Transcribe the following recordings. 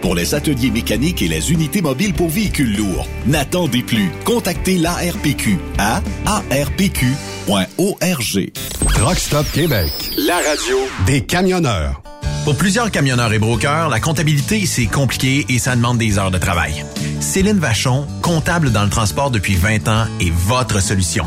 pour les ateliers mécaniques et les unités mobiles pour véhicules lourds. N'attendez plus. Contactez l'ARPQ à arpq.org. Truck Stop Québec. La radio Des camionneurs. Pour plusieurs camionneurs et brokers, la comptabilité, c'est compliqué et ça demande des heures de travail. Céline Vachon, comptable dans le transport depuis 20 ans, est votre solution.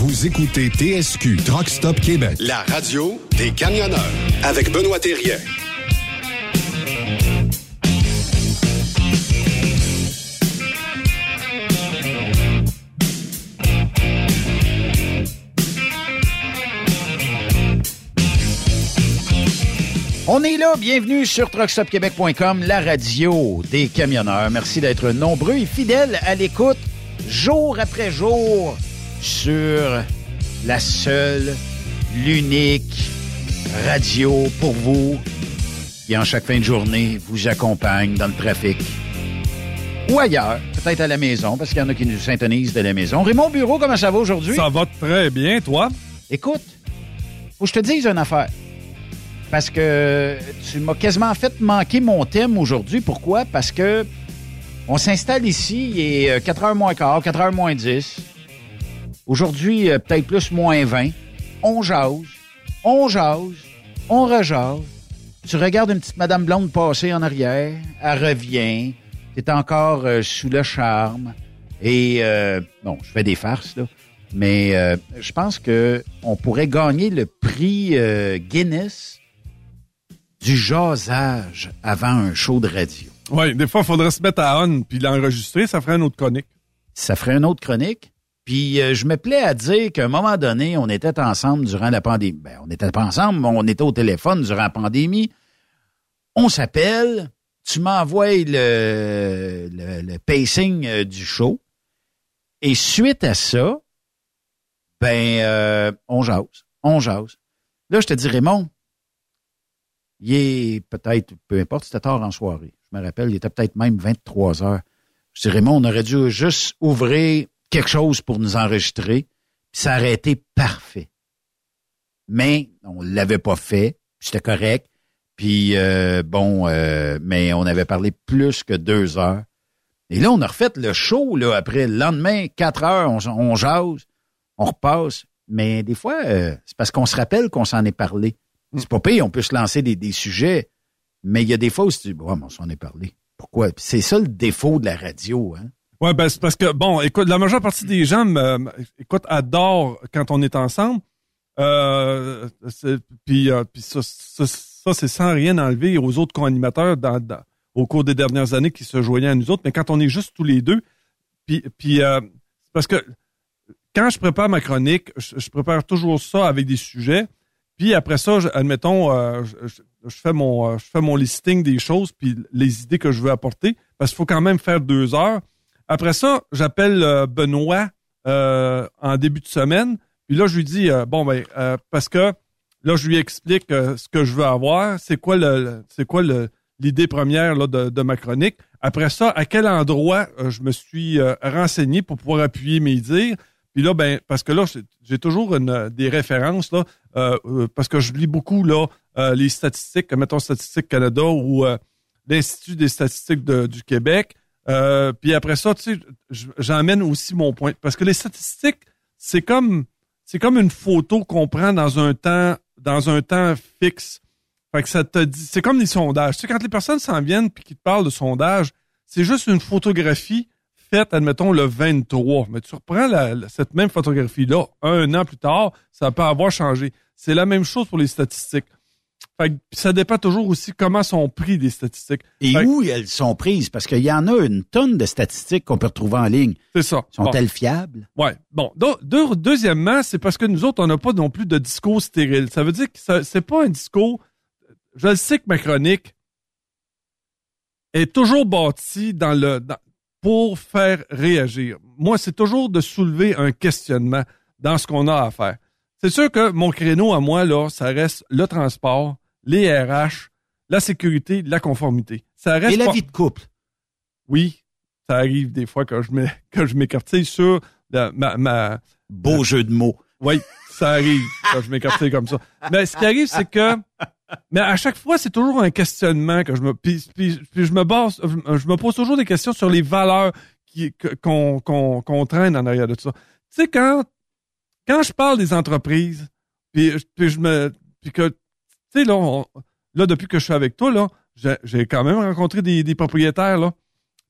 Vous écoutez TSQ Truck Stop Québec. La radio des camionneurs. Avec Benoît Thérien. On est là, bienvenue sur truckstopquebec.com, la radio des camionneurs. Merci d'être nombreux et fidèles à l'écoute jour après jour sur la seule, l'unique radio pour vous qui en chaque fin de journée vous accompagne dans le trafic ou ailleurs, peut-être à la maison parce qu'il y en a qui nous syntonisent de la maison. Raymond Bureau, comment ça va aujourd'hui? Ça va très bien, toi? Écoute, faut que je te dise une affaire. Parce que tu m'as quasiment fait manquer mon thème aujourd'hui. Pourquoi? Parce que on s'installe ici, il est 4h moins quart, 4h moins 10. Aujourd'hui, euh, peut-être plus moins 20. On jase, on jase, on rejase. Tu regardes une petite Madame Blonde passer en arrière, elle revient, t'es encore euh, sous le charme. Et, euh, bon, je fais des farces, là. Mais euh, je pense que on pourrait gagner le prix euh, Guinness du jasage avant un show de radio. Oui, des fois, il faudrait se mettre à on puis l'enregistrer, ça ferait une autre chronique. Ça ferait une autre chronique? Puis euh, je me plais à dire qu'à un moment donné, on était ensemble durant la pandémie. Ben, on n'était pas ensemble, mais on était au téléphone durant la pandémie. On s'appelle, tu m'envoies le, le, pacing euh, du show. Et suite à ça, ben, euh, on jase, on jase. Là, je te dis, Raymond, il est peut-être, peu importe, c'était tard en soirée. Je me rappelle, il était peut-être même 23 heures. Je dis, Raymond, on aurait dû juste ouvrir quelque chose pour nous enregistrer, puis ça aurait été parfait. Mais on l'avait pas fait, c'était correct. Puis euh, bon, euh, mais on avait parlé plus que deux heures. Et là, on a refait le show là, après le lendemain, quatre heures, on, on jase, on repasse. Mais des fois, euh, c'est parce qu'on se rappelle qu'on s'en est parlé. C'est pas pire, on peut se lancer des, des sujets, mais il y a des fois où tu dis, bon, on s'en est parlé. Pourquoi? Puis C'est ça le défaut de la radio, hein? Ouais, ben c'est parce que bon, écoute, la majeure partie des gens, me- écoute, adorent quand on est ensemble. Euh, puis, euh, puis ça, ça, ça, c'est sans rien enlever aux autres co-animateurs dans, dans- au cours des dernières années qui se joignaient à nous autres. Mais quand on est juste tous les deux, puis, puis euh, parce que quand je prépare ma chronique, je, je prépare toujours ça avec des sujets. Puis après ça, je- admettons, euh, je, je- je fais mon, euh, je fais mon listing des choses puis les idées que je veux apporter parce qu'il faut quand même faire deux heures. Après ça, j'appelle euh, Benoît euh, en début de semaine. Puis là, je lui dis euh, bon ben euh, parce que là, je lui explique ce que je veux avoir, c'est quoi le, c'est quoi le l'idée première là, de, de ma chronique? Après ça, à quel endroit je me suis renseigné pour pouvoir appuyer mes dires? Puis là, ben, parce que là, j'ai- toujours une, des références, là, parce que je lis beaucoup là, les statistiques, mettons Statistique Canada ou l'Institut des statistiques du Québec. Euh, puis après ça, tu sais, j'emmène aussi mon point. Parce que les statistiques, c'est comme c'est comme une photo qu'on prend dans un temps, dans un temps fixe. Fait que ça te dit. C'est comme les sondages. Tu sais, quand les personnes s'en viennent puis qu'ils te parlent de sondage, c'est juste une photographie faite, admettons, le 23. Mais tu reprends la- cette même photographie-là un an plus tard, ça peut avoir changé. C'est la même chose pour les statistiques. Fait que ça dépend toujours aussi comment sont pris les statistiques. Et Fait que où elles sont prises? Parce qu'il y en a une tonne de statistiques qu'on peut retrouver en ligne. C'est ça. Bon. Sont-elles fiables? Ouais. Bon. Deux- deuxièmement, c'est parce que nous autres, on n'a pas non plus de discours stérile. Ça veut dire que c'est pas un discours. Je le sais que ma chronique est toujours bâtie dans le dans- pour faire réagir. Moi, c'est toujours de soulever un questionnement dans ce qu'on a à faire. C'est sûr que mon créneau à moi là, ça reste le transport, les RH, la sécurité, la conformité. Ça reste Et la pas- vie de couple? Oui, ça arrive des fois que je m'écartille sur la- ma, ma Beau jeu de mots. oui, ça arrive quand je m'écartille comme ça. Mais ce qui arrive, c'est que mais à chaque fois, c'est toujours un questionnement que je me puis, puis, puis je me base je me pose toujours des questions sur les valeurs qui qu'on traîne en arrière de tout ça. Tu sais quand quand je parle des entreprises puis, puis je me puis que tu sais là on- là depuis que je suis avec toi là, j'ai quand même rencontré des, des propriétaires là.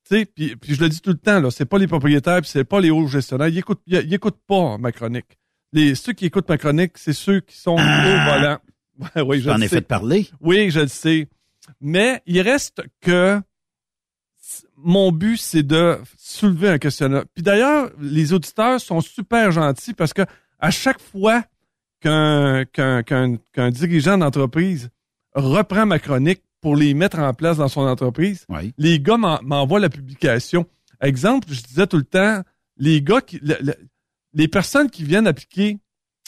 Tu sais, puis, puis je le dis tout le temps, là, c'est pas les propriétaires, puis c'est pas les hauts gestionnaires. Ils écoutent, ils, ils écoutent pas ma chronique. Les, ceux qui écoutent ma chronique, c'est ceux qui sont au volant. Oui, je le ai fait parler? Oui, je le sais. Mais il reste que mon but, c'est de soulever un questionnaire. Puis d'ailleurs, les auditeurs sont super gentils parce que à chaque fois qu'un qu'un qu'un qu'un dirigeant d'entreprise reprend ma chronique pour les mettre en place dans son entreprise, Oui. les gars m'en- m'envoient la publication. Exemple, je disais tout le temps, les gars qui, le- le- les personnes qui viennent appliquer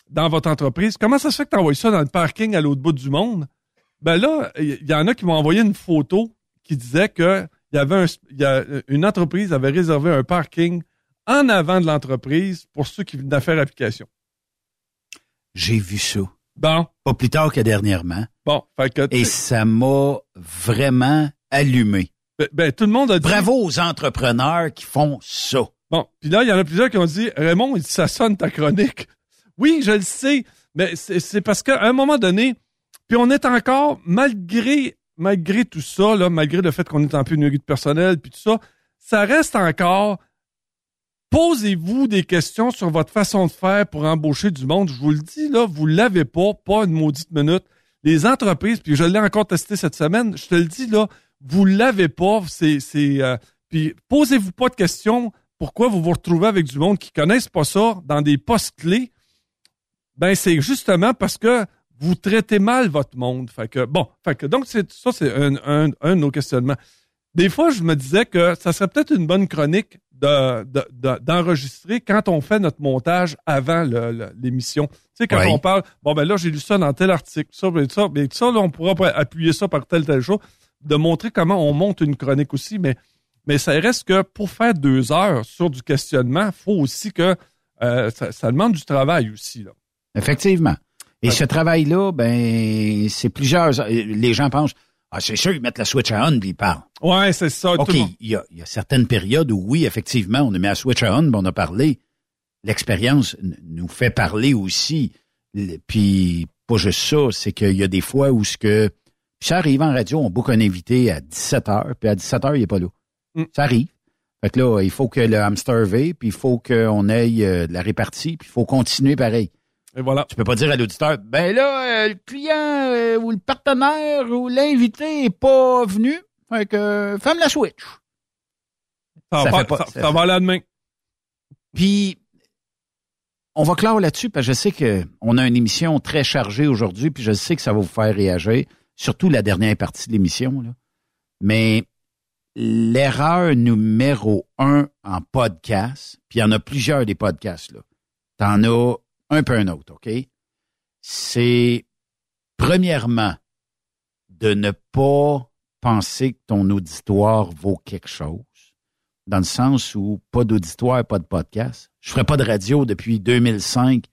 dans votre entreprise, comment ça se fait que tu envoies ça dans le parking à l'autre bout du monde? Ben là, il y, en a qui m'ont envoyé une photo qui disait que il y avait un, il y a, une entreprise avait réservé un parking en avant de l'entreprise pour ceux qui venaient faire application. J'ai vu ça. Bon, Pas plus tard que dernièrement. bon, fait que Et ça m'a vraiment allumé. ben, ben, tout le monde a dit Bravo aux entrepreneurs qui font ça. Bon, puis là, il y en a plusieurs qui ont dit Raymond, ça sonne ta chronique. Oui, je le sais, mais c'est c'est parce qu'à un moment donné, puis on est encore, malgré malgré tout ça, là, malgré le fait qu'on est en pénurie de personnel, puis tout ça, ça reste encore. Posez-vous des questions sur votre façon de faire pour embaucher du monde. Je vous le dis, là, vous l'avez pas, pas une maudite minute. Les entreprises, puis je l'ai encore testé cette semaine, je te le dis, là, vous l'avez pas. C'est, c'est, euh, puis posez-vous pas de questions pourquoi vous vous retrouvez avec du monde qui connaissent pas ça dans des postes clés, ben c'est justement parce que vous traitez mal votre monde. Fait que bon, fait que donc c'est ça c'est un, un, un de nos questionnements. Des fois, je me disais que ça serait peut-être une bonne chronique de, de- de- d'enregistrer quand on fait notre montage avant l'émission. Tu sais, quand Oui. on parle, bon ben là, j'ai lu ça dans tel article, ça, ben, ça, ben, ça, là, on pourra appuyer ça par tel, tel chose, de montrer comment on monte une chronique aussi, mais, mais ça reste que pour faire deux heures sur du questionnement, faut aussi que euh, ça, ça demande du travail aussi. Là. Effectivement. Et ce travail-là, ben, c'est plusieurs. Les gens pensent, ah, c'est sûr, ils mettent la switch à on puis ils parlent. Ouais, c'est ça. OK, il y a, il y a certaines périodes où, oui, effectivement, on a mis la switch à on, puis on a parlé. L'expérience nous fait parler aussi. Puis, pas juste ça, c'est qu'il y a des fois où ce que. Puis ça arrive en radio, on book un invité à 17 h, puis à 17 h, il est pas là. Mm. Ça arrive. Fait que là, il faut que le hamster veille, puis il faut qu'on ait euh, de la répartie, puis il faut continuer pareil. Et voilà. Tu peux pas dire à l'auditeur, ben là, euh, le client euh, ou le partenaire ou l'invité est pas venu. Fait que ferme la switch. Ça, Ça va, pas- ça, ça ça fait- va aller à demain. Puis on va clore là-dessus parce que je sais que on a une émission très chargée aujourd'hui, puis je sais que ça va vous faire réagir, surtout la dernière partie de l'émission. là. Mais l'erreur numéro un en podcast, puis il y en a plusieurs des podcasts là. T'en as un peu un autre, ok? C'est premièrement de ne pas penser que ton auditoire vaut quelque chose dans le sens où pas d'auditoire, pas de podcast. Je ferais pas de radio depuis 2005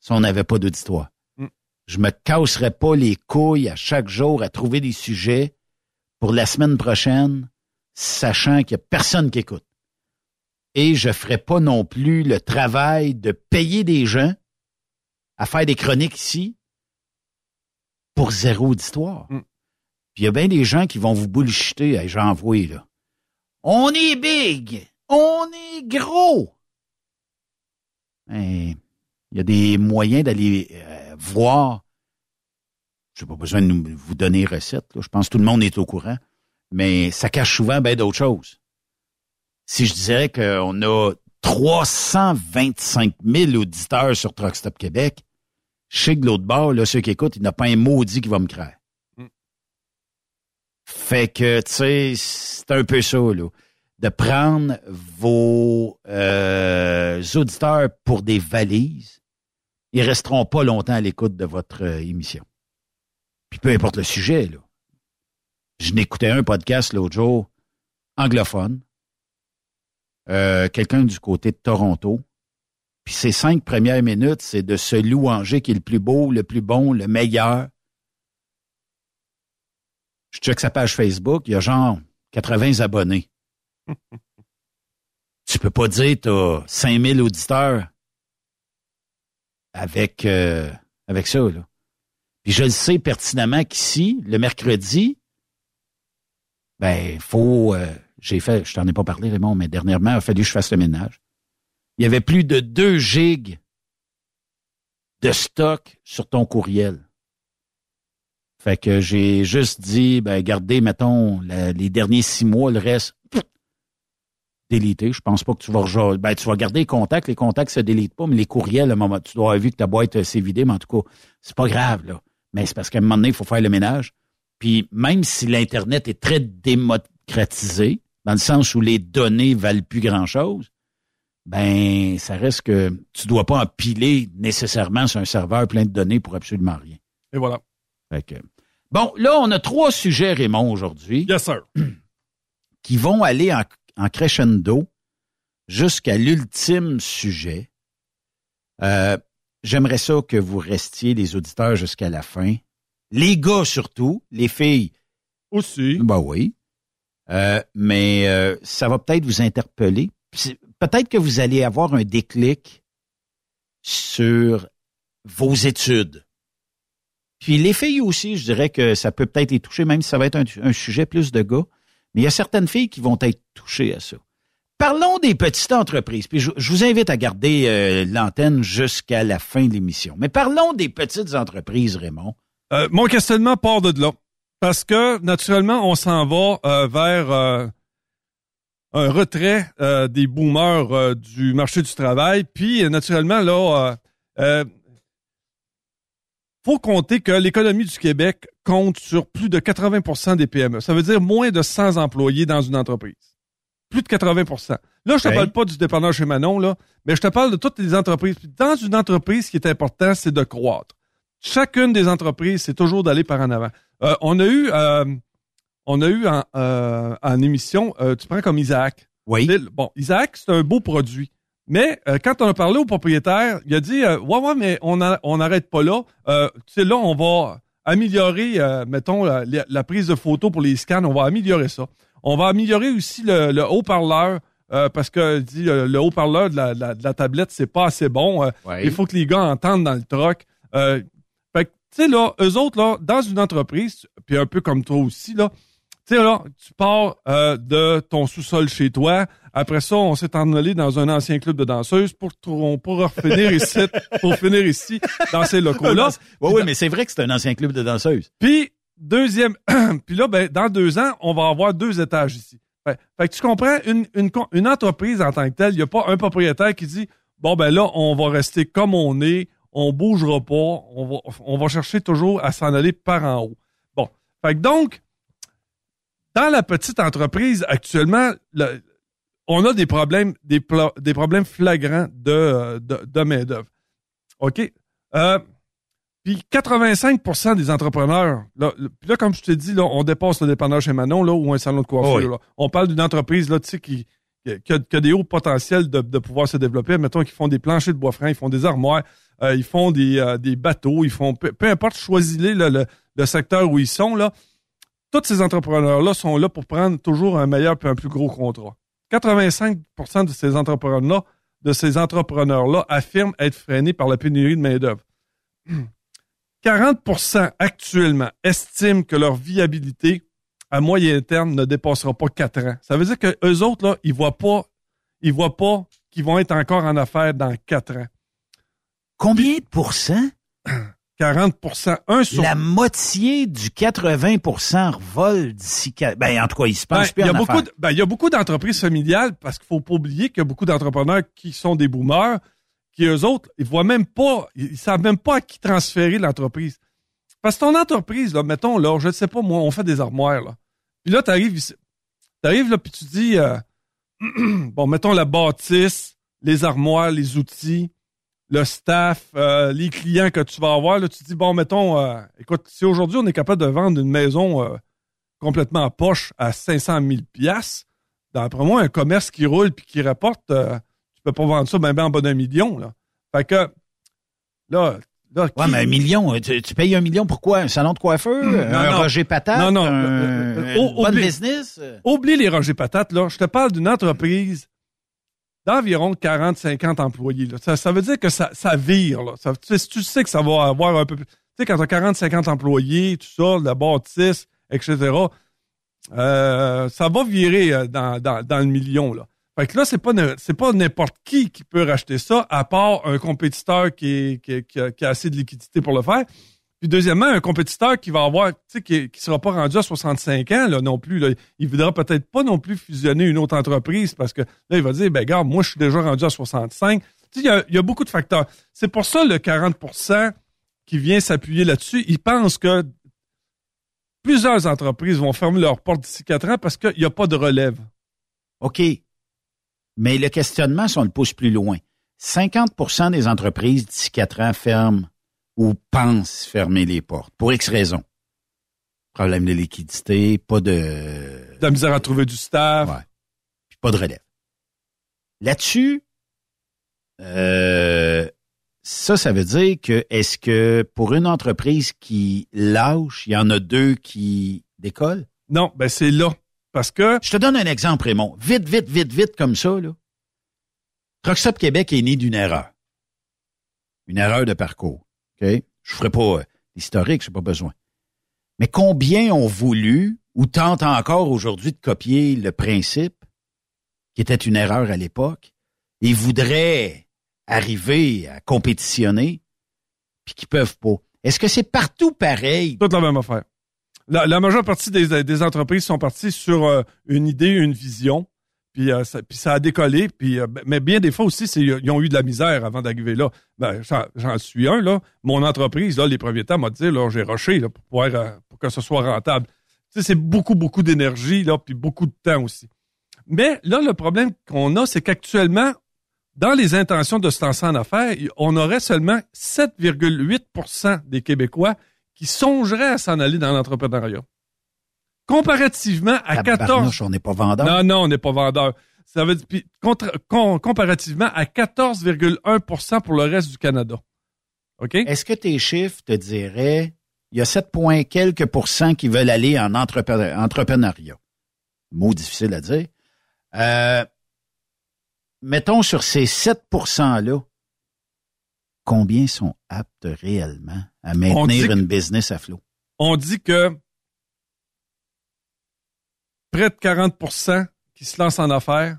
si on n'avait pas d'auditoire. Mm. Je me casserais pas les couilles à chaque jour à trouver des sujets pour la semaine prochaine, sachant qu'il y a personne qui écoute. Et je ferais pas non plus le travail de payer des gens à faire des chroniques ici pour zéro auditoire. Mm. Puis il y a bien des gens qui vont vous bullshiter, hey, j'en vois, là. On est big! On est gros! Ben, Il y a des moyens d'aller euh, voir. Je n'ai pas besoin de nous- vous donner recette. là. Je pense que tout le monde est au courant. Mais ça cache souvent bien d'autres choses. Si je disais qu'on a 325 000 auditeurs sur Truck Stop Québec, je sais que de l'autre bord, là, ceux qui écoutent, il n'y a pas un maudit qui va me craindre. Mm. Fait que, tu sais, c'est un peu ça, là. De prendre vos euh, auditeurs pour des valises. Ils resteront pas longtemps à l'écoute de votre euh, émission. Puis peu importe le sujet, là. Je n'écoutais un podcast l'autre jour, anglophone, euh, quelqu'un du côté de Toronto. Puis ces cinq premières minutes, c'est de se louanger qui est le plus beau, le plus bon, le meilleur. Je check sa page Facebook, il y a genre 80 abonnés. tu peux pas dire tu as 5000 auditeurs avec, euh, avec ça. Là. Puis je le sais pertinemment qu'ici, le mercredi, ben, faut. euh, j'ai fait, je t'en ai pas parlé, Raymond, mais dernièrement, il a fallu que je fasse le ménage. Il y avait plus de 2 gigs de stock sur ton courriel. Fait que j'ai juste dit, ben, gardez, mettons, les derniers six mois, le reste, délité. Je pense pas que tu vas rejoindre. Ben, tu vas garder les contacts. Les contacts se délitent pas, mais les courriels, à un moment, tu dois avoir vu que ta boîte euh, s'est vidée, mais en tout cas, c'est pas grave, là. Mais c'est parce qu'à un moment donné, il faut faire le ménage. Puis même si l'Internet est très démocratisé, dans le sens où les données valent plus grand-chose, ben ça reste que tu dois pas empiler nécessairement sur un serveur plein de données pour absolument rien. Et voilà. Fait que- Bon, là, on a trois sujets, Raymond, aujourd'hui, Yes, sir. qui vont aller en, en crescendo jusqu'à l'ultime sujet. Euh, J'aimerais ça que vous restiez, les auditeurs, jusqu'à la fin. Les gars surtout, les filles, Aussi. ben oui. Euh, mais euh, ça va peut-être vous interpeller. Peut-être que vous allez avoir un déclic sur vos études. Puis les filles aussi, je dirais que ça peut peut-être les toucher, même si ça va être un, sujet plus de gars. Mais il y a certaines filles qui vont être touchées à ça. Parlons des petites entreprises. Puis je, je vous invite à garder euh, l'antenne jusqu'à la fin de l'émission. Mais parlons des petites entreprises, Raymond. Euh, mon questionnement part de là. Parce que, naturellement, on s'en va euh, vers euh, un retrait euh, des boomers du marché du travail. Puis, naturellement, là, faut compter que l'économie du Québec compte sur plus de 80% des PME. Ça veut dire moins de 100 employés dans une entreprise. Plus de 80% Là, je te Ouais. parle pas du dépanneur chez Manon, là, mais je te parle de toutes les entreprises. Puis dans une entreprise, ce qui est important, c'est de croître. Chacune des entreprises, c'est toujours d'aller par en avant. Euh, on a eu, euh, on a eu en, euh, en émission, euh, tu prends comme Isaac. Oui. Bon, Isaac, c'est un beau produit. Mais euh, quand on a parlé au propriétaire, il a dit euh, Ouais, ouais, mais on a- on n'arrête pas là. Euh, tu sais, là, on va améliorer, euh, mettons, la, prise de photos pour les scans, on va améliorer ça. On va améliorer aussi le, le haut-parleur. euh, parce que dit euh, le haut-parleur de la, la- de la tablette, c'est pas assez bon. Euh, Ouais. Il faut que les gars entendent dans le truck. Tu sais, là, eux autres, là, dans une entreprise, puis un peu comme toi aussi, là, tu sais, là, tu pars euh, de ton sous-sol chez toi. Après ça, on s'est envolé dans un ancien club de danseuses pour, refinir ici, pour finir ici, dans ces locaux-là. Oui, oui, mais c'est vrai que c'est un ancien club de danseuses. Puis, deuxième, puis là, ben, dans deux ans, on va avoir deux étages ici. Fait, fait que tu comprends, une, une, con- une entreprise en tant que telle, il n'y a pas un propriétaire qui dit, bon, ben là, on va rester comme on est, on bougera pas, on va, on va chercher toujours à s'en aller par en haut. Bon. Fait que donc, dans la petite entreprise, actuellement, le- on a des problèmes, des, problèmes flagrants de, de, de main-d'œuvre. OK? Euh, puis 85% des entrepreneurs, là, le- puis là, comme je t'ai dit, là, on dépasse le dépanneur chez Manon là, ou un salon de coiffure. Oh oui. là. On parle d'une entreprise là, qui, qui, qui a, qui a des hauts potentiels de, de pouvoir se développer. Mettons qu'ils font des planchers de bois franc, ils font des armoires, euh, ils font des, euh, des bateaux, ils font peu, peu importe, choisis-les le, le secteur où ils sont. là. Tous ces entrepreneurs-là sont là pour prendre toujours un meilleur puis un plus gros contrat. 85 de ces entrepreneurs-là, de ces entrepreneurs-là affirment être freinés par la pénurie de main-d'œuvre. 40% actuellement estiment que leur viabilité à moyen terme ne dépassera pas 4 ans. Ça veut dire que eux autres, là, ils voient pas, ils voient pas qu'ils vont être encore en affaires dans 4 ans. Combien de pourcents? 40% un sur La moitié du 80% revole d'ici... Ben, en tout cas, il se Ben, pense plus il y a en beaucoup, affaires. de- ben, il y a beaucoup d'entreprises familiales parce qu'il faut pas oublier qu'il y a beaucoup d'entrepreneurs qui sont des boomers, qui eux autres, ils voient même pas, ils, ils savent même pas à qui transférer l'entreprise. Parce que ton entreprise, là, mettons, là, je ne sais pas, moi, on fait des armoires, là. Puis là, t'arrives ici, t'arrives, là, puis tu dis, euh, bon, mettons la bâtisse, les armoires, les outils, le staff, euh, les clients que tu vas avoir, là, tu dis, bon, mettons, euh, écoute, si aujourd'hui on est capable de vendre une maison euh, complètement à poche à 500 000 piastres, d'après moi, un commerce qui roule puis qui rapporte, tu peux pas vendre ça même en bas d'un million, là. Fait que, là, là, Ouais, qui- mais un million, tu, tu payes un million pour quoi? Un salon de coiffeur? un non. Roger Patate? Non, non, Un, oublie. business? Oublie les rangées patates, là. Je te parle d'une entreprise d'environ 40-50 employés. Ça, veut dire que ça, ça vire. Tu, sais, tu sais que ça va avoir un peu plus... Tu sais, quand tu as 40-50 employés, tout ça, la bâtisse, etc., euh, ça va virer euh, dans, dans, dans le million. Là. Fait que là, c'est pas pas n'importe qui qui peut racheter ça, à part un compétiteur qui, qui a, qui a assez de liquidité pour le faire. Puis deuxièmement, un compétiteur qui va avoir, qui, qui sera pas rendu à 65 ans non plus. Là. Il voudra peut-être pas non plus fusionner une autre entreprise parce que là, il va dire, ben regarde, moi, je suis déjà rendu à 65. Tu sais, il y a, y a beaucoup de facteurs. C'est pour ça le 40% qui vient s'appuyer là-dessus. Il pense que plusieurs entreprises vont fermer leurs portes d'ici 4 ans parce qu'il n'y a pas de relève. OK. Mais le questionnement, si on le pousse plus loin, 50% des entreprises d'ici quatre ans ferment ou pensent fermer les portes pour X raisons. Problème de liquidité, pas de, De la misère à trouver du staff. Ouais. puis pas de relève. Là-dessus, euh, ça, ça veut dire que est-ce que pour une entreprise qui lâche, il y en a deux qui décollent? Non, ben c'est là. Parce que Je te donne un exemple, Raymond. Vite, vite, vite, vite, comme ça, là. Truckstop Québec est né d'une erreur. Une erreur de parcours. Je ferai pas euh, l'historique, j'ai pas besoin. Mais combien ont voulu ou tentent encore aujourd'hui de copier le principe, qui était une erreur à l'époque, et voudraient arriver à compétitionner, puis qui peuvent pas? Est-ce que c'est partout pareil? toute la même affaire. La, majeure partie des, des entreprises sont parties sur euh, une idée, une vision. Puis, euh, ça, ça a décollé. Puis, euh, mais bien des fois aussi, ils ont eu de la misère avant d'arriver là. Ben, j'en, j'en suis un, là. Mon entreprise, là, les premiers temps, m'a dit, là, j'ai rushé là, pour, pouvoir, euh, pour que ce soit rentable. Tu sais, c'est beaucoup, beaucoup d'énergie, là, puis beaucoup de temps aussi. Mais là, le problème qu'on a, c'est qu'actuellement, dans les intentions de se lancer en affaires, on aurait seulement 7,8% des Québécois qui songeraient à s'en aller dans l'entrepreneuriat. Comparativement à 14... Tabarnouche, on n'est pas vendeur. Non, non, on n'est pas vendeur. Ça veut dire, puis contre- com- comparativement à 14,1% pour le reste du Canada. OK? Est-ce que tes chiffres te diraient, il y a 7 points quelques pourcents qui veulent aller en entrepre- entrepreneuriat? Mot difficile à dire. Euh, mettons sur ces 7 %-là, combien sont aptes réellement à maintenir que- une business à flot? On dit que près de 40% qui se lancent en affaires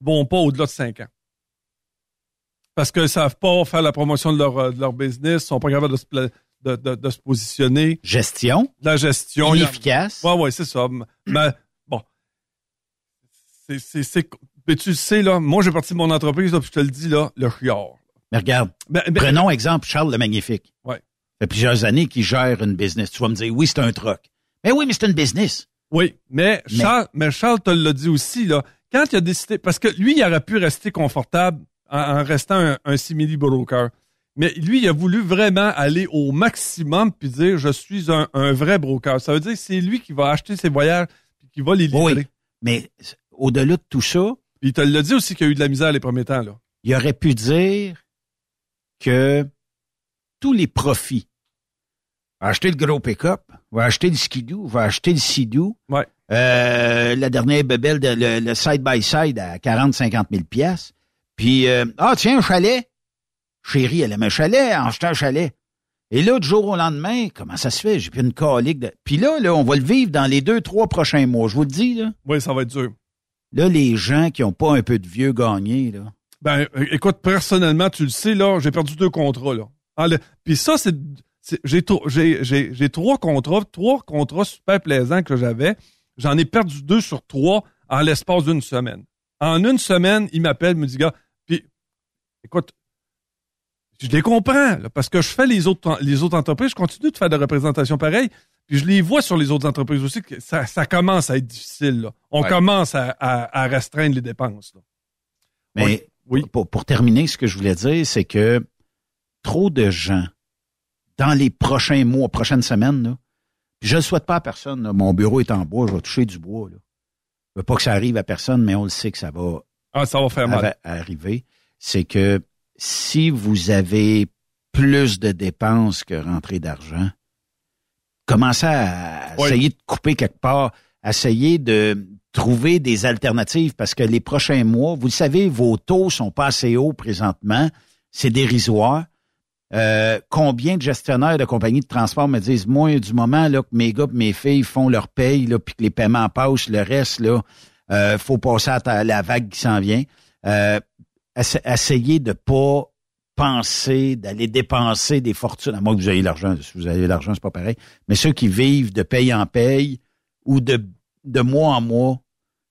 vont pas au-delà de 5 ans. Parce qu'ils savent pas faire la promotion de leur, euh, de leur business, sont pas capables de se, pla- de, de- de se positionner, Gestion, la gestion. il y a- inefficace? Ouais, ouais, c'est ça. Mais bon, c'est, mais tu le sais, là, moi, j'ai parti de mon entreprise, là, puis je te le dis, là, le chiard. Mais regarde, Ben, ben, prenons exemple Charles le Magnifique. Ouais. Ça fait plusieurs années qu'il gère une business. Tu vas me dire, oui, c'est un truc. Mais oui, mais c'est une business. Oui, mais Mais- Charles, mais Charles te l'a dit aussi, là, quand il a décidé, parce que lui, il aurait pu rester confortable en, en restant un, un simili broker. Mais lui, il a voulu vraiment aller au maximum puis dire, je suis un, un vrai broker. Ça veut dire que c'est lui qui va acheter ses voyages puis qui va les livrer. Oui. Mais au-delà de tout ça, il te l'a dit aussi qu'il y a eu de la misère les premiers temps, là. il aurait pu dire que tous les profits, va acheter le gros pick-up, va acheter le skidoo, va acheter le sidou, Ouais. euh, la dernière bebelle, de- le, le side-by-side à 40-50 000 pièces. Puis, euh, ah tiens, un chalet. Chérie, elle aime un chalet, acheter un chalet. Et là, du jour au lendemain, comment ça se fait? J'ai plus une colique de... Puis là, là, on va le vivre dans les deux, trois prochains mois. Je vous le dis, là. Oui, ça va être dur. Là, les gens qui ont pas un peu de vieux gagnés, là. Ben, euh, écoute, personnellement, tu le sais, là, j'ai perdu deux contrats, là. Ah, Puis ça, c'est- j'ai, tro- j'ai, j'ai, j'ai trois contrats, trois contrats super plaisants que j'avais. J'en ai perdu deux sur trois en l'espace d'une semaine. En une semaine, il m'appelle, me dit, gars, puis, écoute, je les comprends, là, parce que je fais les autres, les autres entreprises, je continue de faire des représentations pareilles, puis je les vois sur les autres entreprises aussi, que ça, ça commence à être difficile, là. On Ouais. commence à, à, à restreindre les dépenses, là. Mais Oui. Oui. Pour, pour terminer, ce que je voulais dire, c'est que trop de gens, dans les prochains mois, prochaines semaines, là, je ne le souhaite pas à personne. là, mon bureau est en bois, je vais toucher du bois. Là. Je veux pas que ça arrive à personne, mais on le sait que ça va Ah, ça va faire mal. ava- arriver. C'est que si vous avez plus de dépenses que rentrées d'argent, commencez à Oui. essayer de couper quelque part, essayer de trouver des alternatives parce que les prochains mois, vous le savez, vos taux sont pas assez hauts présentement, c'est dérisoire. Euh, combien de gestionnaires de compagnies de transport me disent, moi, du moment là, que mes gars et mes filles font leur paye, là, puis que les paiements passent, le reste, là, euh, faut passer à la vague qui s'en vient. Euh, essa- essayez de pas penser d'aller dépenser des fortunes, à moins que vous ayez l'argent. Si vous avez l'argent, c'est pas pareil. Mais ceux qui vivent de paye en paye ou de, de mois en mois,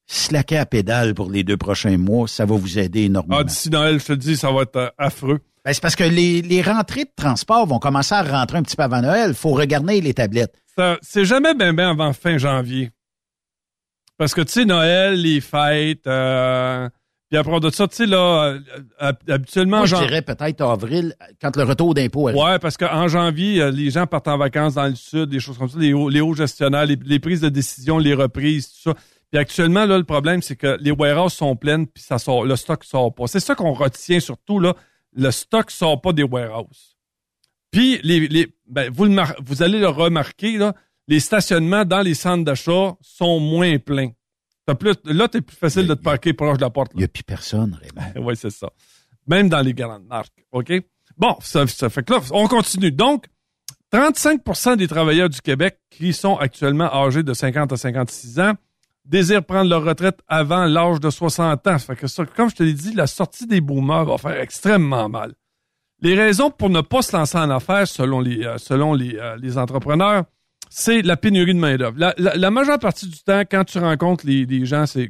slacker à pédale pour les deux prochains mois, ça va vous aider énormément. Ah, d'ici Noël, je te dis, ça va être euh, affreux. Ben, c'est parce que les, les rentrées de transport vont commencer à rentrer un petit peu avant Noël. faut regarder les tablettes. Ça- C'est jamais bien bien avant fin janvier. Parce que, tu sais, Noël, les fêtes, euh, puis après de ça, tu sais, là, euh, habituellement, Moi, je dirais peut-être avril, quand le retour d'impôt arrive. Ouais, parce qu'en janvier, euh, les gens partent en vacances dans le sud, des choses comme ça, les hauts, les hauts gestionnaires, les, les prises de décision, les reprises, tout ça. Puis actuellement, là, le problème, c'est que les warehouses sont pleines, puis ça sort, le stock sort pas. C'est ça qu'on retient surtout, là. Le stock sort pas des warehouses. Puis, les, les, ben, vous, le mar- vous allez le remarquer, là, les stationnements dans les centres d'achat sont moins pleins. T'as plus, là, t'es plus facile de te parquer proche de la porte. Il n'y a plus personne, Raymond. Oui, c'est ça. Même dans les grandes marques. OK? Bon, ça, ça fait que là, on continue. Donc, 35% des travailleurs du Québec qui sont actuellement âgés de 50 à 56 ans désirent prendre leur retraite avant l'âge de 60 ans. Ça fait que ça, comme je te l'ai dit, la sortie des boomers va faire extrêmement mal. Les raisons pour ne pas se lancer en affaires, selon les, euh, selon les, euh, les entrepreneurs, c'est la pénurie de main-d'œuvre. La, la, la majeure partie du temps, quand tu rencontres les, les gens, c'est,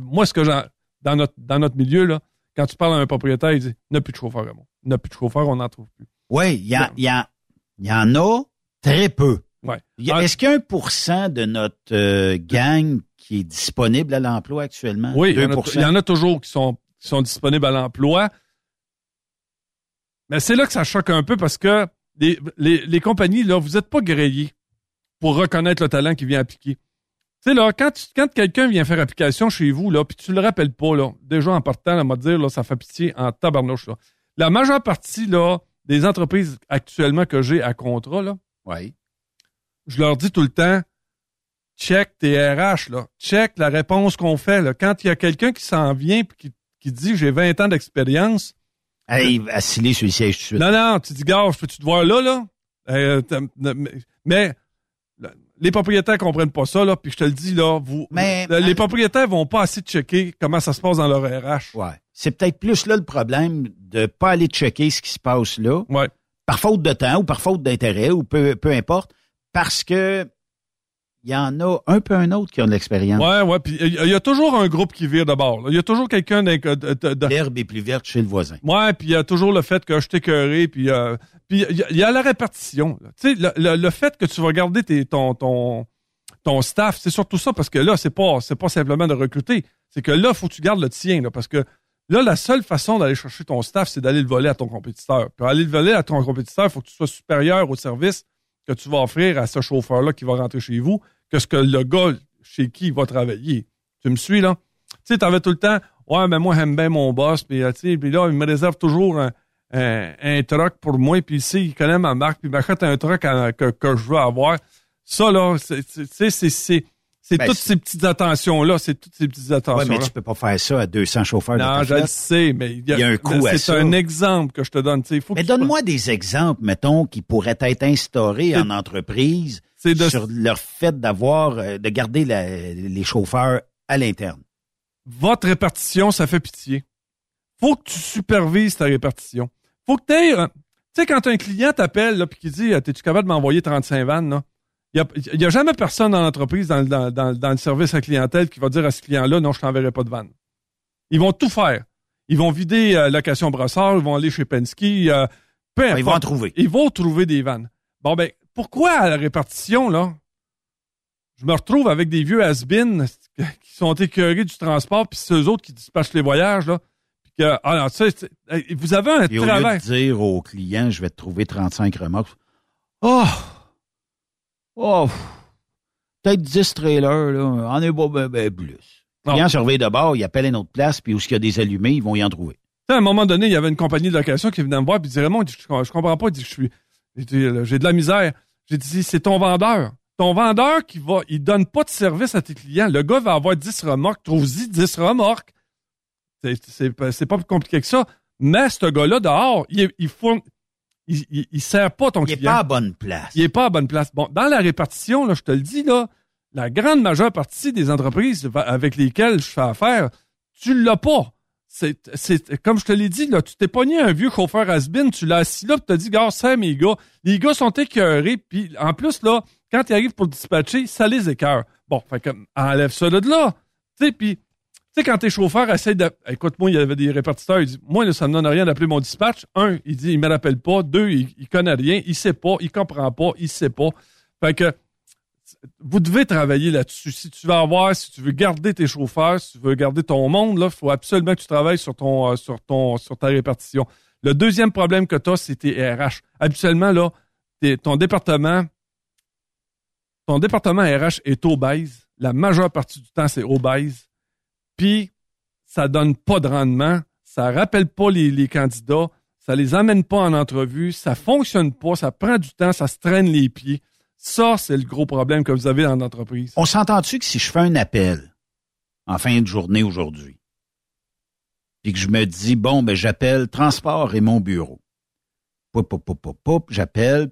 moi, ce que j'en, dans notre, dans notre milieu, là, quand tu parles à un propriétaire, il dit, il n'y a plus de chauffeur, Raymond. Il n'y a plus de chauffeur, on n'en trouve plus. Oui, il y, a- il y, a- il y en a très peu. Ouais. Ah, Est-ce qu'il y a un pour cent de notre euh, gang qui est disponible à l'emploi actuellement? Oui, il y, en a, 2%? il y en a toujours qui sont, qui sont disponibles à l'emploi. Mais c'est là que ça choque un peu parce que les, les, les compagnies, là, vous n'êtes pas grillés pour reconnaître le talent qui vient appliquer. Tu sais, là, quand, tu- quand quelqu'un vient faire application chez vous, là, puis tu le rappelles pas, là, déjà en partant, à me dire, là, ça fait pitié en tabarnouche, là. La majeure partie, là, des entreprises actuellement que j'ai à contrat, là, Oui. Je leur dis tout le temps, check tes RH, là. Check la réponse qu'on fait, là. Quand il y a quelqu'un qui s'en vient puis qui, qui dit j'ai 20 ans d'expérience, Hey, assis sur le siège tout de suite. non, non, tu dis, gars, je peux-tu te voir là, là? Euh, mais, mais les propriétaires comprennent pas ça, là, puis je te le dis, là, vous, Mais- euh, les propriétaires vont pas assez checker comment ça se passe dans leur RH. Ouais. C'est peut-être plus là le problème de pas aller checker ce qui se passe là, Ouais. par faute de temps ou par faute d'intérêt ou peu, peu importe, parce que il y en a un peu un autre qui ont de l'expérience. Ouais, ouais, puis il y, a- il y a toujours un groupe qui vire de bord. Il y a toujours quelqu'un d'un- de, L'herbe est plus verte chez le voisin. Ouais, puis il y a toujours le fait que je t'ai cœuré, puis euh, puis il y, a- il y a la répartition. Tu sais, le, le- le fait que tu vas garder tes, ton, ton, ton staff, c'est surtout ça, parce que là, c'est pas c'est pas simplement de recruter. C'est que là, faut que tu gardes le tien, là, parce que là, la seule façon d'aller chercher ton staff, c'est d'aller le voler à ton compétiteur. Puis aller le voler à ton compétiteur, il faut que tu sois supérieur au service que tu vas offrir à ce chauffeur-là qui va rentrer chez vous que ce que le gars chez qui il va travailler. Tu me suis, là? Tu sais, t'avais tout le temps, ouais, mais moi, j'aime bien mon boss, puis, euh, là, il me réserve toujours un, un, un truck pour moi, puis ici, il connaît ma marque, puis il m'achète un truck à- que, que je veux avoir. Ça, là, c'est, c'est, c'est, c'est, c'est Ben, toutes c'est- ces petites attentions-là, c'est toutes ces petites attentions-là. mais tu peux pas faire ça à 200 chauffeurs de non, je le sais, mais il y a, Il y a un coût à c'est ça. un exemple que je te donne, Faut Mais donne-moi des exemples, mettons, qui pourraient être instaurés C'est- en entreprise c'est de, sur leur fait d'avoir, euh, de garder la- les chauffeurs à l'interne. votre répartition, ça fait pitié. Faut que tu supervises ta répartition. Faut que tu aies... Tu sais, quand un client t'appelle là, puis qui dit « T'es-tu capable de m'envoyer 35 vannes? » là? Il n'y a, a jamais personne dans l'entreprise, dans, le- dans, dans, dans le service à clientèle, qui va dire à ce client-là « Non, je t'enverrai pas de vannes. » Ils vont tout faire. Ils vont vider euh, location brossard, ils vont aller chez Penske, euh, peu Ils vont en trouver. Ils vont trouver des vannes. Bon, ben, pourquoi à la répartition, là, je me retrouve avec des vieux has qui sont écœurés du transport, puis c'est eux autres qui dispatchent les voyages, là. Puis que, ah, non, tu sais, vous avez un Et au lieu travail. de dire au client, je vais te trouver 35 remorques, oh, oh, peut-être 10 trailers, là, en est pas ben, ben plus. Le Non. client surveille de bord, il appelle une autre place, puis où il y a des allumés, ils vont y en trouver. Tu sais, à un moment donné, il y avait une compagnie de location qui venait me voir, puis il dit Raymond, je, je comprends pas, il dit, je suis, j'ai de la misère. J'ai dit, c'est ton vendeur. Ton vendeur qui va, il donne pas de service à tes clients. Le gars va avoir 10 remorques, trouve-y 10 remorques. C'est, pas- plus compliqué que ça. Mais ce gars-là, dehors, il, il faut, il, il, il sert pas ton Il n'est client. pas à bonne place. Il est pas à bonne place. Bon, dans la répartition, là, je te le dis, là, la grande majeure partie des entreprises avec lesquelles je fais affaire, tu l'as pas. C'est, c'est, comme je te l'ai dit, là, tu t'es pogné un vieux chauffeur has-been, tu l'as assis là, tu t'as dit, gars, ça, mes gars. Les gars sont écœurés, puis en plus, là, quand ils arrivent pour dispatcher, ça les écœure. Bon, fait que, enlève ça de là. Tu sais, puis, tu sais, quand tes chauffeurs essayent de... Écoute, moi, il y avait des répartiteurs, ils disent, moi, ça me donne rien d'appeler mon dispatch. Un, il dit, il me rappelle pas. Deux, il, il connaît rien, il sait pas, il comprend pas, il sait pas. Fait que, vous devez travailler là-dessus. Si tu veux avoir, si tu veux garder tes chauffeurs, si tu veux garder ton monde, il faut absolument que tu travailles sur ton, euh, sur ton, sur ta répartition. Le deuxième problème que tu as, c'est tes RH. Habituellement, là, ton département, ton département RH est obèse. La majeure partie du temps, c'est obèse. Puis, ça donne pas de rendement. Ça rappelle pas les, candidats. Ça les amène pas en entrevue. Ça fonctionne pas. Ça prend du temps. Ça se traîne les pieds. Ça, c'est le gros problème que vous avez dans l'entreprise. On s'entend-tu que si je fais un appel en fin de journée aujourd'hui, puis que je me dis, bon, ben j'appelle Transport et mon bureau. Poup, poup, poup, poup, j'appelle.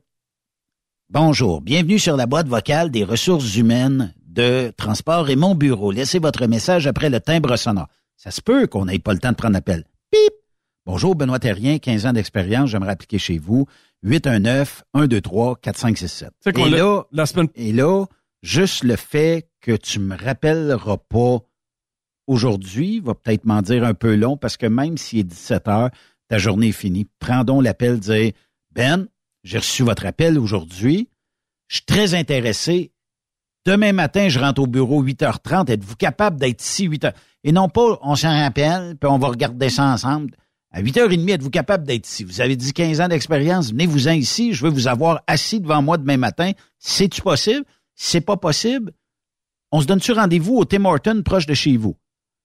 Bonjour, bienvenue sur la boîte vocale des ressources humaines de Transport et mon bureau. Laissez votre message après le timbre sonore. Ça se peut qu'on n'ait pas le temps de prendre l'appel. Pip! Bonjour, Benoît Terrien, 15 ans d'expérience, j'aimerais appliquer chez vous. 819-123-4567. C'est qu'on Et là, la semaine et là, juste le fait que tu me rappelleras pas aujourd'hui va peut-être m'en dire un peu long parce que même s'il est 17 heures, ta journée est finie. Prends donc l'appel, dire Ben, j'ai reçu votre appel aujourd'hui. Je suis très intéressé. Demain matin, je rentre au bureau 8h30. Êtes-vous capable d'être ici 8h? Et non pas, on s'en rappelle, puis on va regarder ça ensemble. À 8h30, êtes-vous capable d'être ici? Vous avez dit 15 ans d'expérience, venez-vous-en ici. Je veux vous avoir assis devant moi demain matin. C'est-tu possible? Si c'est pas possible, on se donne-tu rendez-vous au Tim Horton proche de chez vous?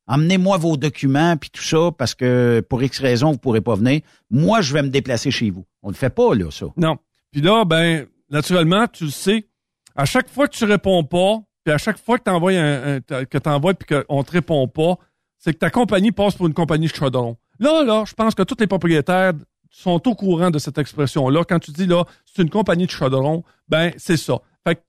Emmenez-moi vos documents puis tout ça parce que pour X raison, vous pourrez pas venir. Moi, je vais me déplacer chez vous. On le fait pas, là, ça. Non. Puis là, ben, naturellement, tu le sais, à chaque fois que tu réponds pas, puis à chaque fois que tu envoies un, un- que puis qu'on te répond pas, c'est que ta compagnie passe pour une compagnie de chaudron. Là, là, je pense que tous les propriétaires sont au courant de cette expression-là. Quand tu dis là, c'est une compagnie de chaudron, ben, c'est ça. Fait que-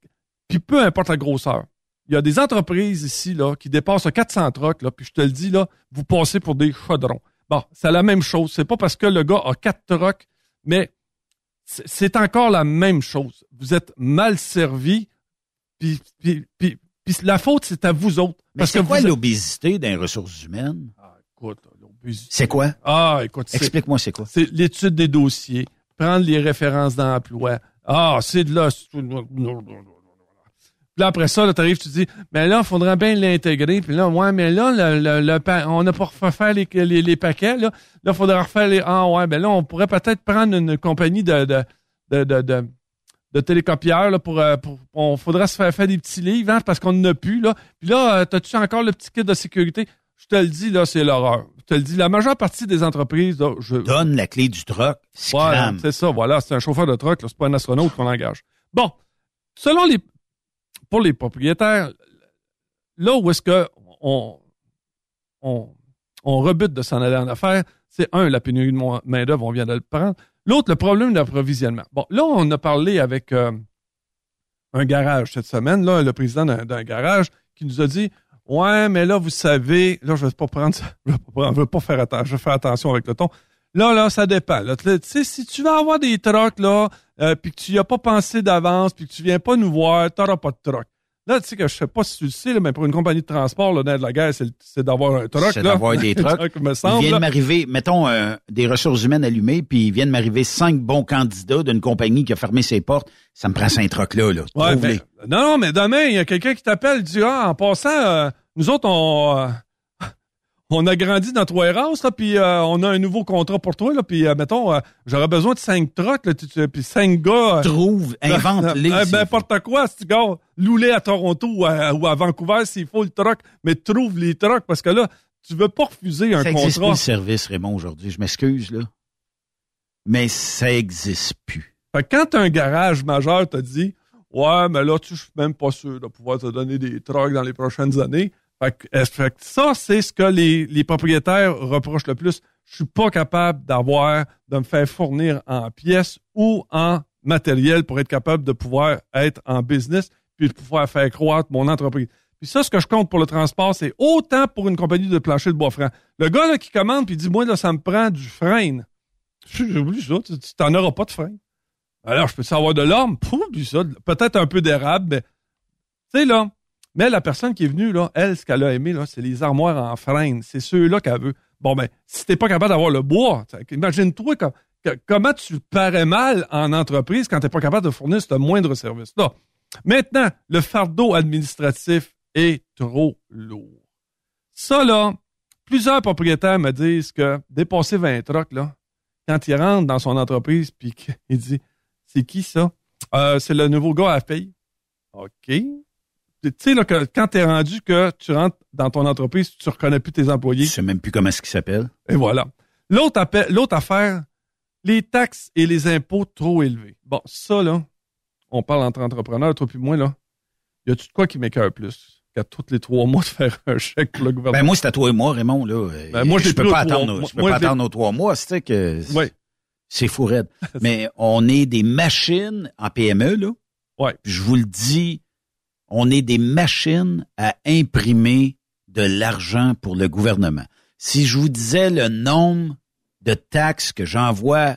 puis peu importe la grosseur. Il y a des entreprises ici là qui dépassent 400 trucks là, puis je te le dis là, vous passez pour des chaudrons. Bon, c'est la même chose. C'est pas parce que le gars a quatre trucks, mais c'est encore la même chose. Vous êtes mal servi, puis, puis, puis, puis la faute, c'est à vous autres. Mais Parce que c'est quoi vous l'obésité dans les ressources humaines? Ah, écoute, l'obésité. C'est quoi? Ah, écoute, Explique-moi c'est quoi. c'est l'étude des dossiers, prendre les références d'emploi. Ah, c'est de là. Puis là, après ça, tu arrives, tu dis, mais là, il faudrait bien l'intégrer. Puis là, ouais, mais là, le, le, le pa- on n'a pas refait les, les, les paquets. Là, il faudrait refaire les. Ah, ouais, ben là, on pourrait peut-être prendre une compagnie de, de, de, de, de, de télécopieurs là, pour, euh, pour. On faudrait se faire faire des petits livres hein, parce qu'on n'en a plus. Là. Puis là, euh, t'as-tu encore le petit kit de sécurité? Je te le dis, là, c'est l'horreur. Je te le dis, la majeure partie des entreprises, là, je, Donne la clé du truck, c'est ça, voilà, c'est un chauffeur de truck, là, c'est pas un astronaute qu'on engage. Bon, selon les pour les propriétaires, là où est-ce que on, on, rebute de s'en aller en affaires, c'est un, la pénurie de main-d'œuvre, on vient de le prendre. L'autre, le problème d'approvisionnement. Bon, là, on a parlé avec euh, un garage cette semaine, là, le président d'un garage, qui nous a dit Ouais, mais là, vous savez, là, je vais pas prendre ça, je je vais pas faire attention, je vais faire attention avec le ton. Là, là, ça dépend. là. Tu sais, si tu veux avoir des trucks, là, euh, puis que tu y as pas pensé d'avance, puis que tu viens pas nous voir, t'auras pas de truck. Là, tu sais que je sais pas si tu le sais, là, mais pour une compagnie de transport, là, dans de la guerre, c'est d'avoir un truck. C'est là. d'avoir des trucks. me Il semble. vient là. de m'arriver, mettons, euh, des ressources humaines allumées, puis il vient de m'arriver cinq bons candidats d'une compagnie qui a fermé ses portes. Ça me prend cinq trucks-là, là. Ouais, Trouve-les. ben, non, non, mais demain, il y a quelqu'un qui t'appelle, dit Ah, en passant, euh, nous autres, on, euh, on a grandi dans trois races, là, puis euh, on a un nouveau contrat pour toi, là, puis euh, mettons, euh, j'aurais besoin de cinq tu- puis cinq gars. Trouve, invente-les. N'importe quoi, si tu gars, loulé à Toronto ou à, ou à Vancouver s'il faut le truck, mais trouve les trucks, parce que là, tu veux pas refuser un Ça contrat. le service, Raymond, aujourd'hui. Je m'excuse, là. Mais ça existe plus. Fait que quand un garage majeur te dit Ouais, mais là, tu je suis même pas sûr de pouvoir te donner des trucks dans les prochaines années. Que ça, c'est ce que les, propriétaires reprochent le plus. Je suis pas capable d'avoir, de me faire fournir en pièces ou en matériel pour être capable de pouvoir être en business puis de pouvoir faire croître mon entreprise. Puis ça, ce que je compte pour le transport, c'est autant pour une compagnie de plancher de bois franc. Le gars qui commande puis dit Moi, ça me prend du frein. J'oublie ça, tu t'en auras pas de frein. Alors, je peux savoir de? Pouf, oublie ça. Peut-être un peu d'érable, mais. Tu sais, là. Mais la personne qui est venue, là, elle, ce qu'elle a aimé, là, c'est les armoires en freine. C'est ceux-là qu'elle veut. Bon, ben, si t'es pas capable d'avoir le bois, imagine-toi comment tu parais mal en entreprise quand t'es pas capable de fournir ce moindre service-là. Maintenant, le fardeau administratif est trop lourd. Ça, là, plusieurs propriétaires me disent que dépasser 20 trucks, là, quand il rentre dans son entreprise, puis qu'il dit C'est qui ça? Euh, c'est le nouveau gars à paye. OK. Tu sais, là, que, quand tu es rendu que tu rentres dans ton entreprise, tu reconnais plus tes employés. Je sais même plus comment est-ce qu'il s'appelle. Et voilà. L'autre l'autre affaire, les taxes et les impôts trop élevés. Bon, ça, là, on parle entre entrepreneurs, toi puis moi, là. Y a-tu de quoi qui m'écœure plus qu'à tous les trois mois de faire un chèque pour le gouvernement? Ben, moi, c'est à toi et moi, Raymond, là. Ben, moi, je l'ai peux pas trois- attendre, moi- je peux moi, pas attendre trois mois. C'est que Oui. c'est fou raide. Mais on est des machines en PME, là. Ouais. Je vous le dis, on est des machines à imprimer de l'argent pour le gouvernement. Si je vous disais le nombre de taxes que j'envoie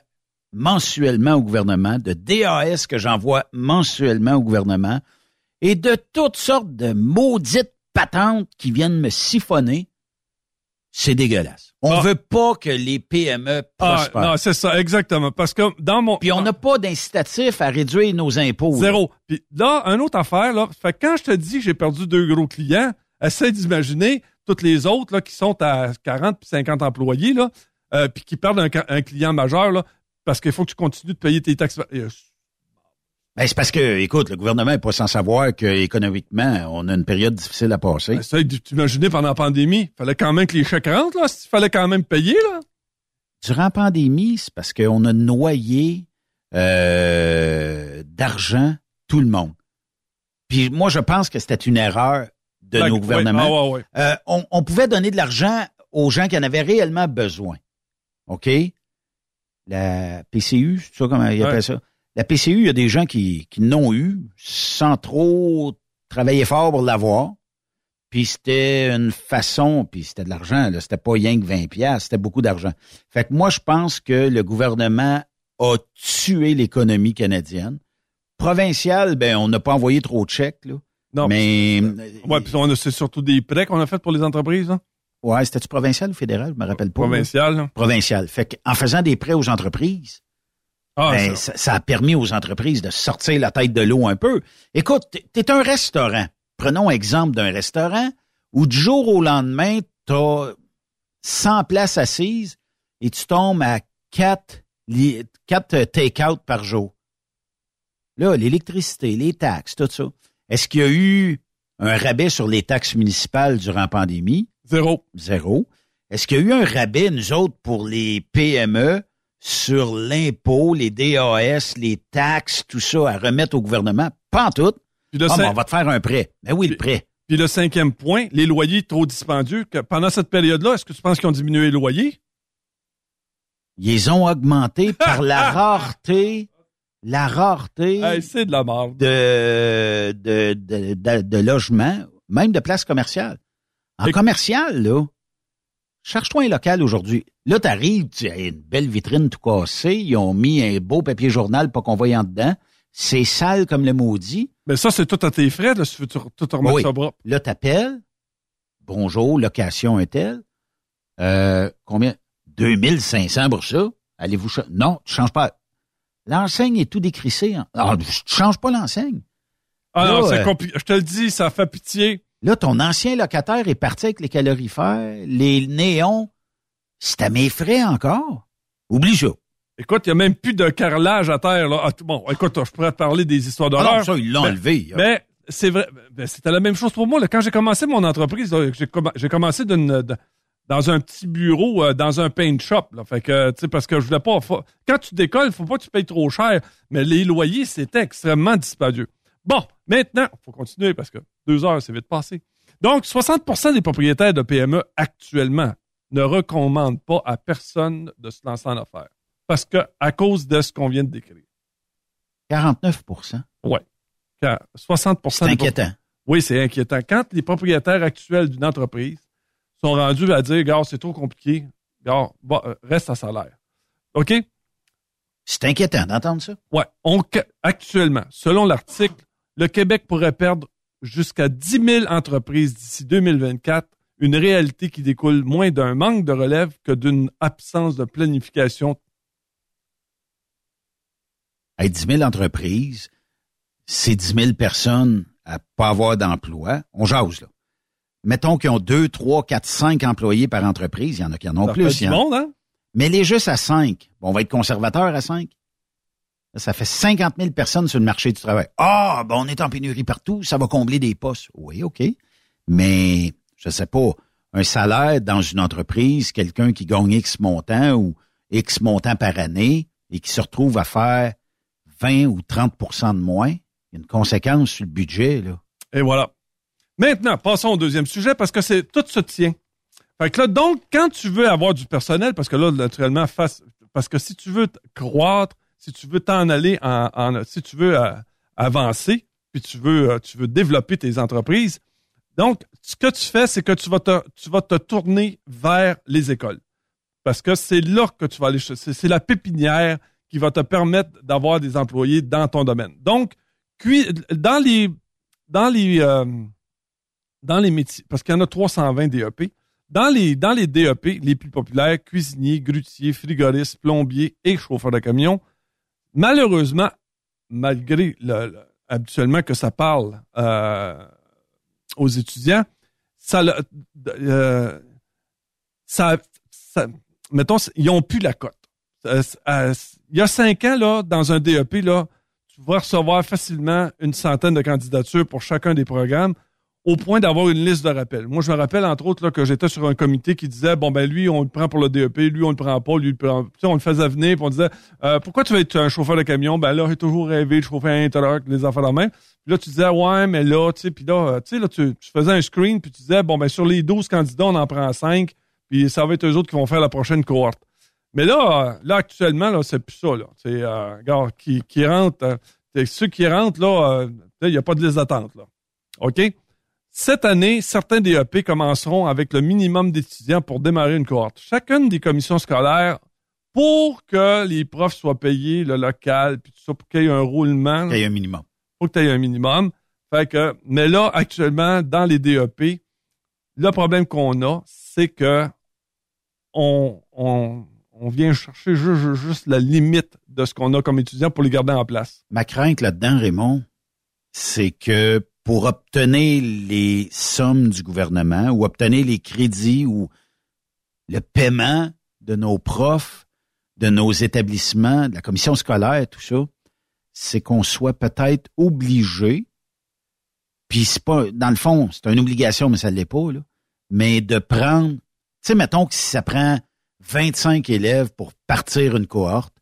mensuellement au gouvernement, de DAS que j'envoie mensuellement au gouvernement, et de toutes sortes de maudites patentes qui viennent me siphonner, c'est dégueulasse. On Ah. veut pas que les PME Ah, prospèrent. non, c'est ça, exactement. Parce que dans mon. Puis on n'a pas d'incitatif à réduire nos impôts. Zéro. Puis là, une autre affaire, là. Fait quand je te dis que j'ai perdu deux gros clients, essaie d'imaginer toutes les autres là, qui sont à 40 puis 50 employés, là, euh, puis qui perdent un, un client majeur, là, parce qu'il faut que tu continues de payer tes taxes. Ben, c'est parce que, écoute, le gouvernement n'est pas sans savoir qu'économiquement, on a une période difficile à passer. Essaye de t'imaginer pendant la pandémie. Fallait quand même que les chèques rentrent, là. Il fallait quand même payer, là. Durant la pandémie, c'est parce qu'on a noyé euh, d'argent tout le monde. Puis moi, je pense que c'était une erreur de nos gouvernements. ouais, ah, ouais, ouais. Euh, on, on pouvait donner de l'argent aux gens qui en avaient réellement besoin. OK? La PCU, c'est ça comment ils appellent ça? La PCU, il y a des gens qui, qui l'ont eu sans trop travailler fort pour l'avoir. Puis c'était une façon, puis c'était de l'argent, là. C'était pas rien que 20 piastres, c'était beaucoup d'argent. Fait que moi, je pense que le gouvernement a tué l'économie canadienne. Provinciale, ben, on n'a pas envoyé trop de chèques, là. Non, mais, Ouais, puis on a- c'est surtout des prêts qu'on a fait pour les entreprises, là. Ouais, c'était-tu provincial ou fédéral? Je me rappelle pas. Provincial, là. Provincial. Fait qu'en faisant des prêts aux entreprises, Ah, ben, ça. a permis aux entreprises de sortir la tête de l'eau un peu. Écoute, t'es- t'es un restaurant. Prenons exemple d'un restaurant où du jour au lendemain, t'as 100 places assises et tu tombes à 4, li- quatre take-out par jour. Là, l'électricité, les taxes, tout ça. Est-ce qu'il y a eu un rabais sur les taxes municipales durant la pandémie? Zéro. Zéro. Est-ce qu'il y a eu un rabais, nous autres, pour les PME sur l'impôt, les DAS, les taxes, tout ça à remettre au gouvernement? Pas en tout. Puis le, Ah, cin- mais on va te faire un prêt. Ben oui, le prêt. puis le cinquième point, les loyers trop dispendieux. Que pendant cette période-là, est-ce que tu penses qu'ils ont diminué les loyers? Ils ont augmentés par la rareté, la rareté Hey, c'est de la merde. de, de, de, de, de logements, même de places commerciales. En Et- commercial, là, cherche-toi un local aujourd'hui. Là, t'arrives, tu as une belle vitrine tout cassée, ils ont mis un beau papier journal pas qu'on voie en dedans. C'est sale comme le maudit. Mais ça, c'est tout à tes frais, là, si tu veux tout remettre Oui. ça propre. Là, t'appelles. Bonjour, location est telle. Euh, combien? 2500 pour ça? Allez-vous Non, tu changes pas. L'enseigne est tout décrissé. hein. Ah, tu changes pas l'enseigne. Ah Là, non, c'est euh, compliqué. Je te le dis, ça fait pitié. Là, ton ancien locataire est parti avec les calorifères, les néons. C'est à mes frais encore. Oublie ça. Écoute, il n'y a même plus de carrelage à terre. Là. Ah, bon, écoute, je pourrais te parler des histoires Ah d'horreur. non, ça, ils l'ont enlevé. Mais c'est vrai, ben, c'était la même chose pour moi. là. Quand j'ai commencé mon entreprise, j'ai commen- j'ai commencé d'une- dans un petit bureau, euh, dans un paint shop. Là. Fait que, tu sais, parce que je voulais pas. faut- quand tu décolles, faut pas que tu payes trop cher. Mais les loyers, c'était extrêmement dispendieux. Bon, maintenant, faut continuer parce que deux heures, c'est vite passé. Donc, 60% des propriétaires de PME actuellement ne recommandent pas à personne de se lancer en affaires. Parce que, à cause de ce qu'on vient de décrire. 49% Car 60 C'est inquiétant. oui, c'est inquiétant. Quand les propriétaires actuels d'une entreprise sont rendus à dire, gars, c'est trop compliqué, gars, euh, reste à salaire. OK? C'est inquiétant d'entendre ça. On, actuellement, selon l'article, le Québec pourrait perdre jusqu'à 10 000 entreprises d'ici 2024, une réalité qui découle moins d'un manque de relève que d'une absence de planification. Hey, 10 000 entreprises, c'est 10 000 personnes à pas avoir d'emploi. On jase, là. Mettons qu'ils ont 2, 3, 4, 5 employés par entreprise. Il y en a qui en ont Ça plus. fait du monde, hein? Mais les juste à 5. Bon, on va être conservateur à 5. Ça fait 50 000 personnes sur le marché du travail. Ah, ben on est en pénurie partout, ça va combler des postes. Oui, OK. Mais, je sais pas, un salaire dans une entreprise, quelqu'un qui gagne X montant ou X montant par année et qui se retrouve à faire 20 ou 30% de moins, il y a une conséquence sur le budget. Et voilà. Maintenant, passons au deuxième sujet parce que c'est tout se tient. Fait que donc, quand tu veux avoir du personnel, parce que là, naturellement, face, parce que si tu veux croître, si tu veux t'en aller en, si tu veux euh, avancer, puis tu veux, euh, tu veux développer tes entreprises, donc, ce que tu fais, c'est que tu vas te, tu vas te tourner vers les écoles. parce que c'est là que tu vas aller. C'est la pépinière qui va te permettre d'avoir des employés dans ton domaine. Donc, dans les dans les euh, dans les métiers, parce qu'il y en a 320 DEP, dans les, dans les DEP les plus populaires, cuisinier, grutier, frigoriste, plombier et chauffeur de camion, malheureusement, malgré le, habituellement que ça parle euh, aux étudiants, ça, euh, ça, ça, mettons, ils n'ont plus la cote. Euh, il y a cinq ans, là, dans un DEP, là, tu vas recevoir facilement une centaine de candidatures pour chacun des programmes au point d'avoir une liste de rappels. Moi, je me rappelle, entre autres, là, que j'étais sur un comité qui disait, bon, ben lui, on le prend pour le DEP, lui, on le prend pas, lui, on le faisait venir, puis on disait, euh, pourquoi tu veux être un chauffeur de camion? Ben là, j'ai toujours rêvé de chauffer un truck, les enfants de main. Puis là, tu disais, ouais, mais là, tu sais, puis là, euh, tu sais, là, tu, faisais un screen, puis tu disais, bon, ben sur les 12 candidats, on en prend 5, puis ça va être eux autres qui vont faire la prochaine cohorte. Mais là, là, actuellement, là, c'est plus ça, là. C'est, euh, gars, qui, qui rentrent, euh, ceux qui rentrent, là, il n'y a pas de liste d'attente, là. OK? Cette année, certains DEP commenceront avec le minimum d'étudiants pour démarrer une cohorte. Chacune des commissions scolaires, pour que les profs soient payés, le local, puis tout ça, pour qu'il y ait un roulement. Qu'il y ait un minimum. Pour qu'il y ait un minimum. Fait que, mais là, actuellement, dans les DEP, le problème qu'on a, c'est que on, on, on vient chercher juste, juste la limite de ce qu'on a comme étudiants pour les garder en place. Ma crainte là-dedans, Raymond, c'est que pour obtenir les sommes du gouvernement ou obtenir les crédits ou le paiement de nos profs, de nos établissements, de la commission scolaire, tout ça, c'est qu'on soit peut-être obligé, puis c'est pas, dans le fond, c'est une obligation, mais ça ne l'est pas, là, mais de prendre, tu sais, mettons que si ça prend 25 élèves pour partir une cohorte,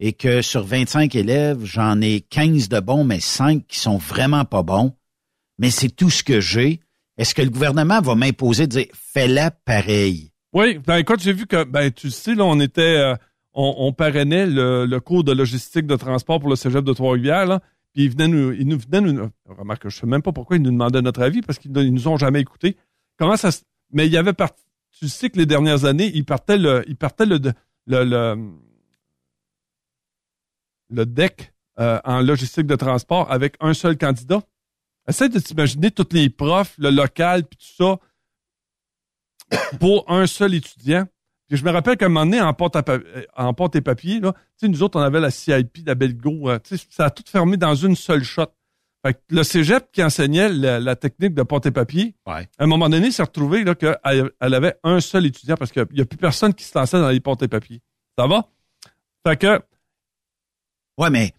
et que sur 25 élèves, j'en ai 15 de bons, mais 5 qui sont vraiment pas bons, mais c'est tout ce que j'ai. Est-ce que le gouvernement va m'imposer de dire fais-la pareil? Oui, ben écoute, j'ai vu que ben tu sais, là, on était euh, on, parrainait le, cours de logistique de transport pour le Cégep de Trois-Rivières, puis ils venaient nous, ils nous venaient nous. Remarque, je sais même pas pourquoi ils nous demandaient notre avis, parce qu'ils nous ont jamais écouté. Comment ça Mais il y avait parti. Tu sais que les dernières années, ils partaient le. Ils partaient le, le, le, le deck euh, en logistique de transport avec un seul candidat. Essaye de t'imaginer tous les profs, le local, puis tout ça, pour un seul étudiant. Puis je me rappelle qu'à un moment donné, en porte, euh, en porte et papier, là, nous autres, on avait la CIP, la Belgo, euh, ça a tout fermé dans une seule shot. Fait que le cégep qui enseignait la, technique de porte et papier, à un moment donné, s'est retrouvé qu'elle elle avait un seul étudiant parce qu'il n'y a plus personne qui se lançait dans les portes et papier. Ça va? Fait que. Ouais, mais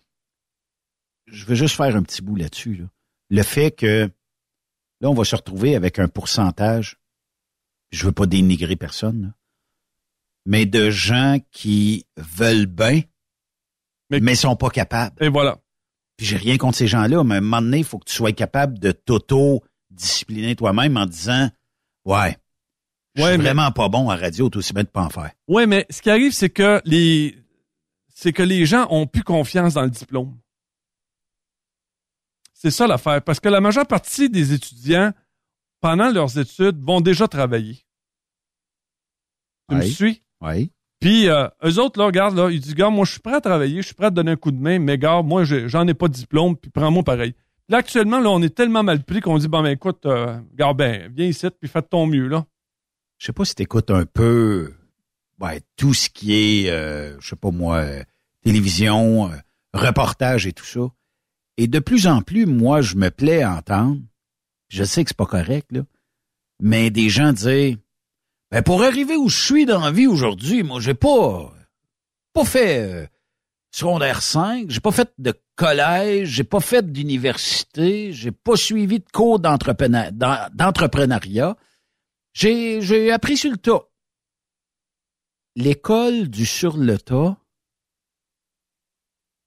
je veux juste faire un petit bout là-dessus. Là le fait que là, on va se retrouver avec un pourcentage, je veux pas dénigrer personne, mais de gens qui veulent bien, mais, mais sont pas capables. Et voilà. Puis j'ai rien contre ces gens-là, mais à un moment donné, il faut que tu sois capable de t'auto-discipliner toi-même en disant Ouais, je suis vraiment pas bon à radio, tout aussi bien de pas en faire. Ouais, mais ce qui arrive, c'est que les c'est que les gens ont plus confiance dans le diplôme. C'est ça l'affaire. Parce que la majeure partie des étudiants, pendant leurs études, vont déjà travailler. Tu me suis? Oui. Puis, euh, eux autres, là, regarde, là, ils disent, gars, moi, je suis prêt à travailler, je suis prêt à te donner un coup de main, mais gars, moi, j'en ai pas de diplôme, puis prends-moi pareil. Là, actuellement, là, on est tellement mal pris qu'on dit, bon, ben, écoute, euh, gars, ben, viens ici, puis fais ton mieux, là. Je sais pas si t'écoutes un peu, ouais, tout ce qui est, euh, je sais pas moi, euh, télévision, reportage et tout ça. Et de plus en plus, moi, je me plais à entendre, je sais que c'est pas correct, là, mais des gens disent, ben pour arriver où je suis dans la vie aujourd'hui, moi, j'ai pas, pas fait euh, secondaire 5, j'ai pas fait de collège, j'ai pas fait d'université, j'ai pas suivi de cours d'entrepreneuriat. J'ai, j'ai appris sur le tas. L'école du sur le tas,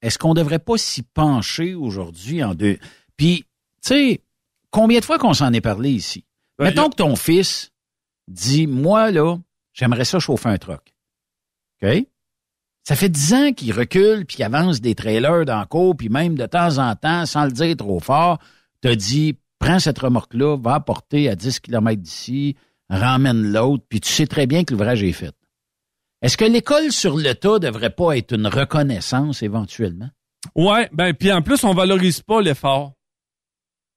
est-ce qu'on devrait pas s'y pencher aujourd'hui en deux? Puis, tu sais, combien de fois qu'on s'en est parlé ici? Ben, Mettons que ton fils dit, moi, là, j'aimerais ça chauffer un truck. OK? Ça fait dix ans qu'il recule puis qu'il avance des trailers dans le cours, puis même de temps en temps, sans le dire trop fort, te dit, prends cette remorque-là, va apporter à 10 km d'ici, ramène l'autre, puis tu sais très bien que l'ouvrage est fait. Est-ce que l'école sur le tas devrait pas être une reconnaissance éventuellement? Ouais, ben puis en plus on valorise pas l'effort.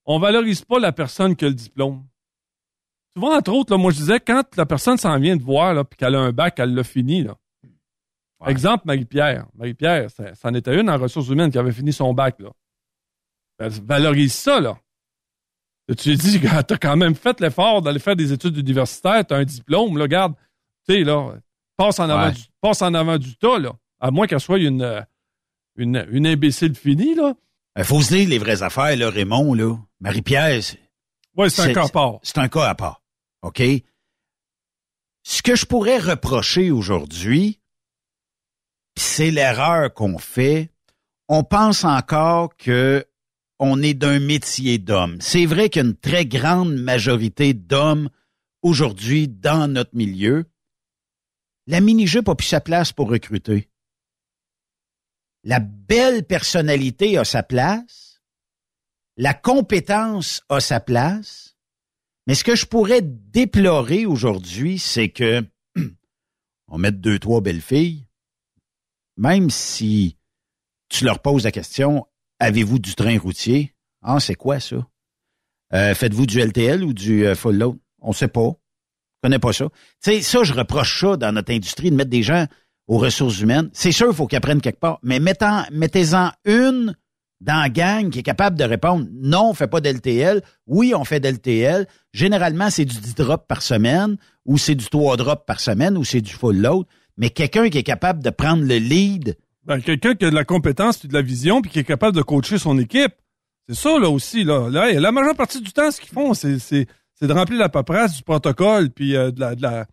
On valorise pas la personne qui a le diplôme. Tu vois entre autres là, moi je disais quand la personne s'en vient de voir là puis qu'elle a un bac, elle l'a fini là. Ouais. Exemple Marie-Pierre. Marie-Pierre, ça, ça en était une en ressources humaines qui avait fini son bac là. Elle valorise ça là. Tu lui dis t'as quand même fait l'effort d'aller faire des études universitaires, t'as un diplôme là, regarde, tu sais là, passe en avant Ouais. du passe en avant du tas là, à moins qu'elle soit une euh, une, une imbécile finie là. Il faut se dire les vraies affaires, là, Raymond, là. Marie-Pierre, c'est- Ouais, c'est un cas à part. c'est un cas à part. OK? Ce que je pourrais reprocher aujourd'hui, c'est l'erreur qu'on fait, on pense encore que on est d'un métier d'homme. C'est vrai qu'il y a une très grande majorité d'hommes aujourd'hui dans notre milieu. La mini-jupe a plus sa place pour recruter. La belle personnalité a sa place. La compétence a sa place. Mais ce que je pourrais déplorer aujourd'hui, c'est que on met deux, trois belles filles, même si tu leur poses la question, avez-vous du train routier? Ah, c'est quoi ça? Euh, Faites-vous du LTL ou du euh, full load? On sait pas. On connaît pas ça. Tu sais, ça, je reproche ça dans notre industrie de mettre des gens aux ressources humaines. C'est sûr, il faut qu'ils apprennent quelque part, mais mettez-en une dans la gang qui est capable de répondre non, on fait pas d'LTL, oui, on fait d'LTL. Généralement, c'est du 10 drops par semaine, ou c'est du 3 drops par semaine, ou c'est du full load. Mais quelqu'un qui est capable de prendre le lead, Ben, quelqu'un qui a de la compétence puis de la vision puis qui est capable de coacher son équipe. C'est ça, là, aussi. Là, la majeure partie du temps, ce qu'ils font, c'est, c'est, de remplir la paperasse du protocole puis euh, de la, de la-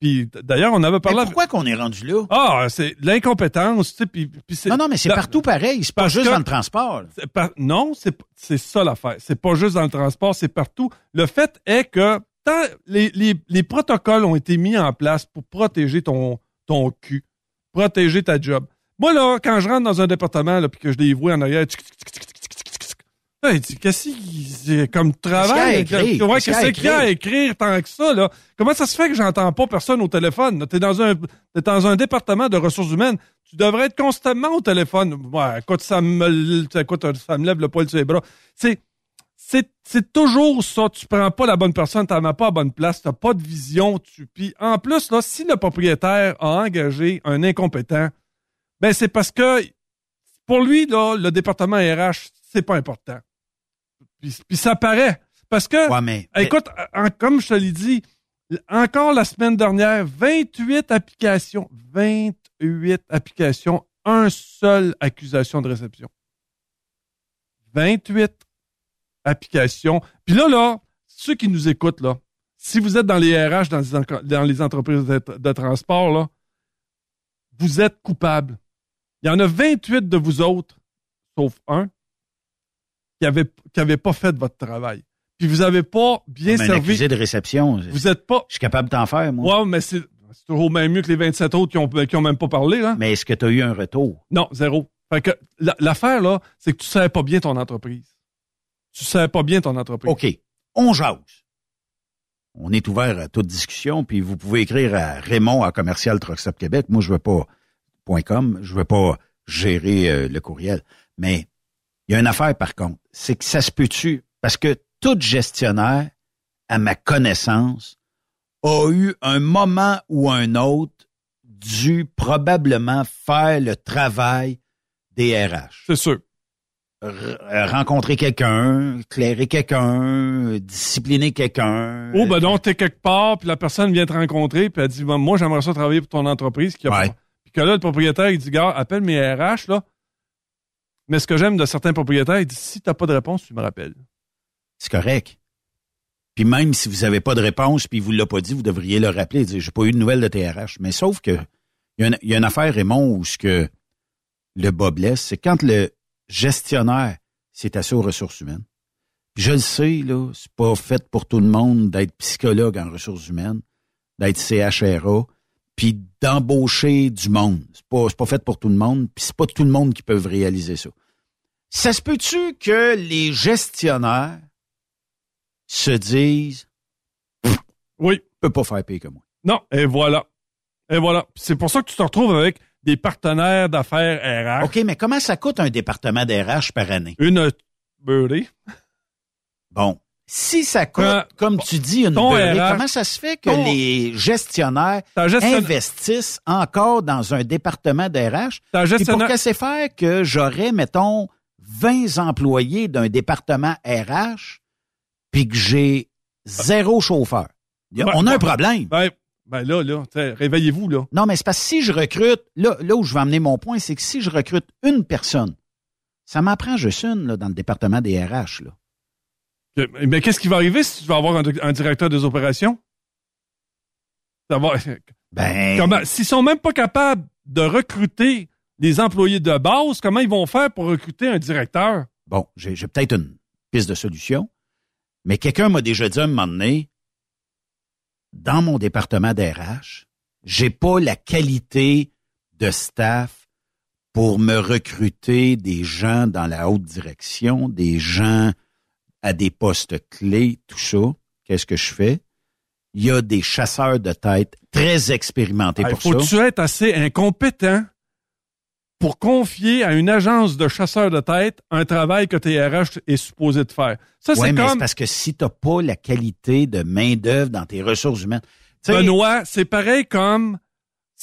puis d'ailleurs, on avait mais parlé... pourquoi qu'on est rendu là? Ah, c'est l'incompétence, tu sais, puis, puis c'est... Non, non, mais c'est partout pareil. C'est pas juste que- dans le transport. par- Non, c'est c'est ça l'affaire. C'est pas juste dans le transport, c'est partout. Le fait est que tant les, les, les protocoles ont été mis en place pour protéger ton, ton cul, protéger ta job. Moi, là, quand je rentre dans un département là, puis que je les vois en arrière, tchic, tchic, tchic, qu'est-ce qu'il- c'est comme travail? Qu'est-ce qu'il? Ouais, y a à écrire? tant que ça, là? Comment ça se fait que j'entends pas personne au téléphone? là? T'es dans un, t'es dans un département de ressources humaines. Tu devrais être constamment au téléphone. Ouais, écoute, ça me, écoute, ça me lève le poil sur les bras. C'est, c'est, c'est toujours ça. Tu prends pas la bonne personne, t'en as pas à la bonne place, t'as pas de vision, tu, puis en plus, là, si le propriétaire a engagé un incompétent, ben, c'est parce que, pour lui, là, le département RH, c'est pas important. Puis, puis ça paraît. Parce que, Ouais, mais. Écoute, en- comme je te l'ai dit, encore la semaine dernière, 28 applications. 28 applications, un seul accusation de réception. 28 applications. Puis là, là, ceux qui nous écoutent, là, si vous êtes dans les RH, dans les, enco- dans les entreprises de, de transport, là, vous êtes coupable. Il y en a 28 de vous autres, sauf un, qui qui avait pas fait votre travail. Puis vous n'avez pas bien mais un servi. accusé de réception, Vous n'êtes pas. je suis capable d'en faire, moi. Ouais, mais c'est toujours même mieux que les 27 autres qui ont, qui ont même pas parlé, là. Mais est-ce que tu as eu un retour? Non, zéro. Fait que la- l'affaire, là, c'est que tu ne savais pas bien ton entreprise. Tu ne savais pas bien ton entreprise. OK. On jase. On est ouvert à toute discussion, puis vous pouvez écrire à Raymond à commercial Québec. Moi, je veux pas .com, je veux pas gérer euh, le courriel. Mais il y a une affaire, par contre, c'est que ça se peut-tu, parce que tout gestionnaire, à ma connaissance, a eu un moment ou un autre dû probablement faire le travail des RH. C'est sûr. R- euh, rencontrer quelqu'un, éclairer quelqu'un, discipliner quelqu'un. Oh, ben non, t'es quelque part, puis la personne vient te rencontrer, puis elle dit, moi, j'aimerais ça travailler pour ton entreprise. Qui a Ouais. pas- Puis que là, le propriétaire, il dit, gars, appelle mes RH, là. Mais ce que j'aime de certains propriétaires, il dit, si t'as pas de réponse, tu me rappelles. C'est correct. Puis même si vous n'avez pas de réponse, puis vous ne l'a pas dit, vous devriez le rappeler et dire, j'ai pas eu de nouvelles de TRH. Mais sauf que, il y, a une- il y a une affaire, Raymond, où ce que le bas blesse, c'est quand le gestionnaire s'est assis aux ressources humaines. Puis je le sais, là, c'est pas fait pour tout le monde d'être psychologue en ressources humaines, d'être CHRA, puis d'embaucher du monde. C'est pas, c'est pas fait pour tout le monde, puis c'est pas tout le monde qui peut réaliser ça. Ça se peut-tu que les gestionnaires se disent Oui. je peux pas faire pire que moi? Non, et voilà. Et voilà. C'est pour ça que tu te retrouves avec des partenaires d'affaires RH. OK, mais comment ça coûte un département d'RH par année? Une beurrée. Bon. Si ça coûte, Euh, comme tu dis, une beurrée, comment ça se fait que ton- les gestionnaires gestionnaire, investissent encore dans un département d'RH? pour que c'est faire que j'aurais, mettons, 20 employés d'un département RH, puis que j'ai zéro chauffeur. Ouais, on a un problème. ben, ben là, là, réveillez-vous, là. Non, mais c'est parce que si je recrute, là, là où je vais amener mon point, c'est que si je recrute une personne, ça m'en prend juste une là, dans le département des RH. Là. Mais qu'est-ce qui va arriver si tu vas avoir un, un directeur des opérations? Ben, comment, s'ils sont même pas capables de recruter les employés de base, comment ils vont faire pour recruter un directeur? bon, j'ai j'ai peut-être une piste de solution, mais quelqu'un m'a déjà dit à un moment donné, dans mon département d'RH, j'ai pas la qualité de staff pour me recruter des gens dans la haute direction, des gens à des postes clés, tout ça. Qu'est-ce que je fais? Il y a des chasseurs de tête très expérimentés pour faut ça. tu être assez incompétent pour confier à une agence de chasseurs de tête un travail que tes RH est supposé de faire. Ça, Oui, c'est mais c'est comme, parce que si t'as pas la qualité de main-d'œuvre dans tes ressources humaines. Benoît, c'est pareil comme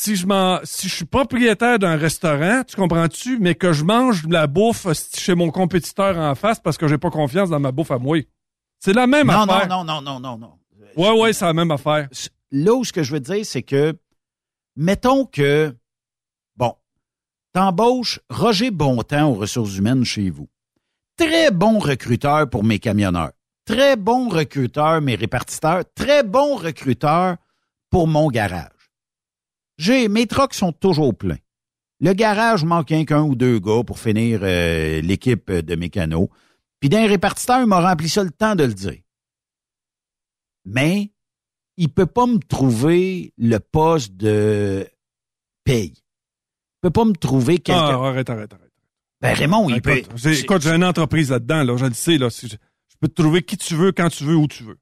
si je m'en, si je suis propriétaire d'un restaurant, tu comprends-tu, mais que je mange de la bouffe chez mon compétiteur en face parce que j'ai pas confiance dans ma bouffe à moi. C'est la même non, affaire. non, non, non, non, non, non. Ouais, ouais, c'est la même affaire. Là où ce que je veux dire, c'est que, mettons que, bon, t'embauches Roger Bontemps aux ressources humaines chez vous. Très bon recruteur pour mes camionneurs. Très bon recruteur, mes répartiteurs. Très bon recruteur pour mon garage. J'ai, mes trucks sont toujours pleins. Le garage manque un qu'un ou deux gars pour finir euh, l'équipe de mécanos. Puis d'un répartiteur, il m'a rempli ça le temps de le dire. Mais il peut pas me trouver le poste de paye. Il peut pas me trouver Ah, quelqu'un. arrête, arrête, arrête. ben Raymond, il peut. Écoute, j'ai, écoute, j'ai une entreprise là-dedans, là, je le sais, là. Je peux te trouver qui tu veux, quand tu veux, où tu veux.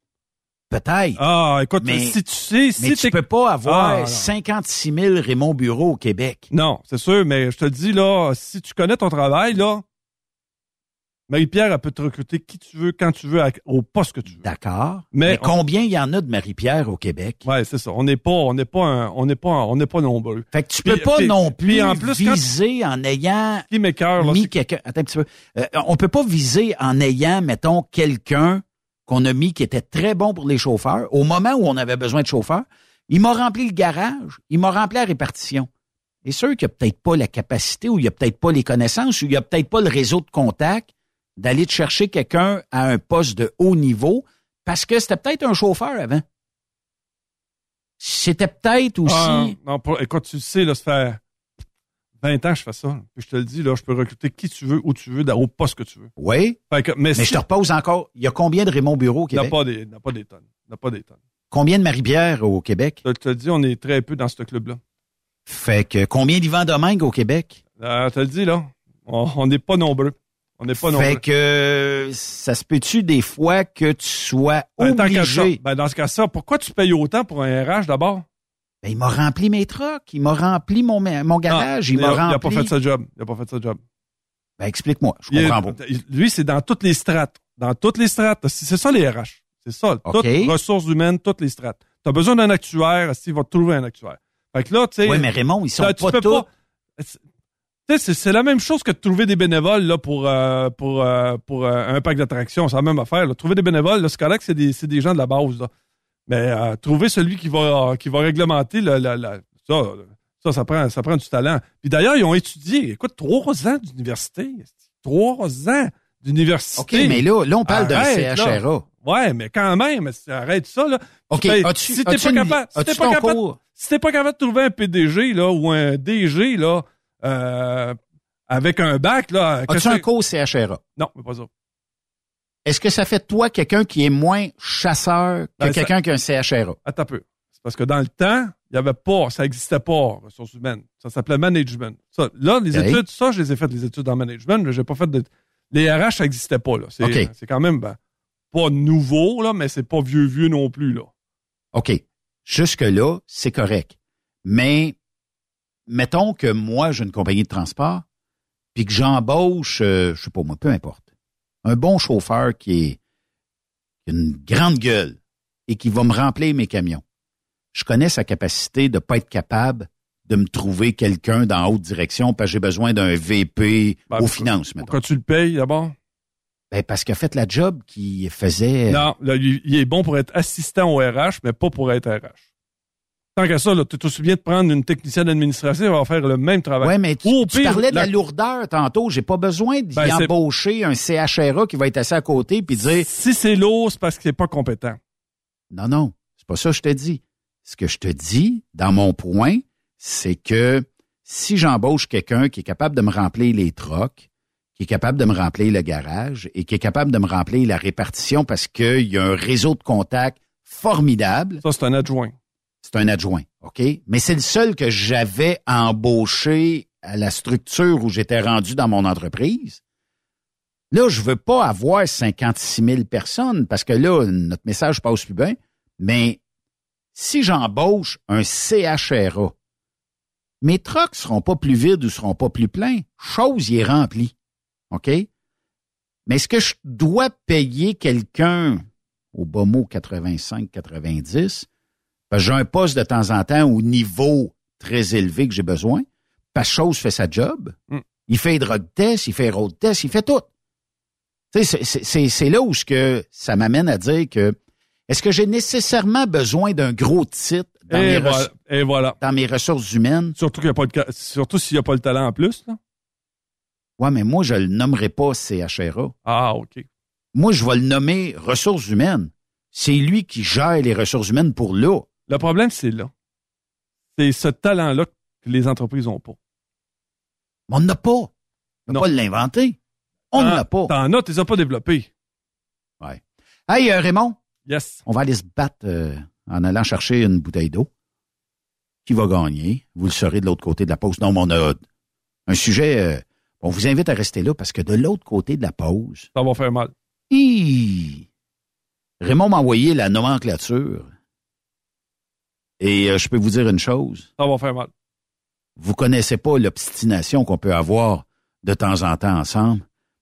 Peut-être. Ah, écoute, Mais- si tu sais, mais si tu t'es... peux pas avoir Ah, non. 56 000 Raymond Bureau au Québec. Non, c'est sûr, mais je te le dis, là, si tu connais ton travail, là, Marie-Pierre, elle peut te recruter qui tu veux, quand tu veux, au poste que tu veux. D'accord. Mais Mais, on- combien il y en a de Marie-Pierre au Québec? Ouais, c'est ça. On n'est pas, on n'est pas, un- on n'est pas, un- on n'est pas nombreux. Fait que tu Puis- peux pas puis- non puis plus en plus, quand- viser en ayant Qui mis quelqu'un. Attends un petit peu. Euh, on peut pas viser en ayant, mettons, quelqu'un qu'on a mis qui était très bon pour les chauffeurs. Au moment où on avait besoin de chauffeurs, il m'a rempli le garage, il m'a rempli la répartition. Et sûr qu'il n'y a peut-être pas la capacité ou il n'y a peut-être pas les connaissances ou il n'y a peut-être pas le réseau de contacts d'aller te chercher quelqu'un à un poste de haut niveau parce que c'était peut-être un chauffeur avant. C'était peut-être aussi. Ah, non, pour- écoute, tu sais, là, ça fait 20 ans je fais ça. Puis je te le dis, là, je peux recruter qui tu veux, où tu veux, au poste que tu veux. Oui, que, mais mais si, je te repose encore. Il y a combien de Raymond Bureau au il n'y a Québec? il y a pas des tonnes. Il n'y a pas des tonnes. Combien de Marie-Pierre au Québec? Je te le dis, on est très peu dans ce club-là. Fait que combien d'Yvan Domingue au Québec? Euh, je te le dis, là, on n'est pas nombreux. On n'est pas nombreux. Fait que ça se peut-tu des fois que tu sois obligé? ben, dans ce cas-là, pourquoi tu payes autant pour un RH d'abord? Ben, il m'a rempli mes trucks, il m'a rempli mon, mon garage, Ah, il m'a rempli. il a pas fait sa job. Il a pas fait sa job. Ben, explique-moi, je comprends pas. lui, c'est dans toutes les strates. Dans toutes les strates. C'est ça les RH. C'est ça. OK. Toutes ressources humaines, toutes les strates. Tu as besoin d'un actuaire, s'il va te trouver un actuaire? Fait que là, tu sais. Oui, mais Raymond, ils sont là, tu pas peux tous. c'est- la même chose que de trouver des bénévoles là, pour, euh, pour, euh, pour euh, un parc d'attractions. C'est la même affaire. là. Trouver des bénévoles, c'est correct, c'est des, des gens de la base. Là. Mais euh, trouver celui qui va, qui va réglementer la, la, la- ça, ça, ça prend, ça prend du talent. Puis d'ailleurs, ils ont étudié, écoute, trois ans d'université. Trois ans d'université. OK, mais là, là, on parle d'un Arrête, là. CHRA. Ouais, mais quand même, arrête ça, là. OK, Tu payes- as-tu, si t'es pas une- capable, si t'es pas capable, si t'es pas capable de trouver un PDG, là, ou un DG, là, euh, avec un bac, là, As-tu un cours CHRA? Non, mais pas ça. Est-ce que ça fait de toi quelqu'un qui est moins chasseur que Ben, ça- quelqu'un qui a un CHRA? Attends un peu. C'est parce que dans le temps, il y avait pas, ça existait pas, ressources humaines. Ça s'appelait management. Ça, là, les études, ça, je les ai faites, les études en management, mais j'ai pas fait de, les RH, ça existait pas, là. C'est quand même, ben, pas nouveau, là, mais c'est pas vieux, vieux non plus, là. OK. Jusque-là, c'est correct. Mais mettons que moi, j'ai une compagnie de transport, puis que j'embauche, euh, je sais pas moi, peu importe, un bon chauffeur qui est une grande gueule et qui va me remplir mes camions. Je connais sa capacité de pas être capable de me trouver quelqu'un dans haute direction parce que j'ai besoin d'un VP Ben, aux finances, mettons. Pourquoi tu le payes d'abord? Ben, parce qu'il a fait la job qu'il faisait. Non, là, il est bon pour être assistant au RH, mais pas pour être RH. Tant qu'à ça, tu te souviens de prendre une technicienne d'administration, elle va faire le même travail. Ouais, mais tu, au tu pire, parlais de la, la- lourdeur tantôt. J'ai pas besoin d'y Ben, c'est- embaucher un CHRA qui va être assis à côté puis dire Si c'est lourd, c'est parce qu'il n'est pas compétent. Non, non, c'est pas ça que je te dis. Ce que je te dis, dans mon point, c'est que si j'embauche quelqu'un qui est capable de me remplir les trocs, qui est capable de me remplir le garage et qui est capable de me remplir la répartition parce qu'il y a un réseau de contacts formidable, Ça, c'est un adjoint. C'est un adjoint, OK? Mais c'est le seul que j'avais embauché à la structure où j'étais rendu dans mon entreprise. Là, je veux pas avoir 56 000 personnes parce que là, notre message passe plus bien. Mais si j'embauche un CHRA, mes trucks seront pas plus vides ou seront pas plus pleins. Chose y est remplie. OK? Mais est-ce que je dois payer quelqu'un au bas mot 85-90 parce que j'ai un poste de temps en temps au niveau très élevé que j'ai besoin, parce que chose fait sa job. Mm. Il fait drug test, il fait road test, il fait tout. C'est- là où que ça m'amène à dire que est-ce que j'ai nécessairement besoin d'un gros titre dans, mes, Et res- voilà. Et voilà. dans mes ressources humaines? Surtout qu'il a pas de surtout s'il n'y a pas le talent en plus. Là. Ouais, mais moi, je le nommerai pas CHRA. Ah, OK. Moi, je vais le nommer ressources humaines. C'est lui qui gère les ressources humaines pour là. Le problème, c'est là. C'est ce talent-là que les entreprises n'ont pas. Mais on n'a pas. On ne Non. pas l'inventer. On Ah, n'a pas. T'en as, tu les as pas développés. Ouais. Hey, euh, Raymond, Yes. on va aller se battre euh, en allant chercher une bouteille d'eau. Qui va gagner? Vous le saurez de l'autre côté de la pause. Non, mais on a un sujet... euh, on vous invite à rester là parce que de l'autre côté de la pause, Ça va faire mal. hi, Raymond m'a envoyé la nomenclature. Et euh, je peux vous dire une chose. Ça va faire mal. Vous connaissez pas l'obstination qu'on peut avoir de temps en temps ensemble,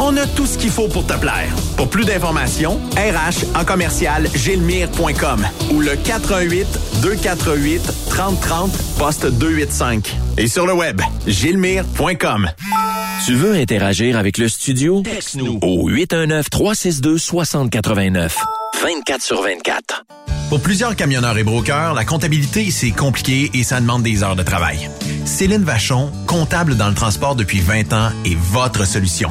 On a tout ce qu'il faut pour te plaire. Pour plus d'informations, RH en commercial gilmire.com ou le 418 248 3030 poste 285. Et sur le web, gilmire.com. Tu veux interagir avec le studio? Texte-nous au 819-362-6089. 24 sur 24. Pour plusieurs camionneurs et brokers, la comptabilité, c'est compliqué et ça demande des heures de travail. Céline Vachon, comptable dans le transport depuis 20 ans, est votre solution.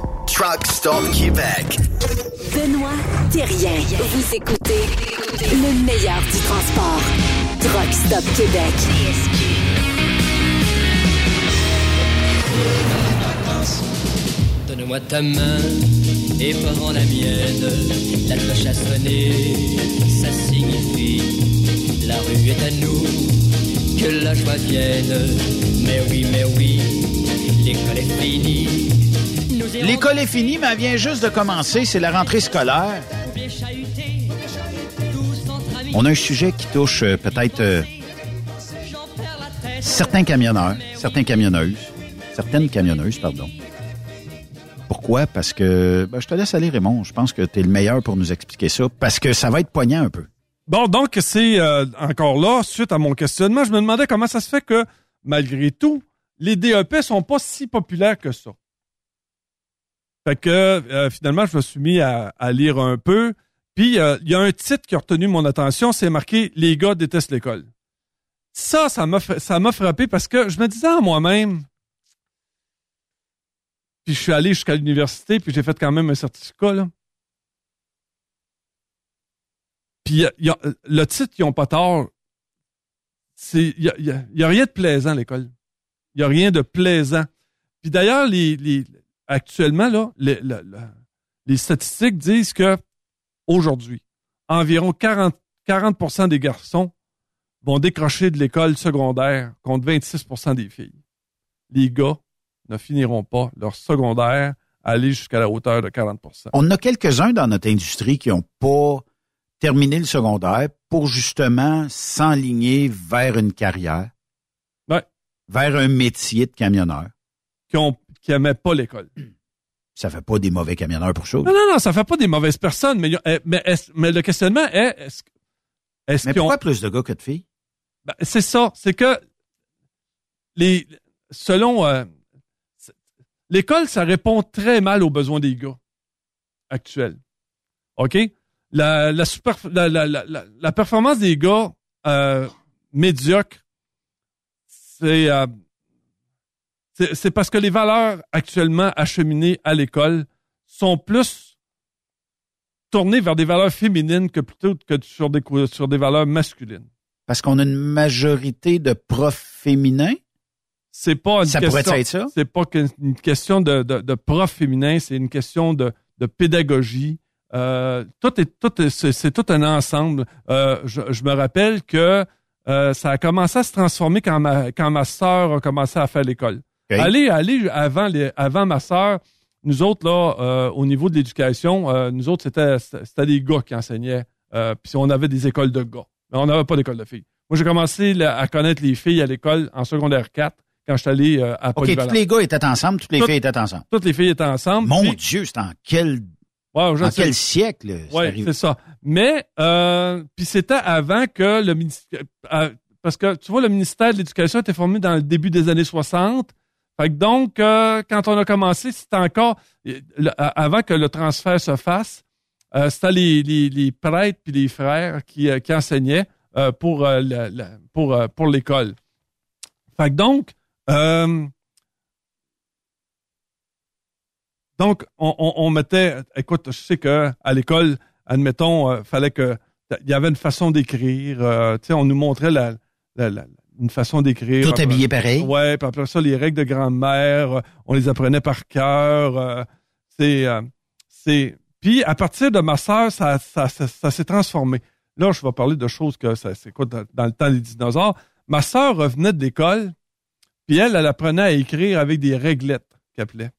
Truck Stop Québec. Benoît Thérien. Vous écoutez le meilleur du transport. Truck Stop Québec. Donne-moi ta main et prends la mienne. La cloche a sonné, ça signifie la rue est à nous, que la joie vienne. Mais oui, mais oui, l'école est finie. L'école est finie, mais elle vient juste de commencer. C'est la rentrée scolaire. On a un sujet qui touche euh, peut-être euh, certains camionneurs, certaines camionneuses, certaines camionneuses, pardon. Pourquoi? Parce que, ben, je te laisse aller, Raymond. Je pense que tu es le meilleur pour nous expliquer ça, parce que ça va être poignant un peu. Bon, donc c'est euh, encore là, suite à mon questionnement, je me demandais comment ça se fait que, malgré tout, les DEP sont pas si populaires que ça. Fait que euh, finalement, je me suis mis à, lire un peu. Puis euh, il y a un titre qui a retenu mon attention, c'est marqué Les gars détestent l'école. Ça, ça m'a ça m'a frappé parce que je me disais à moi-même. Puis je suis allé jusqu'à l'université, puis j'ai fait quand même un certificat là. Puis le titre, ils ont pas tort. Il y a, y a- rien de plaisant à l'école. Il y a rien de plaisant. Puis d'ailleurs, les actuellement là, les, le- le- les statistiques disent que aujourd'hui, environ 40, 40 des garçons vont décrocher de l'école secondaire contre 26% des filles. Les gars ne finiront pas leur secondaire à aller jusqu'à la hauteur de 40% On a quelques-uns dans notre industrie qui n'ont pas terminé le secondaire pour justement s'enligner vers une carrière, Ouais. vers un métier de camionneur. qui ont qui aimaient pas l'école. Ça fait pas des mauvais camionneurs pour chose. Non, non, non, ça fait pas des mauvaises personnes, mais, eh, mais, le questionnement est, est-ce, est-ce Mais ont- pourquoi plus de gars que de filles? Ben, c'est ça, c'est que les, selon, euh, l'école, ça répond très mal aux besoins des gars actuels. OK? La, la, super, la, la, la, performance des gars euh, médiocres, c'est, euh, c'est, parce que les valeurs actuellement acheminées à l'école sont plus tournées vers des valeurs féminines que plutôt que sur des, cou- sur des valeurs masculines. Parce qu'on a une majorité de profs féminins? C'est pas une Ça question, pourrait être ça? C'est pas une question de, de, de prof féminin, c'est une question de, de pédagogie. Euh, tout est tout est- c'est, c'est tout un ensemble. Euh, je, je me rappelle que euh, ça a commencé à se transformer quand ma quand ma sœur a commencé à faire l'école. OK. Aller aller avant les, avant ma sœur, nous autres là euh, au niveau de l'éducation, euh, nous autres c'était c'était des gars qui enseignaient. Euh, Puis on avait des écoles de gars, mais on n'avait pas d'école de filles. Moi j'ai commencé là, à connaître les filles à l'école en secondaire 4 quand je suis allé euh, à OK, Polyvalent. tous les gars étaient ensemble, toutes les filles étaient ensemble. Toutes les filles étaient ensemble. Mon Puis- Dieu, c'est en quel, Ouais, sais. quel siècle arrivé? c'est ça. Mais euh, puis c'était avant que le ministère parce que tu vois le ministère de l'Éducation était formé dans le début des années 60. Fait que donc euh, quand on a commencé, c'était encore a- avant que le transfert se fasse, euh, c'était les, prêtres puis les frères qui, euh, enseignaient euh, pour euh, le- le- pour euh, pour l'école. Fait que donc euh, donc, on, mettait, écoute, je sais que à l'école, admettons, euh, fallait que il y avait une façon d'écrire. euh, on nous montrait la- la- une façon d'écrire. Tout Après- habillé pareil? Ouais, puis après ça, les règles de grammaire, euh, on les apprenait par cœur. euh, c'est, euh, c'est. Puis à partir de ma sœur, ça, ça, ça, ça s'est transformé. Là, je vais parler de choses que ça, c'est quoi dans, dans le temps des dinosaures. Ma sœur revenait de l'école, puis elle, elle apprenait à écrire avec des réglettes qu'elle appelait.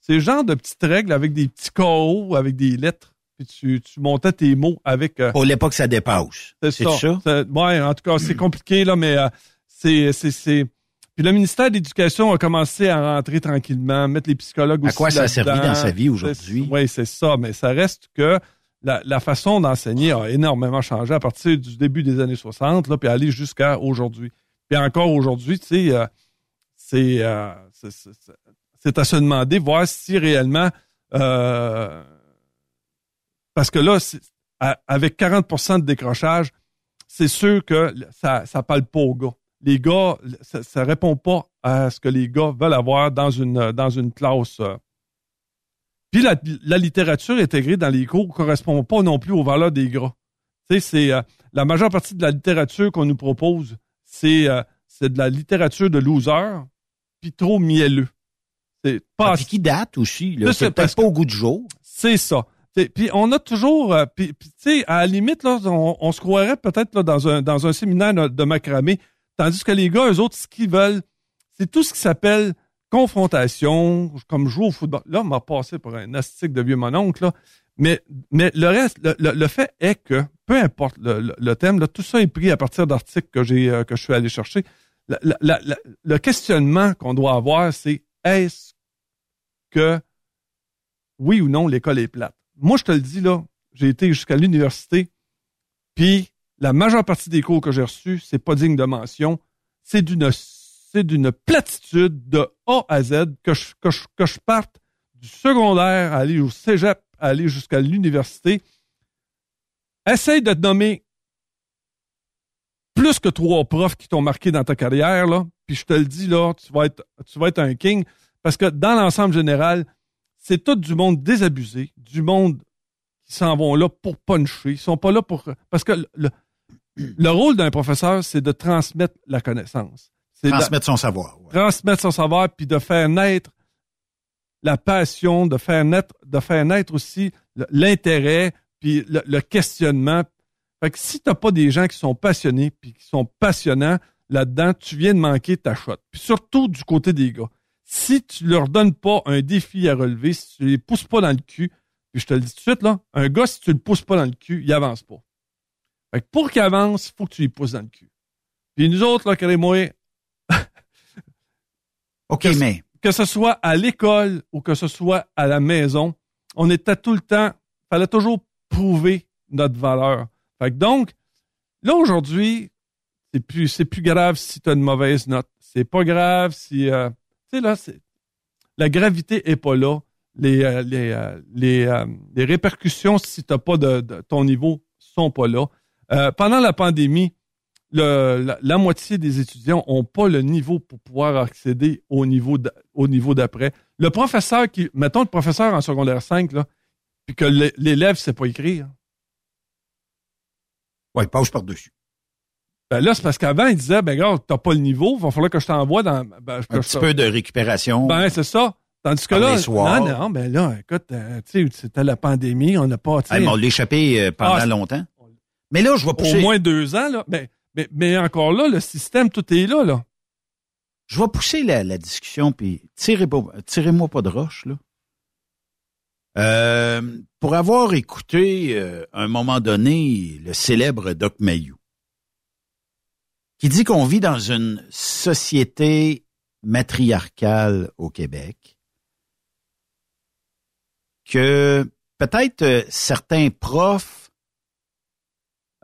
C'est le genre de petites règles avec des petits KO, avec des lettres. Puis tu, tu montais tes mots avec... euh, Pour l'époque, ça dépasse. c'est ça. ça? Ouais, en tout cas, c'est compliqué, là, mais euh, c'est, c'est, c'est... Puis le ministère de l'Éducation a commencé à rentrer tranquillement, mettre les psychologues À aussi quoi ça a servi dans sa vie aujourd'hui? Oui, c'est ça, mais ça reste que la, la façon d'enseigner a énormément changé à partir du début des années 60, là, puis aller jusqu'à aujourd'hui. Puis encore aujourd'hui, tu sais, euh, c'est, euh, c'est à se demander, voir si réellement... euh, parce que là, à- avec 40% de décrochage, c'est sûr que ça ça parle pas aux gars. Les gars, ça, ça répond pas à ce que les gars veulent avoir dans une dans une classe. euh. Puis la, la littérature intégrée dans les cours correspond pas non plus aux valeurs des. Tu sais, c'est euh, la majeure partie de la littérature qu'on nous propose, c'est euh, c'est de la littérature de loser, puis trop mielleux. C'est pas Ah, puis qui date aussi, là? Ça, C'est peut-être pas au goût du jour. c'est ça. Puis on a toujours, euh, puis tu sais, à la limite là, on, on se croirait peut-être dans un dans un séminaire de, macramé, tandis que les gars, eux autres, ce qu'ils veulent, c'est tout ce qui s'appelle confrontation, comme jouer au football. Là, on m'a passé pour un astique de vieux mononcle là, mais mais le reste, le, le- le fait est que peu importe le, le- thème, là, tout ça est pris à partir d'articles que j'ai euh, que je suis allé chercher. La- la- le questionnement qu'on doit avoir, c'est est-ce que oui ou non, l'école est plate? Moi, je te le dis, là, j'ai été jusqu'à l'université, puis la majeure partie des cours que j'ai reçus, c'est pas digne de mention. C'est d'une platitude de A à Z que je, que parte du secondaire à aller au cégep, à aller jusqu'à l'université. Essaye de te nommer plus que trois profs qui t'ont marqué dans ta carrière, là, puis je te le dis, là, tu vas être un king, parce que dans l'ensemble général, c'est tout du monde désabusé, du monde qui s'en vont là pour puncher. Ils sont pas là pour... Parce que le, le- le rôle d'un professeur, c'est de transmettre la connaissance. C'est de- Transmettre son savoir. ouais. transmettre son savoir, puis de faire naître la passion, de faire naître, de faire naître aussi l'intérêt, puis le, le questionnement. Fait que si t'as pas des gens qui sont passionnés, puis qui sont passionnants là-dedans, tu viens de manquer ta shot. Puis surtout du côté des gars. Si tu leur donnes pas un défi à relever, si tu les pousses pas dans le cul, puis je te le dis tout de suite, là, un gars, si tu le pousses pas dans le cul, il avance pas. Fait que pour qu'il avance, il faut que tu les pousses dans le cul. Puis nous autres, là, moi, OK, que, mais que ce soit à l'école ou que ce soit à la maison, on était tout le temps, fallait toujours prouver notre valeur. Fait que donc, là aujourd'hui, c'est plus c'est plus grave si tu as une mauvaise note. C'est pas grave si euh, sais là, la gravité est pas là. Les euh, les euh, les, euh, les répercussions si t'as pas de, ton niveau sont pas là. Pendant la pandémie, la, moitié des étudiants ont pas le niveau pour pouvoir accéder au niveau au niveau d'après. Le professeur qui, mettons le professeur en secondaire 5, là, puis que l'é- l'élève sait pas écrire. ouais, passe par-dessus. Ben là, c'est parce qu'avant, il disait, ben gars, t'as pas le niveau, il va falloir que je t'envoie dans. Ben, Un petit peu de récupération. Ben, c'est ça. Tandis que là, non, non, ben là, écoute, euh, tu sais, c'était la pandémie, on n'a pas, Hey, mais on l'a échappé euh, pendant Ah, longtemps. Mais là, je vais au pousser. moins deux ans, là. Ben, mais, mais encore là, le système, tout est là, là. Je vais pousser la, la discussion, puis tirez tirez-moi pas de roche, là. Euh, pour avoir écouté, euh, à un moment donné, le célèbre Doc Mayou, qui dit qu'on vit dans une société matriarcale au Québec, que peut-être euh, certains profs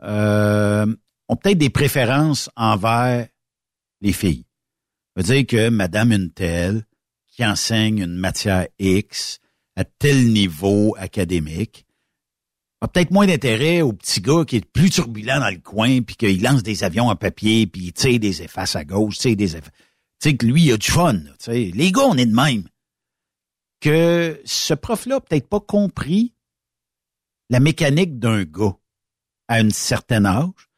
euh, ont peut-être des préférences envers les filles. Ça veut dire que Madame une telle qui enseigne une matière X à tel niveau académique a peut-être moins d'intérêt au petit gars qui est plus turbulent dans le coin puis qu'il lance des avions en papier puis il tire des effaces à gauche, sais des effaces. Tu sais que lui il a du fun. Les gars on est de même. Que ce prof-là a peut-être pas compris la mécanique d'un gars à un certain âge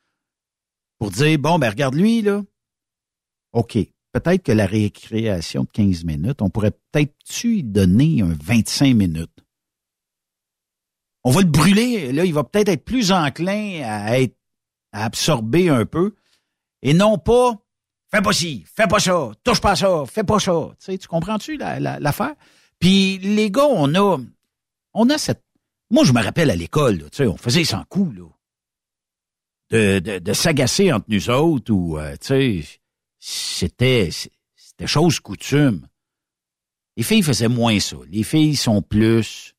pour dire bon ben regarde lui là. OK, peut-être que la récréation de 15 minutes, on pourrait peut-être lui donner un 25 minutes. On va le brûler, là, il va peut-être être plus enclin à être à absorber un peu et non pas fais pas ci, fais pas ça, touche pas ça, fais pas ça. Tu sais, tu comprends-tu la- la- l'affaire? Puis les gars, on a on a cette Moi, je me rappelle à l'école, tu sais, on faisait sans coup, là. De, de, de s'agacer entre nous autres ou, euh, tu sais, c'était, c'était chose coutume. Les filles faisaient moins ça. Les filles sont plus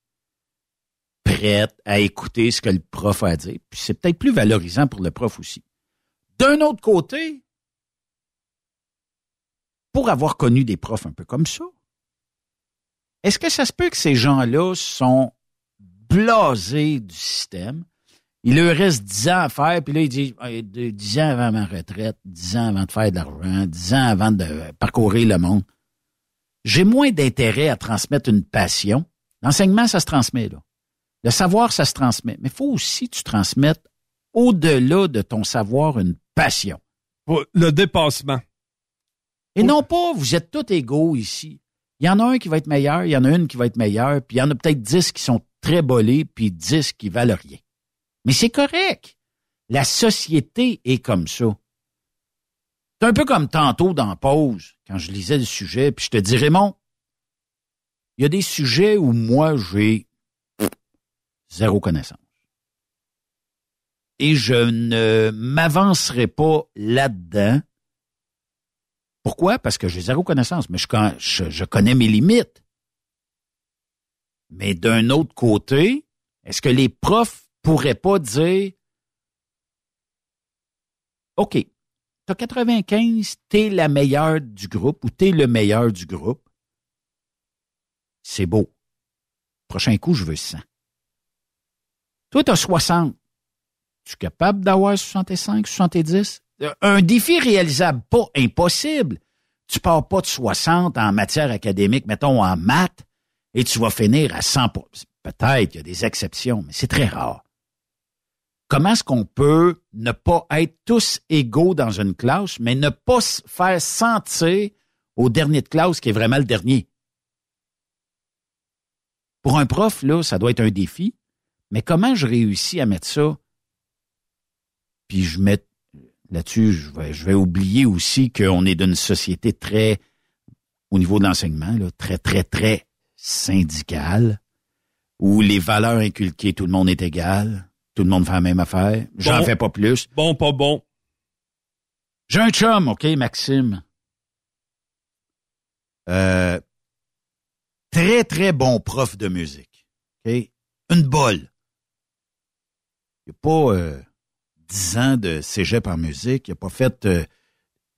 prêtes à écouter ce que le prof a à dire. Puis c'est peut-être plus valorisant pour le prof aussi. D'un autre côté, pour avoir connu des profs un peu comme ça, est-ce que ça se peut que ces gens-là sont blasés du système? Il leur reste 10 ans à faire, puis là, il dit 10 ans avant ma retraite, 10 ans avant de faire de l'argent, 10 ans avant de parcourir le monde. J'ai moins d'intérêt à transmettre une passion. L'enseignement, ça se transmet, là. Le savoir, ça se transmet. Mais il faut aussi que tu transmettes au-delà de ton savoir une passion. Le dépassement. Et non pas, vous êtes tous égaux ici. Il y en a un qui va être meilleur, il y en a une qui va être meilleure, puis il y en a peut-être dix qui sont très bolés, puis dix qui valent rien. Mais c'est correct. La société est comme ça. C'est un peu comme tantôt dans pause, quand je lisais le sujet, puis je te dis, Raymond, il y a des sujets où moi, j'ai zéro connaissance. Et je ne m'avancerai pas là-dedans. Pourquoi? Parce que j'ai zéro connaissance, mais je, je, connais mes limites. Mais d'un autre côté, est-ce que les profs pourraient pas dire OK, t'as 95, t'es la meilleure du groupe ou t'es le meilleur du groupe. C'est beau. Prochain coup, je veux 100. Toi, t'as 60. Tu es capable d'avoir 65, 70? Un défi réalisable, pas impossible. Tu pars pas de 60 en matière académique, mettons en maths, et tu vas finir à 100. Peut-être, il y a des exceptions, mais c'est très rare. Comment est-ce qu'on peut ne pas être tous égaux dans une classe, mais ne pas se faire sentir au dernier de classe qui est vraiment le dernier? Pour un prof, ça doit être un défi. Mais comment je réussis à mettre ça? Puis je mets là-dessus, je vais, je vais oublier aussi qu'on est d'une société très, au niveau de l'enseignement, très, très, très syndicale, où les valeurs inculquées, tout le monde est égal, tout le monde fait la même affaire. J'en Bon. fais pas plus. Bon, pas bon. J'ai un chum, OK, Maxime. Euh, très, très bon prof de musique. OK? Une bolle. Il n'a pas euh, 10 ans de cégep en musique. Il n'a pas fait euh,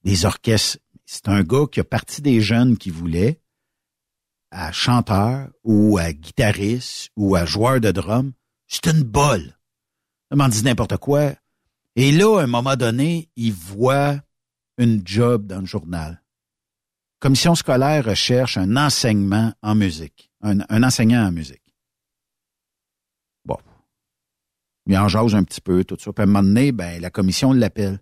des orchestres. C'est un gars qui a parti des jeunes qui voulaient à chanteur ou à guitariste ou à joueur de drum. C'est une bolle. Il m'en dit n'importe quoi. Et là, à un moment donné, il voit une job dans le journal. Commission scolaire recherche un enseignement en musique, un enseignant en musique. Bon. Il en jase un petit peu, tout ça. Puis à un moment donné, ben, la commission l'appelle.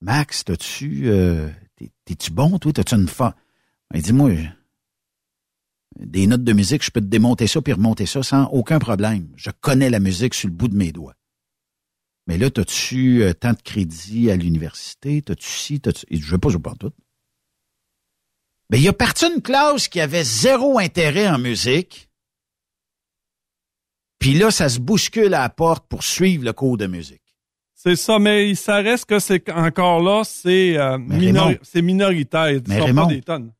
Max, t'as-tu, euh, t'es- t'es-tu bon, toi? T'as-tu une fa... Il dit, moi, des notes de musique, je peux te démonter ça puis remonter ça sans aucun problème. Je connais la musique sur le bout de mes doigts. Mais là, t'as-tu euh, tant de crédit à l'université? T'as-tu ci, t'as-tu... Il dit, Je veux pas partout. Ben, il a parti une classe qui avait zéro intérêt en musique. Puis là, ça se bouscule à la porte pour suivre le cours de musique. C'est ça, mais ça reste que c'est encore là, c'est euh, minori- minoritaire. Ils Mais Raymond. pas des tonnes.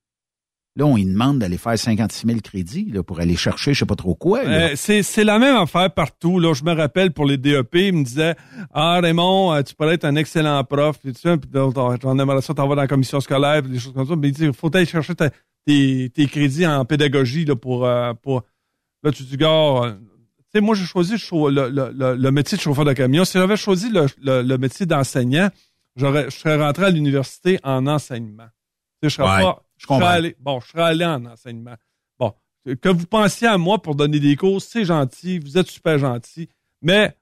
Là, on lui demande d'aller faire 56 000 crédits là, pour aller chercher je sais pas trop quoi. Euh, c'est la même affaire partout. Là, je me rappelle pour les DEP, ils me disaient Ah Raymond, euh, tu pourrais être un excellent prof, puis t'en- j'en aimerais ça t'envoyer dans la commission scolaire, puis des choses comme ça. Mais il dit, faut aller chercher ta- tes, tes crédits en pédagogie là, pour, euh, pour là tu dis gars, euh, tu sais, moi j'ai choisi le, métier de chauffeur de camion. Si j'avais choisi le, métier d'enseignant, j'aurais je serais rentré à l'université en enseignement. Je serais Ouais, pas. je serais allé- bon, je serais allé en enseignement. Bon, que vous pensiez à moi pour donner des cours, c'est gentil, vous êtes super gentil, mais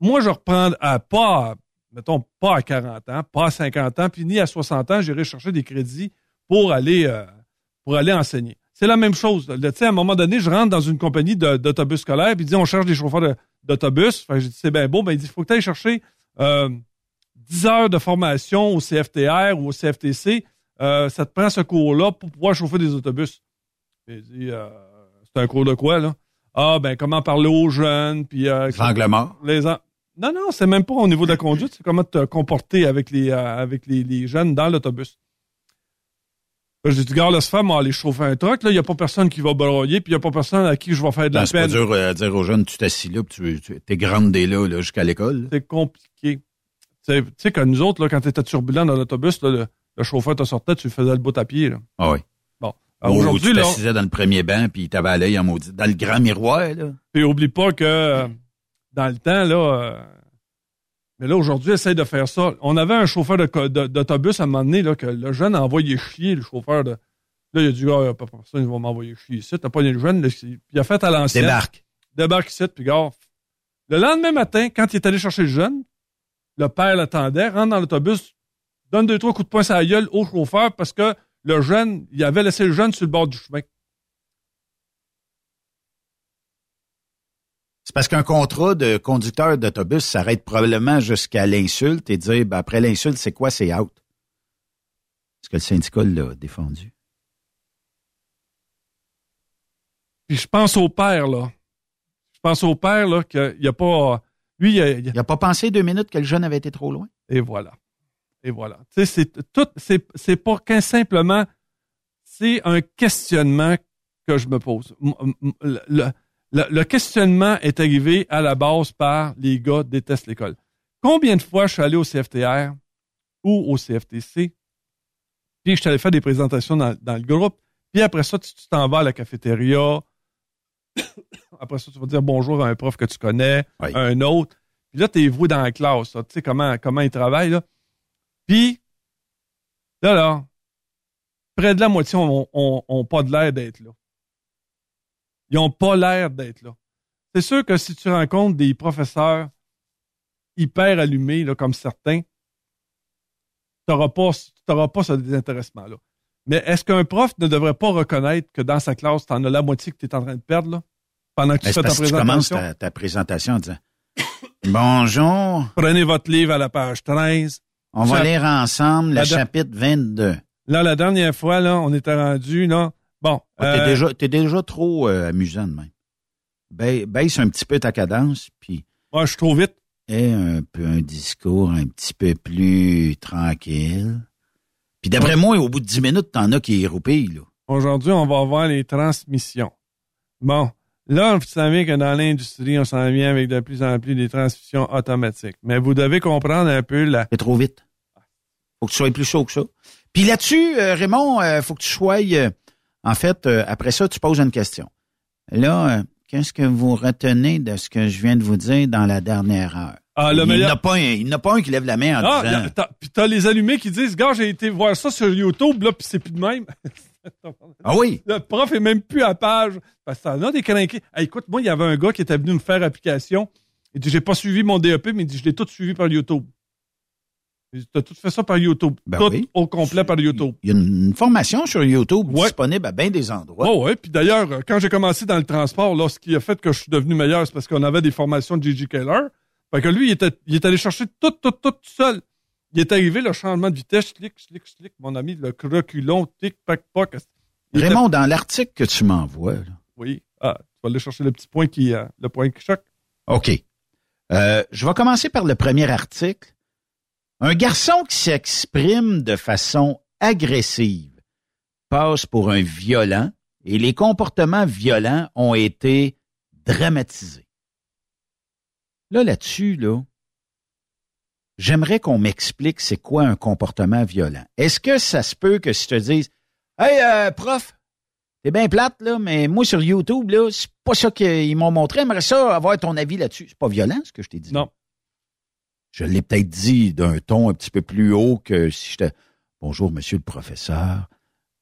moi, je reprends à pas, mettons, pas à 40 ans, pas à 50 ans, puis ni à 60 ans, j'irai chercher des crédits pour aller, euh, pour aller enseigner. C'est la même chose. Tu sais, à un moment donné, je rentre dans une compagnie d'autobus scolaire, puis il dit, on cherche des chauffeurs d'autobus. Que j'ai dit, c'est bien beau, mais il dit, faut que tu ailles chercher euh, 10 heures de formation au CFTR ou au CFTC. Euh, ça te prend ce cours-là pour pouvoir chauffer des autobus. J'ai dit, euh, c'est un cours de quoi, là? ah, ben, comment parler aux jeunes, puis... Euh, mort. Les Non, non, c'est même pas au niveau de la conduite, c'est comment te comporter avec les, avec les, les jeunes dans l'autobus. J'ai dit, gars, laisse faire, moi, aller chauffer un truck, là, il n'y a pas personne qui va broyer, puis il n'y a pas personne à qui je vais faire de la Ben, c'est pas peine. dur euh, à dire aux jeunes, tu t'assis là, puis tu, es grandé là, là jusqu'à l'école. C'est compliqué. Tu sais- que nous autres, là, quand tu étais turbulent dans l'autobus, le, le chauffeur te sortait, tu faisais le bout à pied. Là. Ah oui. Bon. Aujourd'hui, tu t'assisais dans le premier banc, puis t'avais à l'œil en maudit. Dans le grand miroir, là. puis oublie pas que euh, dans le temps, là, euh, mais là, aujourd'hui, essaye de faire ça. On avait un chauffeur d'autobus à un moment donné, là, que le jeune a envoyé chier, le chauffeur de. Là, il a dit, ah, pas personne, il va m'envoyer chier ici. T'as pas le jeune, puis il a fait à l'ancienne. Débarque. Débarque ici, puis gars. Le lendemain matin, quand il est allé chercher le jeune, le père l'attendait, rentre dans l'autobus, donne deux, trois coups de poing sur la gueule au chauffeur parce que le jeune, il avait laissé le jeune sur le bord du chemin. C'est parce qu'un contrat de conducteur d'autobus s'arrête probablement jusqu'à l'insulte et dire, ben, après l'insulte, c'est quoi? C'est out. Est-ce que le syndicat l'a défendu? Puis je pense au père, là. Je pense au père, là, qu'il n'y a pas. Lui, il a, Il n'a pas pensé deux minutes que le jeune avait été trop loin? Et voilà. Et voilà. Tu sais, c'est tout, c'est, pas qu'un simplement, c'est un questionnement que je me pose. Le- le- le questionnement est arrivé à la base par les gars détestent l'école. Combien de fois je suis allé au CFTR ou au CFTC, puis je suis allé faire des présentations dans, dans le groupe, puis après ça, tu t'en vas à la cafétéria, après ça, tu vas dire bonjour à un prof que tu connais, Oui. à un autre. Puis là, tu es voué dans la classe. là. Tu sais comment, comment ils travaillent. Là. Puis, là, là, près de la moitié ont pas de l'air d'être là. Ils ont pas l'air d'être là. C'est sûr que si tu rencontres des professeurs hyper allumés, là, comme certains, tu n'auras pas, t'auras pas ce désintéressement-là. Mais est-ce qu'un prof ne devrait pas reconnaître que dans sa classe, tu en as la moitié que tu es en train de perdre là, pendant que tu Ben, c'est fais ta que tu commences présentation? ta, ta présentation en disant, bonjour, Prenez votre livre à la page 13. on va lire ensemble le La- chapitre 22. Là, la dernière fois, là, on était rendu, là. Bon. Ah, T'es euh, déjà, t'es déjà trop euh, amusant de même. Ba- baisse un petit peu ta cadence, puis Moi, je suis trop vite. aie un peu un discours un petit peu plus tranquille. Puis d'après moi, au bout de 10 minutes, t'en as qui roupillent, là. Aujourd'hui, on va voir les transmissions. Bon. Là, vous savez que dans l'industrie, on s'en vient avec de plus en plus des transmissions automatiques. Mais vous devez comprendre un peu la. C'est trop vite. Faut que tu sois plus chaud que ça. Puis là-dessus, euh, Raymond, euh, faut que tu sois... euh, en fait, euh, après ça, tu poses une question. Là, euh, qu'est-ce que vous retenez de ce que je viens de vous dire dans la dernière heure? Ah, le il meilleur- n'y en a pas un, il n'y en a pas un qui lève la main en Ah, disant... a- t'as- puis t'as les allumés qui disent, gars, j'ai été voir ça sur YouTube, là, puis c'est plus de même. Ah oui? Le prof est même plus à page. Parce que t'en as des crinqués. Hey, écoute, moi, il y avait un gars qui était venu me faire application. Il dit, j'ai pas suivi mon DEP, mais il dit, je l'ai tout suivi par YouTube. T'as tout fait ça par YouTube. Ben tout oui. au complet par YouTube. Il y a une, formation sur YouTube Ouais. disponible à bien des endroits. Oh ouais, puis d'ailleurs, euh, quand j'ai commencé dans le transport, là, ce qui a fait que je suis devenu meilleur, c'est parce qu'on avait des formations de J.J. Keller. Fait que lui, il était, il est allé chercher tout, tout, tout, tout seul. Il est arrivé, le changement de vitesse, slick, slick, slick, mon ami, le reculon, tic, pac, pac. Était- Raymond, dans l'article que tu m'envoies, là, Oui. Ah, tu vas aller chercher le petit point qui, euh, le point qui choque. OK. Euh, je vais commencer par le premier article. Un garçon qui s'exprime de façon agressive passe pour un violent et les comportements violents ont été dramatisés. Là, là-dessus, là, j'aimerais qu'on m'explique c'est quoi un comportement violent. Est-ce que ça se peut que si je te dise, Hey, euh, prof, T'es bien plate, là, mais moi, sur YouTube, là, c'est pas ça qu'ils m'ont montré. J'aimerais ça avoir ton avis là-dessus. C'est pas violent, ce que je t'ai dit. Non. Je l'ai peut-être dit d'un ton un petit peu plus haut que si j'étais Bonjour, monsieur le professeur.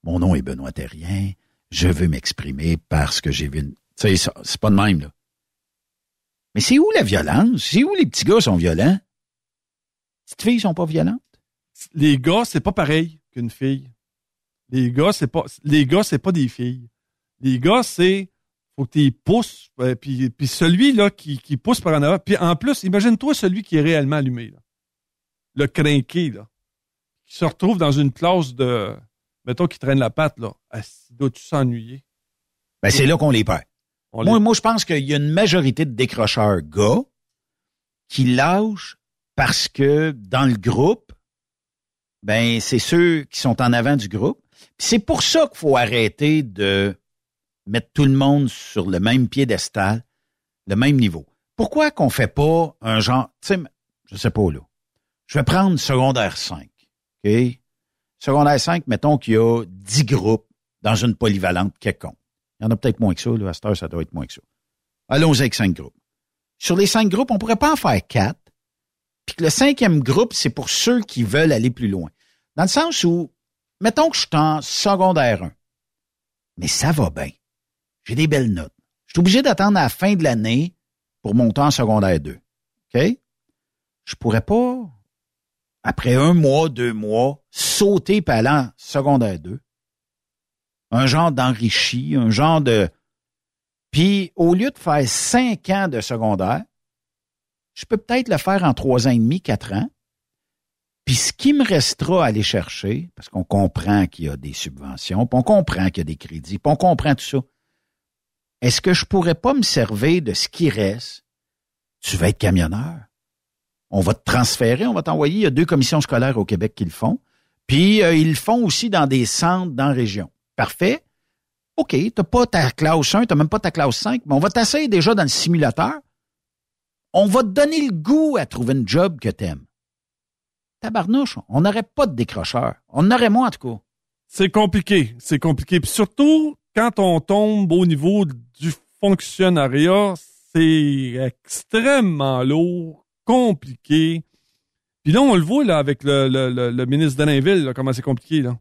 Mon nom est Benoît Terrien. Je veux m'exprimer parce que j'ai vu une. Tu sais, c'est pas de même, là. Mais c'est où la violence? C'est où les petits gars sont violents? Les petites filles sont pas violentes? Les gars, c'est pas pareil qu'une fille. Les gars, c'est pas, les gars, c'est pas des filles. Les gars, c'est, faut que tu pousses, euh, puis, puis celui, là, qui, qui pousse par en avant. Puis en plus, imagine-toi celui qui est réellement allumé, là. Le crinqué, là. Qui se retrouve dans une classe de, mettons, qui traîne la patte, là. Ah, dois-tu s'ennuyer? Ben, c'est là qu'on les perd. On les- Moi, moi, je pense qu'il y a une majorité de décrocheurs gars qui lâchent parce que dans le groupe, ben, c'est ceux qui sont en avant du groupe. Puis c'est pour ça qu'il faut arrêter de mettre tout le monde sur le même piédestal, le même niveau. Pourquoi qu'on fait pas un genre, tu sais, je sais pas là. Je vais prendre secondaire 5, OK? Secondaire 5, mettons qu'il y a 10 groupes dans une polyvalente quelconque. Il y en a peut-être moins que ça, là. À cette heure, ça doit être moins que ça. Allons-y avec cinq groupes. Sur les cinq groupes, on pourrait pas en faire quatre. Puis que le cinquième groupe, c'est pour ceux qui veulent aller plus loin. Dans le sens où, mettons que je suis en secondaire 1. Mais ça va bien. J'ai des belles notes. Je suis obligé d'attendre la fin de l'année pour monter en secondaire 2. OK? Je pourrais pas, après un mois, deux mois, sauter par aller en secondaire 2 un genre d'enrichi, un genre de... Puis, au lieu de faire cinq ans de secondaire, je peux peut-être le faire en trois ans et demi, quatre ans. Puis, ce qui me restera à aller chercher, parce qu'on comprend qu'il y a des subventions, puis on comprend qu'il y a des crédits, puis on comprend tout ça. Est-ce que je pourrais pas me servir de ce qui reste? Tu vas être camionneur. On va te transférer, on va t'envoyer. Il y a deux commissions scolaires au Québec qui le font. Puis, euh, ils le font aussi dans des centres dans la région. Parfait. OK, t'as pas ta classe 1, t'as même pas ta classe 5, mais on va t'asseoir déjà dans le simulateur. On va te donner le goût à trouver une job que t'aimes. Tabarnouche, on n'aurait pas de décrocheur. On en aurait moins, en tout cas. C'est compliqué. C'est compliqué. Puis surtout, quand on tombe au niveau du fonctionnariat, c'est extrêmement lourd, compliqué. Puis là, on le voit là, avec le, le, le, le ministre là, comment c'est compliqué. Là.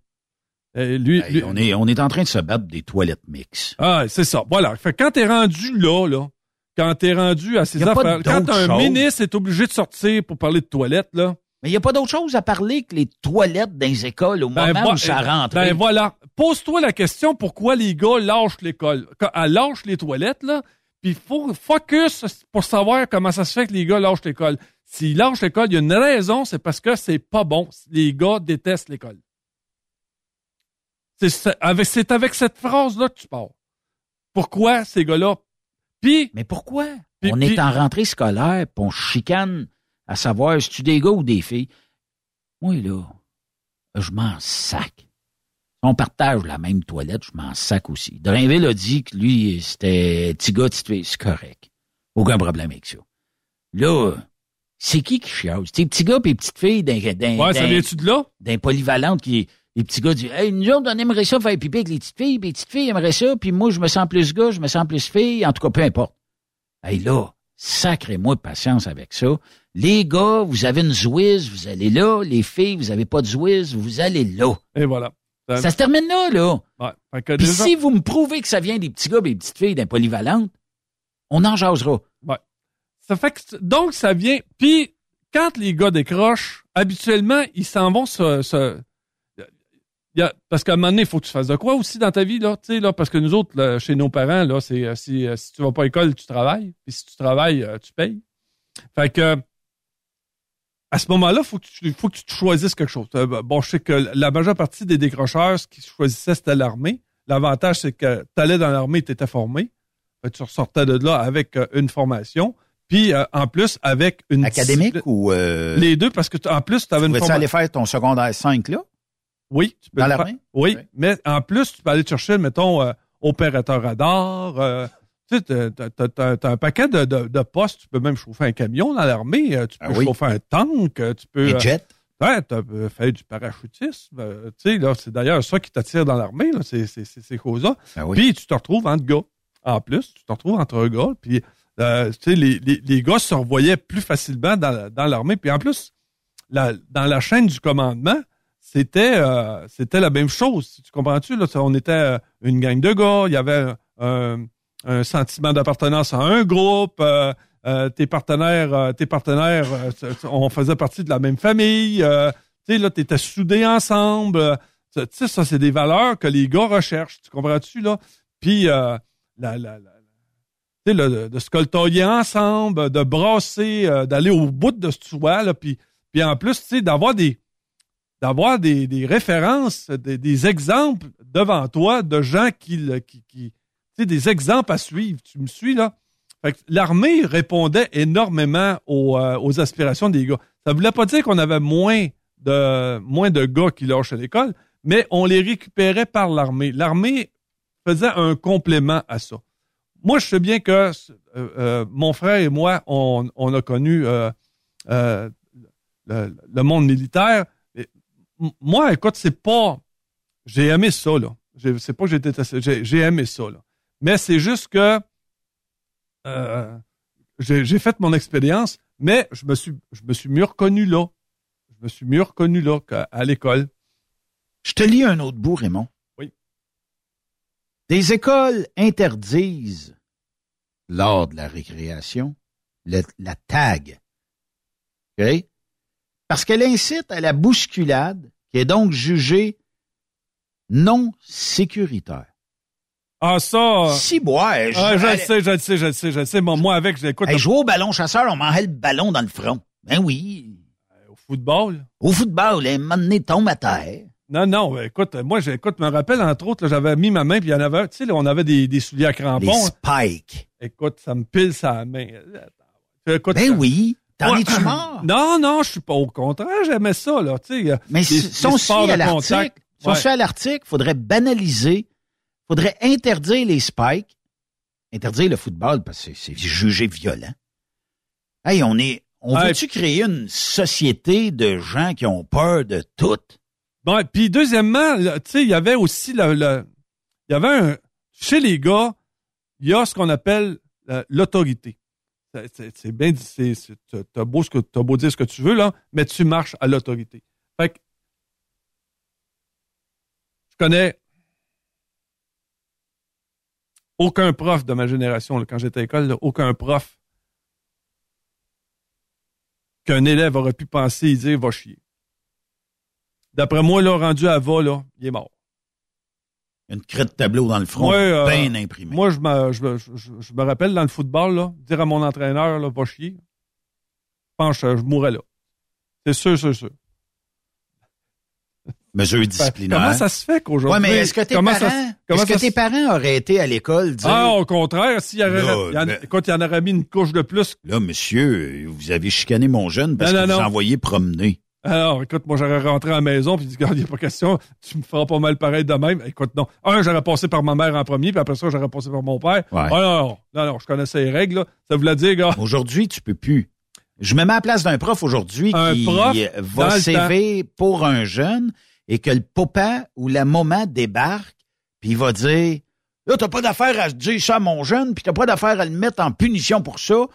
Euh, lui, Hey, lui- on, est, on est en train de se battre des toilettes mix. Ah, c'est ça. Voilà. Fait quand t'es rendu là, là, quand t'es rendu à ces affaires, quand un ministre est obligé de sortir pour parler de toilettes, là. Mais il n'y a pas d'autre chose à parler que les toilettes dans les écoles au moment vo- où ça rentre. Ben voilà. Pose-toi la question pourquoi les gars lâchent l'école? Quand elle lâche les toilettes, là, puis faut focus pour savoir comment ça se fait que les gars lâchent l'école. S'ils lâchent l'école, il y a une raison, c'est parce que c'est pas bon. Les gars détestent l'école. C'est avec, cette phrase-là que tu pars. Pourquoi ces gars-là? Puis, Mais pourquoi? On est en rentrée scolaire, puis on chicane à savoir si tu des gars ou des filles? Moi, là, je m'en sac. On partage la même toilette, je m'en sac aussi. Drainville a dit que lui, c'était petit gars, petite fille. C'est correct. Aucun problème avec ça. Là, c'est qui qui chiale? C'est les petits gars et les petites filles d'un, ouais, ça vient-tu de là? d'un polyvalente qui les petits gars disent Hey, nous autres, on aimerait ça faire pipi avec les petites filles, puis les petites filles aimeraient ça, puis moi, je me sens plus gars, je me sens plus fille, en tout cas, peu importe. Hey là, sacrez-moi de patience avec ça. Les gars, vous avez une zouise, vous allez là. Les filles, vous avez pas de zouise, vous allez là. Et voilà. Ça- Ça se termine là, là. ouais. Puis déjà- si vous me prouvez que ça vient des petits gars et des petites filles d'un polyvalente, on en jasera. Ouais. Ça fait que, donc, ça vient. Puis, quand les gars décrochent, habituellement, ils s'en vont se. parce qu'à un moment donné, il faut que tu fasses de quoi aussi dans ta vie, là. Tu sais, là, parce que nous autres, là, chez nos parents, là, c'est euh, si, euh, si tu vas pas à l'école, tu travailles. Puis si tu travailles, euh, tu payes. Fait que à ce moment-là, faut que tu faut que tu te choisisses quelque chose. Euh, Bon, je sais que la majeure partie des décrocheurs, ce qu'ils choisissaient, c'était l'armée. L'avantage, c'est que tu allais dans l'armée, tu étais formé. Que tu ressortais de là avec euh, une formation. Puis, euh, en plus, avec une... Académique discipline- ou. Euh, Les deux, parce que en plus, tu avais une formation... aller faire ton secondaire 5 là? Oui. Tu peux Dans l'armée? Oui, Oui. mais en plus, tu peux aller te chercher, mettons, euh, opérateur radar. Tu sais, t'as- un paquet de, de, de postes. Tu peux même chauffer un camion dans l'armée. euh, Tu peux Ah oui. chauffer un tank. euh, Tu peux... Les euh, jets? Ouais, tu as fait du parachutisme. euh, tu sais, là, c'est d'ailleurs ça qui t'attire dans l'armée, là, c'est, c'est, c'est ces choses-là. Ah oui. Puis tu te retrouves entre gars. En plus, tu te retrouves entre un gars. Puis, euh, tu sais, les, les, les gars se revoyaient plus facilement dans, dans l'armée. Puis en plus, la, dans la chaîne du commandement, c'était euh, c'était la même chose. Tu comprends-tu? Là, on était une gang de gars. Il y avait un, un sentiment d'appartenance à un groupe. euh, euh, tes partenaires, euh, tes partenaires, euh, on faisait partie de la même famille. tu sais, là, t'étais soudés ensemble. tu sais, ça, c'est des valeurs que les gars recherchent. Tu comprends-tu, là? Puis, la, la, la- là, de, se coltoyer ensemble, de brasser, euh, d'aller au bout de ce soi, là, puis, puis en plus, tu sais, d'avoir des d'avoir des, des références, des, des exemples devant toi de gens qui, le- qui, qui sais, des exemples à suivre. Tu me suis, là? L'armée répondait énormément aux, euh, aux aspirations des gars. Ça voulait pas dire qu'on avait moins de, moins de gars qui lâchaient l'école, mais on les récupérait par l'armée. L'armée faisait un complément à ça. Moi, je sais bien que euh, euh, mon frère et moi, on, a connu le, monde militaire. Moi, écoute, c'est pas. J'ai aimé ça, là. C'est pas que j'ai détesté. J'ai j'ai aimé ça, là. Mais c'est juste que euh, j'ai fait mon expérience, mais je me suis je me suis mieux reconnu là. Je me suis mieux reconnu là qu'à l'école. Je te lis un autre bout, Raymond. Oui. Des écoles interdisent, lors de la récréation, le- la tag. OK? Parce qu'elle incite à la bousculade, qui est donc jugée non sécuritaire. Ah, ça. Si, bois, je- Ah, je le allez- sais, je le sais, je le sais, je le sais. Moi, avec, j'écoute Hey, jouer au ballon chasseur, on m'enlève le ballon dans le front. Ben oui. au football? Au football, moment donné, tombe à terre. Non, non, ben, écoute, moi, j'écoute, me rappelle, entre autres, j'avais mis ma main, puis il y en avait, tu sais, on avait des, des souliers à crampons. Des hein. spikes. Écoute, ça me pile sa main. Écoute, Ben ça- oui. T'en Ouais. es-tu mort? Non, non, je suis pas au contraire, j'aimais ça, là, tu sais. Mais les- si, les si à l'article, contact. si on se Ouais. à l'article, faudrait banaliser, faudrait interdire les spikes, interdire le football parce que c'est jugé violent. Hey, on est, on Ouais. veut-tu créer une société de gens qui ont peur de tout? Bon, puis deuxièmement, tu sais, il y avait aussi le, le- il y avait un chez les gars, il y a ce qu'on appelle euh, l'autorité. C'est- bien, dit, t'as- beau ce que t'as beau dire ce que tu veux là, mais tu marches à l'autorité. Fait que je connais aucun prof de ma génération là, quand j'étais à l'école, là, aucun prof qu'un élève aurait pu penser et dire va chier. D'après moi, là, rendu à va, là, il est mort. Une crête de tableau dans le front, Moi, euh, bien imprimée. Moi, je me, je, me- je- je- je me rappelle dans le football, là, dire à mon entraîneur, là, va chier. Je pense que je mourrais là. C'est sûr, sûr, sûr. Mesure Ben, disciplinaire. comment ça se fait qu'aujourd'hui. Ouais, mais est-ce que tes parents, ça est-ce que tes se- parents auraient été à l'école dire, Ah, au contraire, s'il y Là, en- mais- écoute, il y en aurait mis une couche de plus. là, monsieur, vous avez chicané mon jeune parce Non, que non, vous envoyez promener. Alors, écoute, moi, j'aurais rentré à la maison puis dit, regarde, il n'y a pas question, tu me feras pas mal pareil de même. Écoute, non. Un, j'aurais passé par ma mère en premier, puis après ça, j'aurais passé par mon père. Ouais. Ah, non, non, non, non, je connaissais les règles, là. Ça voulait dire, gars, Aujourd'hui, tu peux plus. Je me mets à la place d'un prof aujourd'hui Un qui prof, va CV pour un jeune et que le papa ou la maman débarque puis il va dire Là, t'as pas d'affaire à dire ça à mon jeune, puis t'as pas d'affaire à le mettre en punition pour ça.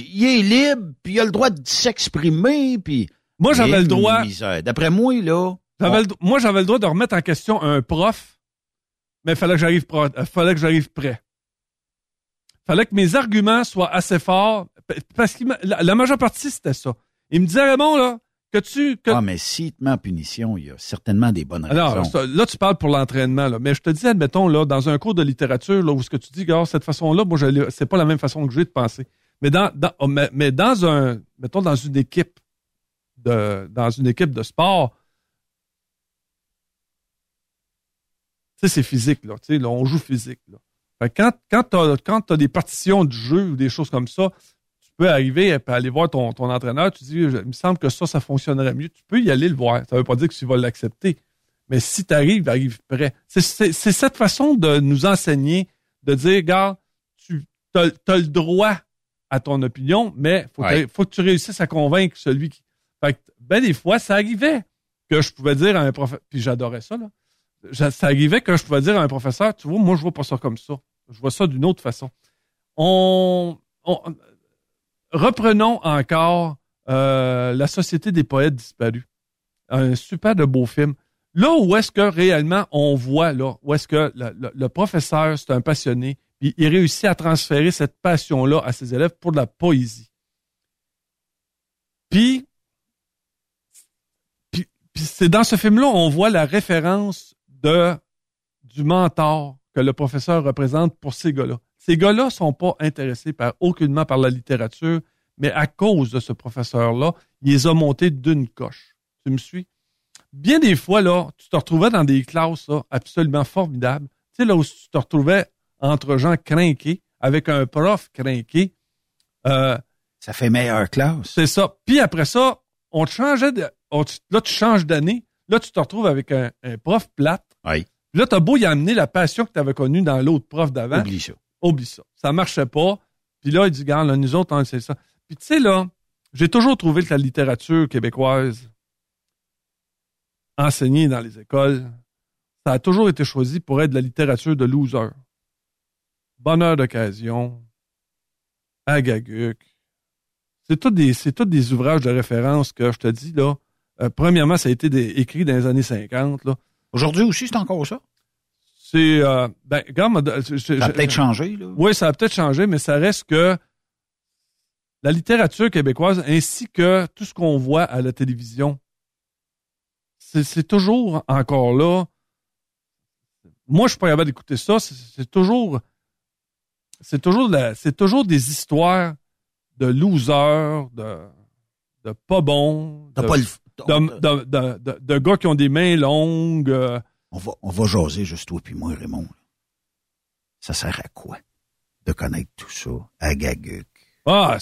Il est libre, puis il a le droit de s'exprimer, puis... Moi, j'avais le droit-. D'après moi, là... J'avais on- le- moi, j'avais le droit de remettre en question un prof, mais il fallait que j'arrive pro- euh, fallait que j'arrive prêt. fallait que mes arguments soient assez forts, parce que la, la majeure partie, c'était ça. Il me disait, Raymond, là, que tu... Que... Ah, mais s'il te met en punition, il y a certainement des bonnes Alors, raisons. ça- là, tu parles pour l'entraînement, là. Mais je te dis, admettons, là, dans un cours de littérature, là, où ce que tu dis, gars, cette façon-là, moi, c'est pas la même façon que j'ai de penser. Mais dans, dans- oh, mais, mais dans un, mettons, dans une équipe de, dans une équipe de sport, tu sais, c'est physique, là. Tu sais, là, on joue physique, là. Fait que quand, quand t'as, quand t'as des partitions de jeu ou des choses comme ça, peux arriver et aller voir ton, ton entraîneur, tu dis, il me semble que ça, ça fonctionnerait mieux. Tu peux y aller le voir. Ça veut pas dire que tu vas l'accepter. Mais si tu arrives, arrive prêt. C'est, cette façon de nous enseigner, de dire, gars, tu as, le droit à ton opinion, mais faut, Ouais. faut que tu réussisses à convaincre celui qui. Fait que, ben, des fois, ça arrivait que je pouvais dire à un professeur, puis j'adorais ça, là. Ça arrivait que je pouvais dire à un professeur, tu vois, moi, je vois pas ça comme ça. Je vois ça d'une autre façon. On, on- reprenons encore euh, La Société des poètes disparus. Un super de beau film. Là où est-ce que réellement on voit, là, où est-ce que le, professeur, c'est un passionné, il réussit à transférer cette passion-là à ses élèves pour de la poésie. Puis, puis, puis c'est dans ce film-là on voit la référence de du mentor que le professeur représente pour ces gars-là. Ces gars-là sont pas intéressés par aucunement par la littérature, mais à cause de ce professeur-là, il les a montés d'une coche. Tu me suis? Bien des fois, là, tu te retrouvais dans des classes là, absolument formidables. Tu sais, là où tu te retrouvais entre gens crinqués, avec un prof crinqué. Euh, ça fait meilleure classe. C'est ça. Puis après ça, on te changeait de, on te- là, tu changes d'année. Là, tu te retrouves avec un, un prof plate. Oui. Puis là, t'as beau y amener la passion que tu avais connue dans l'autre prof d'avant. Oublie ça. Oublie ça. Ça marchait pas. Puis là, il dit, regarde, nous autres, on c'est ça. Puis tu sais, là, j'ai toujours trouvé que la littérature québécoise enseignée dans les écoles, ça a toujours été choisi pour être de la littérature de loser. Bonheur d'occasion, Agaguc. C'est tous des, des ouvrages de référence que je te dis, là. Euh, premièrement, ça a été écrit dans les années 50, là. Aujourd'hui aussi, c'est encore ça? C'est, euh, ben, je- Ça a peut-être changé, là. Oui, ça a peut-être changé, mais ça reste que la littérature québécoise ainsi que tout ce qu'on voit à la télévision, c'est toujours encore là. Moi, je suis pas capable d'écouter ça. C'est toujours, c'est toujours, c'est toujours des histoires de losers, de, de pas bons, de- de gars qui ont des mains longues. euh, On va, on va jaser juste toi puis moi, Raymond. Ça sert à quoi de connaître tout ça à Gaguc? Ah,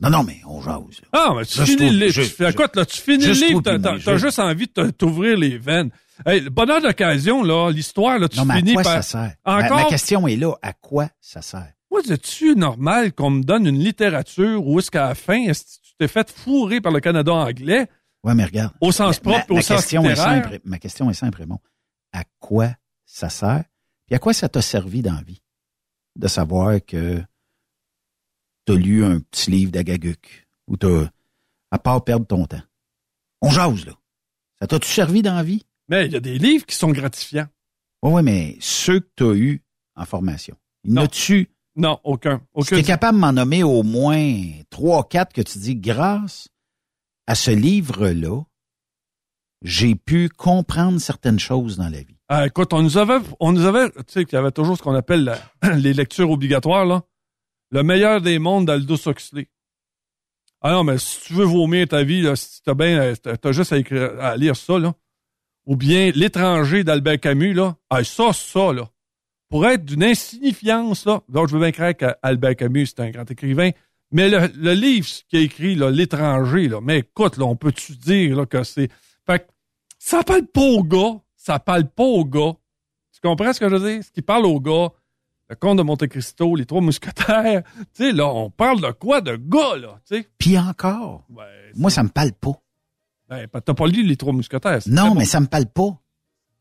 non, non, mais on jase. là. Ah, mais tu Juste finis le livre. juste- Tu fais quoi, là? Tu finis le juste livre, t'as, juste- envie de t'ouvrir les veines. Hey, le bonheur d'occasion, là, l'histoire, là, tu Non, mais à finis quoi par. ça sert? Ma- Encore? Ma, question est là. À quoi ça sert? Moi, c'est-tu normal qu'on me donne une littérature où est-ce qu'à la fin, est-ce que tu t'es fait fourrer par le Canada anglais? Ouais, mais regarde. Au sens Ma- propre et au ma sens question est littéraire? simple. Ma question est simple, Raymond. À quoi ça sert? Puis à quoi ça t'a servi dans la vie? De savoir que t'as lu un petit livre d'Agaguc ou t'as, à part perdre ton temps. On jase, là. Ça t'a-tu servi dans la vie? Mais il y a des livres qui sont gratifiants. Oui, oui, mais ceux que t'as eus en formation. Non. N'as-tu? Non, aucun. Aucun t'es capable de m'en nommer au moins trois, quatre que tu dis grâce à ce livre-là, j'ai pu comprendre certaines choses dans la vie. Ah, écoute, on nous avait, on nous avait, tu sais, qu'il y avait toujours ce qu'on appelle les lectures obligatoires, là. Le meilleur des mondes d'Aldous Huxley. Ah non, mais si tu veux vomir ta vie, là, si t'as bien, euh, t'as juste à, lire ça, là. Ou bien L'étranger d'Albert Camus, là. Ah, ça, ça, là. Pour être d'une insignifiance, là. Donc, je veux bien croire qu'Albert Camus, c'est un grand écrivain. Mais le, le livre qu'il a écrit, là, L'étranger, là. Mais écoute, là, on peut-tu dire, là, que c'est. Fait que ça parle pas au gars. Ça parle pas au gars. Tu comprends ce que je veux dire? Ce qui parle au gars, le comte de Monte Cristo, les trois mousquetaires. Tu sais, là, on parle de quoi? De gars, là, tu sais? Puis encore, moi, ça me parle pas. Ben, t'as pas lu les trois mousquetaires. Non, très bon. mais ça me parle pas.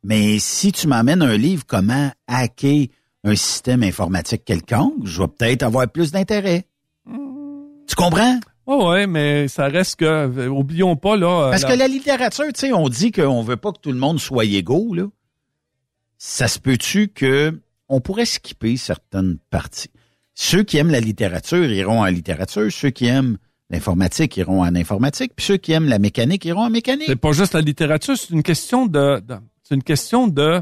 Mais si tu m'amènes un livre comment hacker un système informatique quelconque, je vais peut-être avoir plus d'intérêt. Tu comprends? Ouais, ouais, mais ça reste que, euh, oublions pas, là. euh, Parce que la littérature, tu sais, on dit qu'on veut pas que tout le monde soit égaux, là. Ça se peut-tu que on pourrait skipper certaines parties? Ceux qui aiment la littérature iront en littérature, ceux qui aiment l'informatique iront en informatique, puis ceux qui aiment la mécanique iront en mécanique. C'est pas juste la littérature, c'est une question de, de- c'est une question de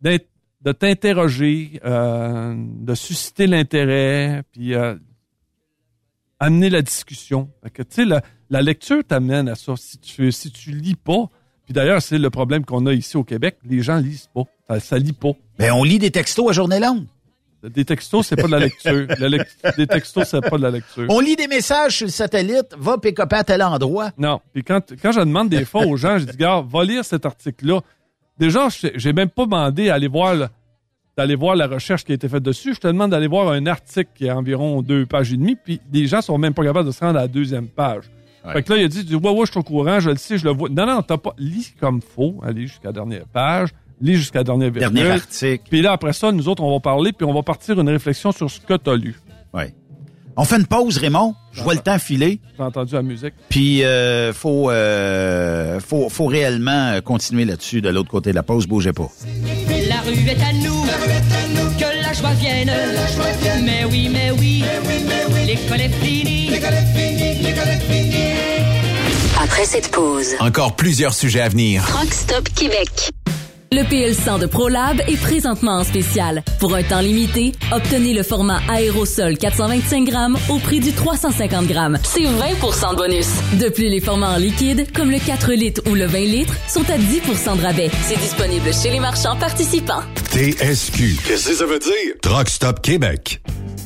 de t'interroger, euh, de susciter l'intérêt, puis euh, amener la discussion. Fait que tu sais, la, la lecture t'amène à ça. Si tu si tu lis pas, puis d'ailleurs c'est le problème qu'on a ici au Québec, les gens lisent pas, ça, ça lit pas. Ben on lit des textos à journée longue. Des textos, c'est pas de la lecture. La lec- des textos, c'est pas de la lecture. On lit des messages sur le satellite, va pick-up à tel endroit. Non. Puis quand, quand je demande des fois aux gens, je dis, gars, va lire cet article-là. Déjà, j'ai même pas demandé à aller voir, le- d'aller voir la recherche qui a été faite dessus. Je te demande d'aller voir un article qui a environ deux pages et demie, puis les gens sont même pas capables de se rendre à la deuxième page. Fait que là, il a dit, ouais, ouais, je suis au courant, je le sais, je le vois. Non, non, t'as pas, lis comme faut, allez jusqu'à la dernière page, lis jusqu'à la dernière virgule. Dernier article. Puis là, après ça, nous autres, on va parler, puis on va partir une réflexion sur ce que t'as lu. Ouais. On fait une pause, Raymond. Je vois le temps filer. J'ai entendu la musique. Puis euh, faut, euh, faut faut réellement continuer là-dessus de l'autre côté de la pause. Bougez pas. La rue est à nous, que la joie vienne. Mais oui, mais oui, l'école est finie. Après cette pause, Encore plusieurs sujets à venir. Rock Stop Québec. Le PL100 de ProLab est présentement en spécial. Pour un temps limité, obtenez le format aérosol 425 grammes au prix du 350 grammes. C'est 20% de bonus. De plus, les formats en liquide, comme le 4 litres ou le 20 litres, sont à 10% de rabais. C'est disponible chez les marchands participants. TSQ. Qu'est-ce que ça veut dire? Truck Stop Québec.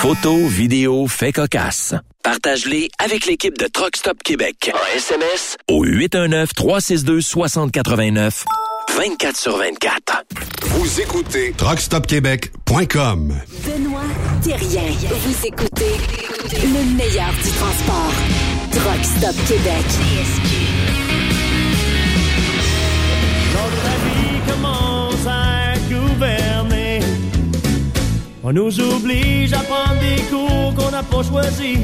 Photos, vidéos, faits cocasse. Partage-les avec l'équipe de Truck Stop Québec. En SMS au 819-362-6089. 24 sur 24. Vous écoutez truckstopquebec.com. Benoît Thérien. Vous écoutez le meilleur du transport. Truck Stop Québec. On nous oblige à prendre des cours qu'on n'a pas choisis.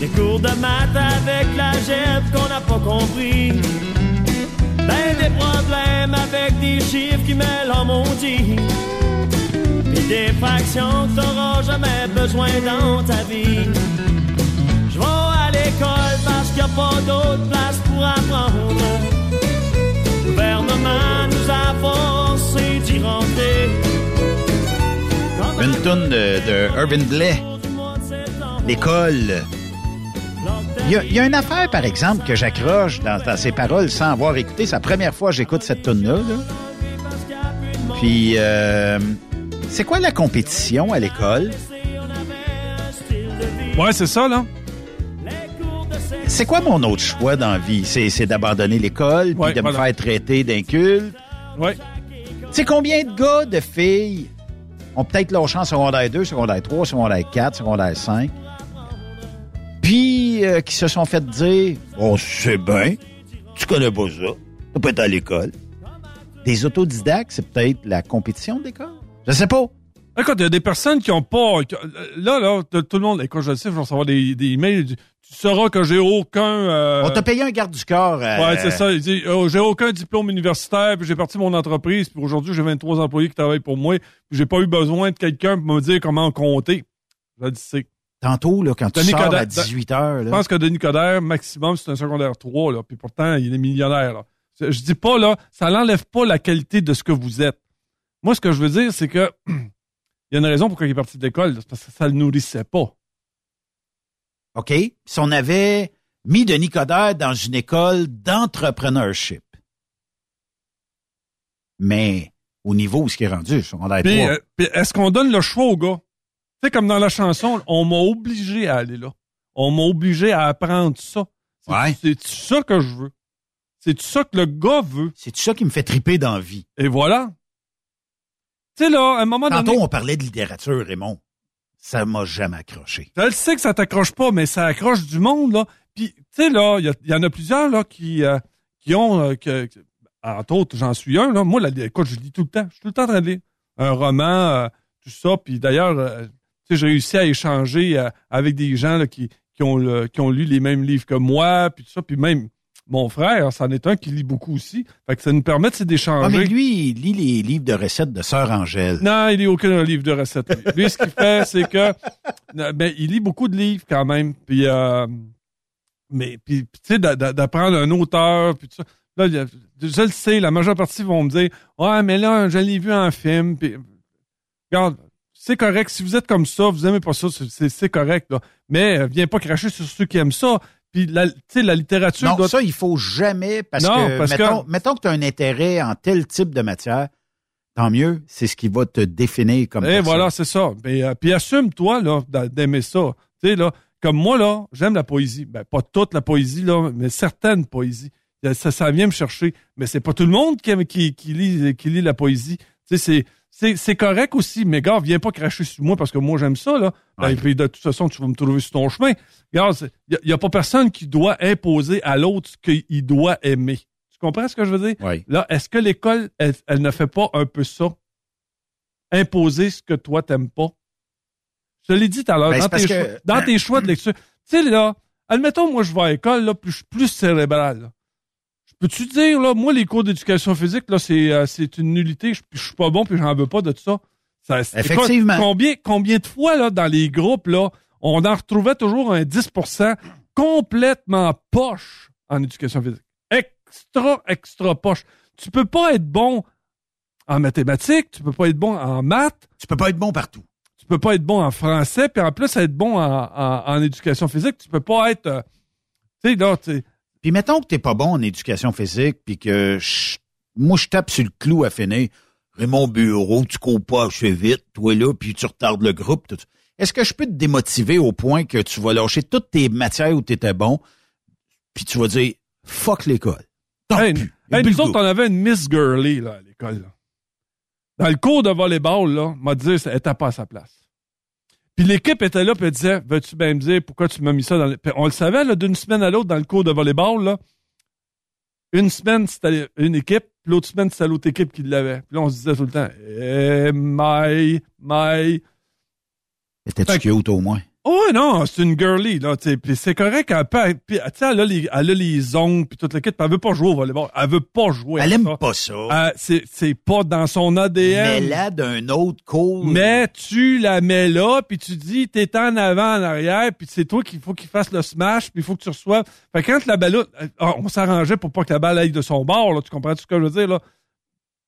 Des cours de maths avec la GEP qu'on n'a pas compris. Ben des problèmes avec des chiffres qui mêlent en maudit. Puis des fractions que t'auras jamais besoin dans ta vie. Je vais à l'école parce qu'il n'y a pas d'autre place pour apprendre. Le gouvernement nous a forcé d'y rentrer. Une toune de, de Irvin Blais. L'école. Il y, a, il y a une affaire, par exemple, que j'accroche dans, dans ses paroles sans avoir écouté. C'est la première fois que j'écoute cette tune-là. là. Puis, euh, c'est quoi la compétition à l'école? Ouais, c'est ça, là. C'est quoi mon autre choix dans la vie? C'est, d'abandonner l'école, puis Ouais, de me faire traiter d'inculte? Ouais. Tu sais combien de gars, de filles ont peut-être lâché en secondaire 2, secondaire 3, secondaire 4, secondaire 5, puis euh, qui se sont fait dire « Oh, c'est bien, tu connais pas ça, tu peux être à l'école. » Des autodidactes, c'est peut-être la compétition de l'école? Je sais pas. Écoute, il y a des personnes qui ont pas. qui- Là, là, tout le monde, écoute, je le sais, je vais recevoir des, des emails. Tu sauras que j'ai aucun. euh, On t'a payé un garde du corps. euh, Ouais, c'est ça. Il dit oh, j'ai aucun diplôme universitaire, puis j'ai parti mon entreprise, puis aujourd'hui j'ai 23 employés qui travaillent pour moi, puis j'ai pas eu besoin de quelqu'un pour me dire comment compter. Je le sais. Tantôt, là, quand tu sors à Coderre- 18 heures, Je pense que Denis Coderre, maximum, c'est un secondaire 3, là, puis pourtant, il est millionnaire. Là. C'est- Je dis pas, là, ça n'enlève pas la qualité de ce que vous êtes. Moi, ce que je veux dire, c'est que il y a une raison pourquoi il est parti de l'école, c'est parce que ça le nourrissait pas. OK? Si on avait mis Denis Coderre dans une école d'entrepreneurship, mais au niveau où ce qui est rendu, secondaire Puis, 3, euh, puis est-ce qu'on donne le choix au gars? Tu sais, comme dans la chanson, on m'a obligé à aller là. On m'a obligé à apprendre ça. C'est Ouais. ça que je veux? C'est ça que le gars veut? C'est ça qui me fait triper dans la vie? Et voilà. Tu sais, là, à un moment Tantôt, donné. on parlait de littérature, Raymond. Ça m'a jamais accroché. Je le sais que ça t'accroche pas, mais ça accroche du monde, là. Puis, tu sais, là, il y, en a plusieurs, là, qui, euh, qui ont, euh, que- entre autres, j'en suis un. Moi, là, écoute, je lis tout le temps. Je suis tout le temps en train de lire un roman, euh, tout ça. Puis d'ailleurs, j'ai réussi à échanger avec des gens, là, qui, qui ont, qui ont lu les mêmes livres que moi, puis tout ça. Puis même, mon frère, c'en est un qui lit beaucoup aussi. Fait que ça nous permet, Ah, d'échanger. mais lui, il lit les livres de recettes de Sœur Angèle. Non, il lit aucun livre de recettes. Lui, ce qu'il fait, c'est que euh, ben, il lit beaucoup de livres quand même. Puis, euh, mais puis, tu sais, d'a- d'a- d'apprendre un auteur, puis tout ça. Là, je le sais, la majeure partie vont me dire, ouais, mais là, je l'ai vu en film. Regarde, c'est correct. Si vous êtes comme ça, vous aimez pas ça, c'est- correct. Là. Mais euh, viens pas cracher sur ceux qui aiment ça. Puis, la, tu sais, la littérature Non, doit ça, il faut jamais, parce Non, que, parce mettons, que- mettons que tu as un intérêt en tel type de matière, tant mieux, c'est ce qui va te définir comme Et personne. voilà, c'est ça. Mais, euh, puis assume-toi là d'a- d'aimer ça. Tu sais là, comme moi là, j'aime la poésie. Ben pas toute la poésie là, mais certaines poésies. Ça, ça vient me chercher. Mais c'est pas tout le monde qui, aime- qui, qui lit qui lit la poésie. Tu sais, c'est c'est correct aussi. Mais gars, viens pas cracher sur moi parce que moi j'aime ça là. Ben, Et puis de toute façon, tu vas me trouver sur ton chemin. Regarde, il y, a pas personne qui doit imposer à l'autre ce qu'il doit aimer. Tu comprends ce que je veux dire? Oui. Là, est-ce que l'école, elle, elle ne fait pas un peu ça? Imposer ce que toi, t'aimes pas? Je te l'ai dit tout à l'heure, Ben, dans, tes choix, dans tes choix de lecture. Tu sais, là, admettons, moi, je vais à l'école, là, suis plus cérébral. là. Peux-tu dire, là, moi, les cours d'éducation physique, là, c'est, euh, c'est une nullité, je, je suis pas bon, puis j'en veux pas de ça. ça Effectivement. combien, combien de fois, là, dans les groupes, là, on en retrouvait toujours un 10% complètement poche en éducation physique? Extra, extra poche. Tu peux pas être bon en mathématiques, tu peux pas être bon en maths. Tu peux pas être bon partout. Tu peux pas être bon en français, puis en plus être bon en, en- en éducation physique, tu peux pas être... euh, tu sais, là, tu Puis mettons que t'es pas bon en éducation physique, puis que je- moi, je tape sur le clou à finir. Raymond Bureau, tu cours pas assez vite, toi là, puis tu retardes le groupe. Est-ce que je peux te démotiver au point que tu vas lâcher toutes tes matières où tu étais bon, puis tu vas dire fuck l'école. Hey, pis. hey, plus nous autres, on avait une Miss Girly là, à l'école. là. Dans le cours de volleyball, là, m'a dit elle était pas à sa place. Puis l'équipe était là, puis elle disait Veux-tu bien me dire pourquoi tu m'as mis ça dans le. Puis on le savait, là, d'une semaine à l'autre, dans le cours de volleyball, là. Une semaine, c'était une équipe, puis l'autre semaine, c'était l'autre équipe qui l'avait. Puis là, on se disait tout le temps Eh, my, my. Étais-tu cute au moins? Oh non, c'est une girly, là, tu sais. C'est correct, elle peut, sais, elle a les, elle a les ongles, puis toute l'équipe, puis elle veut pas jouer au volleyball. Elle veut pas jouer Elle aime ça. pas ça. Euh, c'est, pas dans son ADN. Mais là, d'un autre cours. Mais tu la mets là, puis tu dis, t'es en avant, en arrière, puis c'est toi qu'il faut qu'il fasse le smash, puis il faut que tu reçoives. Fait que quand la balle, euh, on s'arrangeait pour pas que la balle aille de son bord, là, tu comprends ce que je veux dire, là?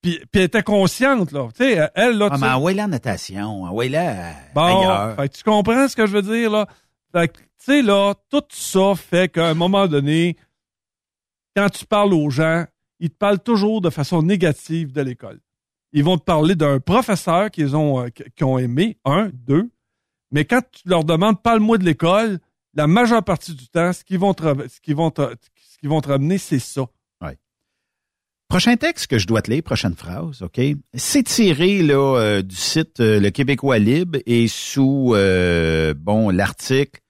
Puis, puis elle était consciente, là. Tu sais, elle, là, Ah, mais sais- envoie la en natation, envoie la Bon, ailleurs. fait que tu comprends ce que je veux dire, là? Fait que, tu sais, là, tout ça fait qu'à un moment donné, quand tu parles aux gens, ils te parlent toujours de façon négative de l'école. Ils vont te parler d'un professeur qu'ils ont, euh, qu'ils ont aimé, un, deux, mais quand tu leur demandes, parle-moi de l'école, la majeure partie du temps, ce qu'ils vont te, ce qu'ils vont te, ce qu'ils vont te ramener, c'est ça. Prochain texte que je dois te lire, prochaine phrase, OK? C'est tiré là, euh, du site euh, Le Québécois Libre et sous euh, bon l'article,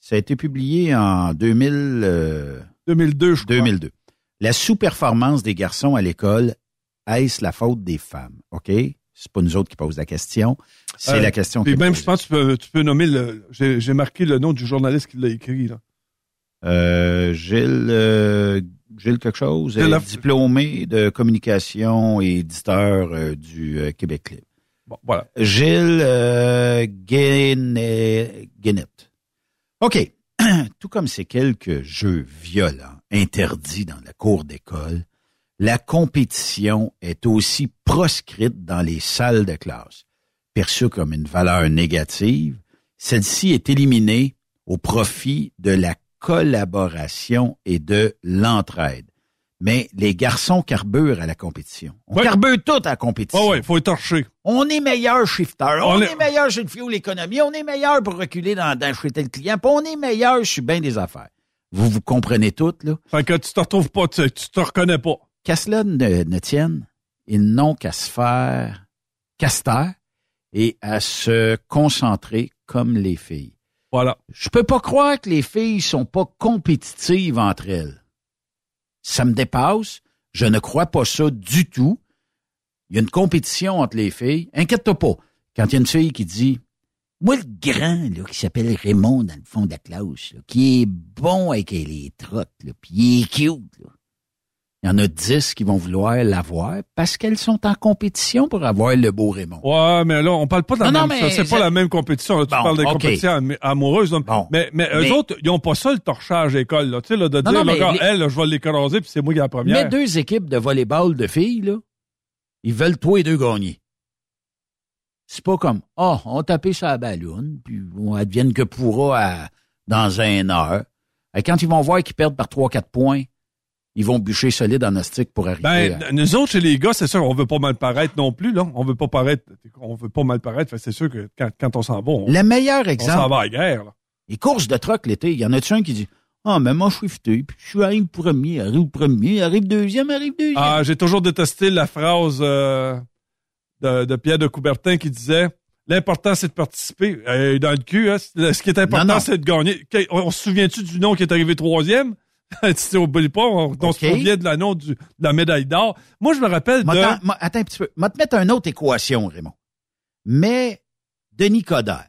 ça a été publié en 2000, euh, 2002, je crois. 2002. La sous-performance des garçons à l'école, est-ce la faute des femmes? OK? C'est pas nous autres qui posent la question. C'est la question est même, je pense que tu peux, tu peux nommer le. J'ai marqué le nom du journaliste qui l'a écrit, là. Gilles, Gilles quelque chose, Gilles euh, diplômé de communication et éditeur euh, du euh, Québec Libre. Bon, voilà. Gilles euh, Guénette. OK. Tout comme ces quelques jeux violents interdits dans la cour d'école, la compétition est aussi proscrite dans les salles de classe. Perçue comme une valeur négative, celle-ci est éliminée au profit de la collaboration et de l'entraide. Mais les garçons carburent à la compétition. On Ouais. carbure tout à la compétition. Ah ouais, faut. On est meilleur shifter, on, On est... est- meilleur sur le fuel l'économie, on est meilleur pour reculer dans, dans chez tel client, puis on est meilleur sur bien des affaires. Vous vous comprenez toutes, là? Fait que tu te retrouves pas, tu, tu te reconnais pas. Qu'à cela ne, ne tienne, ils n'ont qu'à se faire, taire et à se concentrer comme les filles. Voilà. Je peux pas croire que les filles sont pas compétitives entre elles. Ça me dépasse. Je ne crois pas ça du tout. Il y a une compétition entre les filles. Inquiète-toi pas. Quand il y a une fille qui dit, moi, le grand, là, qui s'appelle Raymond dans le fond de la classe, qui est bon avec les trottes, là, puis il est cute. Il y en a dix qui vont vouloir l'avoir parce qu'elles sont en compétition pour avoir le beau Raymond. Ouais, mais là, on parle pas de la Non, même, ça, c'est pas ça- la même compétition. là. tu Bon, parles de ok. compétition am- amoureuse. Mais, mais eux autres, ils ont pas ça, le torchage à l'école, là. Tu sais, là, de Non, dire, non, là, mais gars, les- elle, là, je vais l'écraser, puis c'est moi qui ai la première. Mais deux équipes de volleyball de filles, là, ils veulent toi et deux gagner. C'est pas comme, ah, on a tapé sur la ballonne, puis on advienne que pourra à- dans un heure. Et quand ils vont voir qu'ils perdent par 3-4 points, ils vont bûcher solide en astique pour arriver Ben, à... nous autres, chez les gars, c'est sûr, on veut pas mal paraître non plus, là. On veut pas paraître, on veut pas mal paraître. C'est sûr que quand, quand on s'en va, on, Le meilleur on exemple, s'en va à la guerre, là. les courses de troc l'été, il y en a-tu un qui dit, ah, mais moi, je suis fité, puis je suis arrive premier, arrive premier, arrive deuxième, arrive deuxième. Ah, j'ai toujours détesté la phrase euh, de, de Pierre de Coubertin qui disait L'important, c'est de participer. Euh, dans le cul, hein, ce qui est important, c'est de gagner. On, on se souvient-tu du nom qui est arrivé troisième? si on oublie pas, on, on se souvient de l'anneau de la médaille d'or. Moi, je me rappelle de... attends, un petit peu. Je vais te mettre une autre équation, Raymond. Mais Denis Coderre,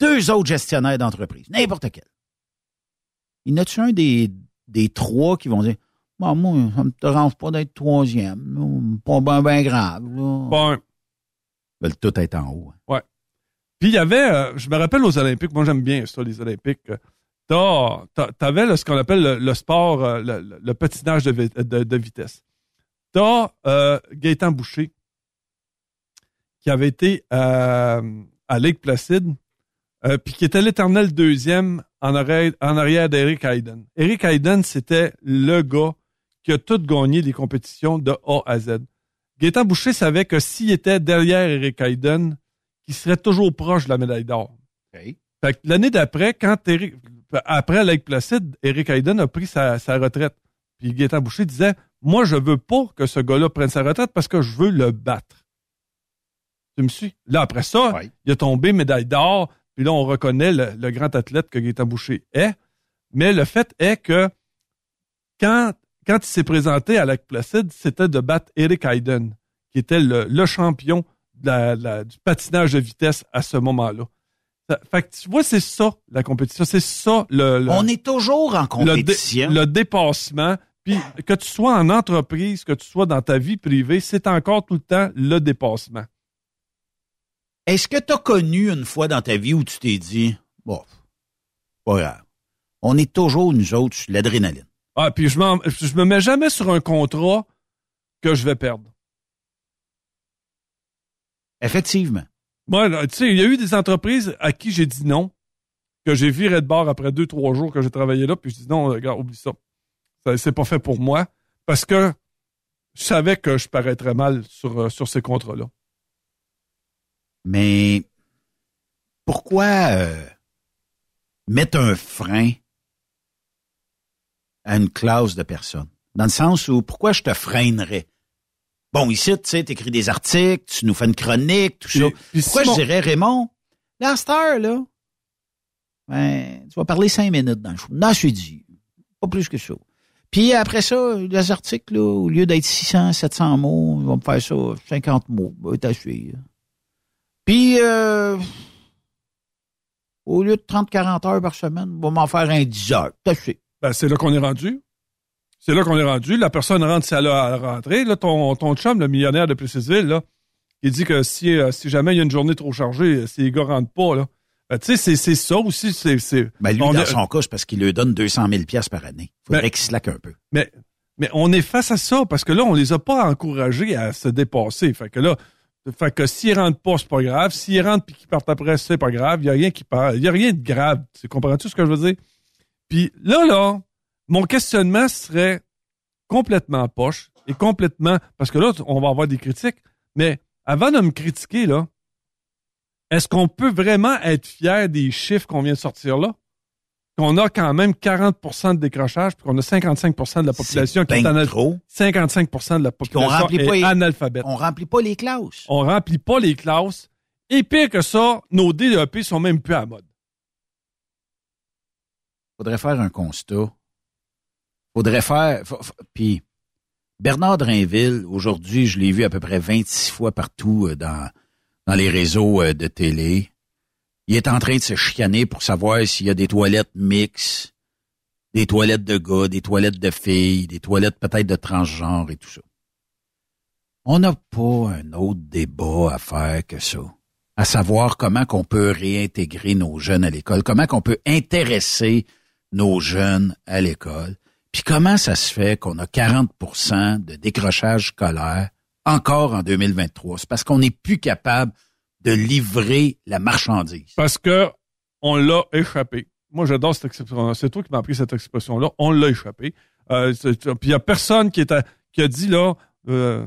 deux autres gestionnaires d'entreprise, n'importe quel. Il y en a-tu un des, des trois qui vont dire Bon, moi, ça me dérange pas d'être troisième. Pas bien ben grave. Là. Bon, Ils veulent tout être en haut. hein. Ouais. Puis il y avait, euh, je me rappelle aux Olympiques, moi j'aime bien ça, les Olympiques. euh, t'avais ce qu'on appelle le, le sport, euh, le, le- patinage de, vi- de- de vitesse. T'as euh, Gaëtan Boucher, qui avait été euh, à Lake Placid, euh, puis qui était l'éternel deuxième en arrière, en arrière d'Eric Hayden. Eric Hayden, c'était le gars qui a tout gagné les compétitions de A à Z. Gaétan Boucher savait que s'il était derrière Eric Hayden, qu'il serait toujours proche de la médaille d'or. Fait que l'année d'après, quand Eric, après Lake Placid, Eric Hayden a pris sa, sa retraite. Puis Gaétan Boucher disait, moi, je veux pas que ce gars-là prenne sa retraite parce que je veux le battre. Tu me suis? Là, après ça, il a tombé médaille d'or, puis là, on reconnaît le, le grand athlète que Gaétan Boucher est. Mais le fait est que quand, quand il s'est présenté à Lac Placide, c'était de battre Eric Hayden, qui était le, le champion de la- la- du patinage de vitesse à ce moment-là. Fait que tu vois, c'est ça, la compétition. C'est ça, le, le- On est toujours en le, dé- compétition. le dépassement. Puis que tu sois en entreprise, que tu sois dans ta vie privée, c'est encore tout le temps le dépassement. Est-ce que tu as connu une fois dans ta vie où tu t'es dit Bon, pas grave. On est toujours, nous autres, sur l'adrénaline. Ah, puis je, je me mets jamais sur un contrat que je vais perdre. Effectivement. Il y a eu des entreprises à qui j'ai dit non, que j'ai viré de bord après deux, trois jours que j'ai travaillé là, puis je dis non, regarde, oublie ça. ça c'est pas fait pour moi, parce que je savais que je paraîtrais mal sur, euh, sur ces contrats-là. Mais pourquoi euh, mettre un frein à une classe de personnes? Dans le sens où pourquoi je te freinerais? Bon, ici, tu sais, t'écris des articles, tu nous fais une chronique, tout ça. puis Pourquoi Simon- je dirais, Raymond, cette heure, là, ben, tu vas parler cinq minutes dans le show. Non, je suis dit. Pas plus que ça. Puis après ça, les articles, là, au lieu d'être 600, 700 mots, ils vont me faire ça 50 mots. Ben, t'as suivi. Puis, euh, au lieu de 30-40 heures par semaine, on va m'en faire un 10 heures. T'as suivi. Ben, c'est là qu'on est rendu. C'est là qu'on est rendu. La personne rentre si elle a à rentrer. Là, ton, ton chum, le millionnaire de Plessisville, là, il dit que si, euh, si jamais il y a une journée trop chargée, si les gars rentrent pas, là. Ben, tu sais, c'est, c'est ça aussi. C'est, Ben, lui, on dans est- son cas, c'est parce qu'il lui donne 200 000 pièces par année. Faudrait Ben- qu'il slack un peu. Mais, mais on est face à ça parce que là, on les a pas encouragés à se dépasser. Fait que là, fait que s'ils rentrent pas, c'est pas grave. S'ils rentrent puis qu'ils partent après, c'est pas grave. Il y a rien qui part. Il y a rien de grave. Tu comprends-tu ce que je veux dire? Puis là, là, mon questionnement serait complètement poche et complètement, parce que là, on va avoir des critiques, mais avant de me critiquer, là, est-ce qu'on peut vraiment être fier des chiffres qu'on vient de sortir là? qu'on a quand même 40% de décrochage, puis qu'on a 55% de la population qui est anal- trop. 55% de la population remplit pas est les- analphabète. On remplit pas les classes. On remplit pas les classes. Et pire que ça, nos DEP sont même plus à la mode. faudrait faire un constat. Faudrait faire. fa- fa- Puis Bernard Drainville, aujourd'hui, je l'ai vu à peu près 26 fois partout euh, dans, dans les réseaux euh, de télé. Il est en train de se chicaner pour savoir s'il y a des toilettes mixtes, des toilettes de gars, des toilettes de filles, des toilettes peut-être de transgenre et tout ça. On n'a pas un autre débat à faire que ça. À savoir comment qu'on peut réintégrer nos jeunes à l'école, comment qu'on peut intéresser nos jeunes à l'école. Puis comment ça se fait qu'on a 40% de décrochage scolaire encore en 2023? C'est parce qu'on n'est plus capable de livrer la marchandise. Parce que on l'a échappé. Moi, j'adore cette expression. C'est toi qui m'as appris cette expression-là. On l'a échappé. Euh, puis il y a personne qui, est à- qui a dit là, euh,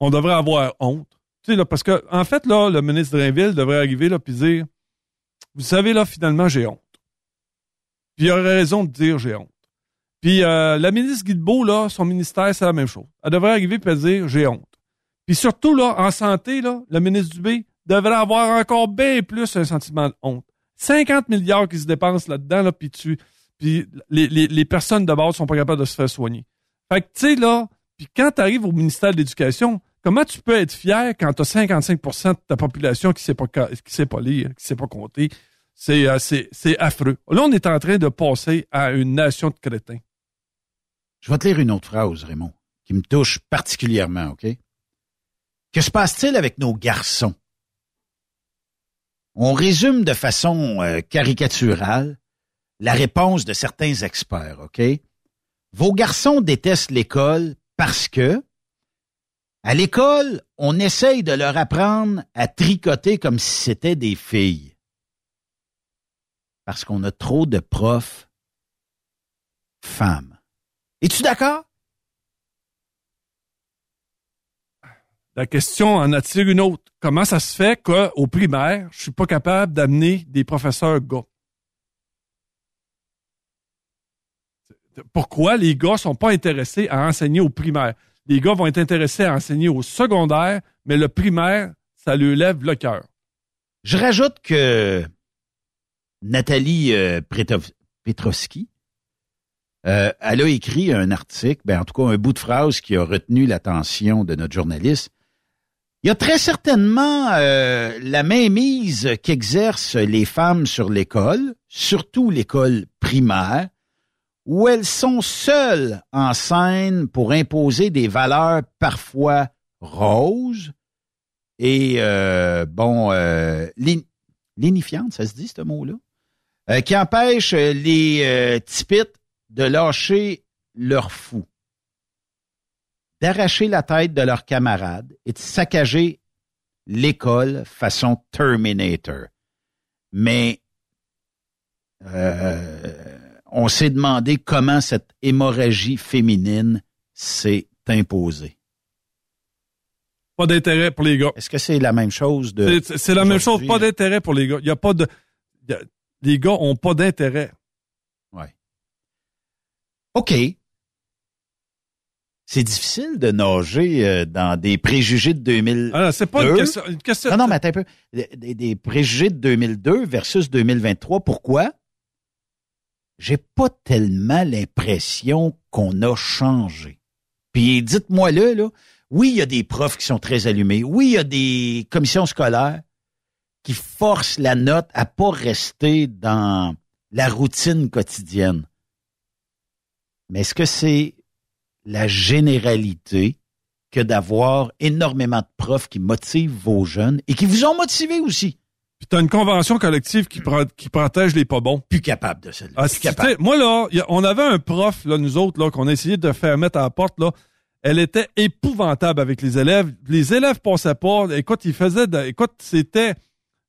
on devrait avoir honte. Tu sais, là, parce que, en fait, là, le ministre Drainville devrait arriver là puis dire, vous savez, là, finalement, j'ai honte. Puis il aurait raison de dire j'ai honte. Puis euh, la ministre Guilbeault, là, son ministère, c'est la même chose. Elle devrait arriver puis dire j'ai honte. Puis surtout, là, en santé, là, le ministre Dubé devrait avoir encore bien plus un sentiment de honte. 50 milliards qui se dépensent là-dedans, là, puis tu, puis les, les, les personnes de base sont pas capables de se faire soigner. Fait que, tu sais, là, puis quand tu arrives au ministère de l'Éducation, comment tu peux être fier quand tu as 55% de ta population qui sait pas, qui sait pas lire, qui sait pas compter? Euh, c'est affreux. Là, on est en train de passer à une nation de crétins. Je vais te lire une autre phrase, Raymond, qui me touche particulièrement, OK? Que se passe-t-il avec nos garçons? On résume de façon euh, caricaturale la réponse de certains experts, OK? Vos garçons détestent l'école parce que, à l'école, on essaye de leur apprendre à tricoter comme si c'était des filles. Parce qu'on a trop de profs femmes. Es-tu d'accord? La question en attire une autre. Comment ça se fait qu'au primaire, je suis pas capable d'amener des professeurs gars? Pourquoi les gars sont pas intéressés à enseigner au primaire? Les gars vont être intéressés à enseigner au secondaire, mais le primaire, ça lui lève le cœur. Je rajoute que Nathalie euh, Petrovski, euh, elle a écrit un article, ben en tout cas un bout de phrase qui a retenu l'attention de notre journaliste. Il y a très certainement euh, la mainmise qu'exercent les femmes sur l'école, surtout l'école primaire, où elles sont seules en scène pour imposer des valeurs parfois roses et euh, bon euh, ça se dit ce mot-là, euh, qui empêchent les tipites de lâcher leur fou, d'arracher la tête de leurs camarades et de saccager l'école façon Terminator. Mais euh, on s'est demandé comment cette hémorragie féminine s'est imposée. Pas d'intérêt pour les gars. Est-ce que c'est la même chose de... C'est- la même chose, pas d'intérêt pour les gars. Il y a pas de, il y a- les gars ont pas d'intérêt. OK. C'est difficile de nager euh, dans des préjugés de 2000. Ah, c'est pas une question- une question- Non, non, mais attends un peu. Des, préjugés de 2002 versus 2023. Pourquoi? J'ai pas tellement l'impression qu'on a changé. Puis dites-moi-le, là. Oui, il y a des profs qui sont très allumés. Oui, il y a des commissions scolaires qui forcent la note à pas rester dans la routine quotidienne. Mais est-ce que c'est la généralité que d'avoir énormément de profs qui motivent vos jeunes et qui vous ont motivé aussi? Puis t'as une convention collective qui, pro- qui protège les pas bons. Plus capable de ça. Ah, moi, là, a- on avait un prof, là, nous autres, là, qu'on a essayé de faire mettre à la porte, là. Elle était épouvantable avec les élèves. Les élèves passaient pas. Écoute, ils faisaient de- écoute, c'était,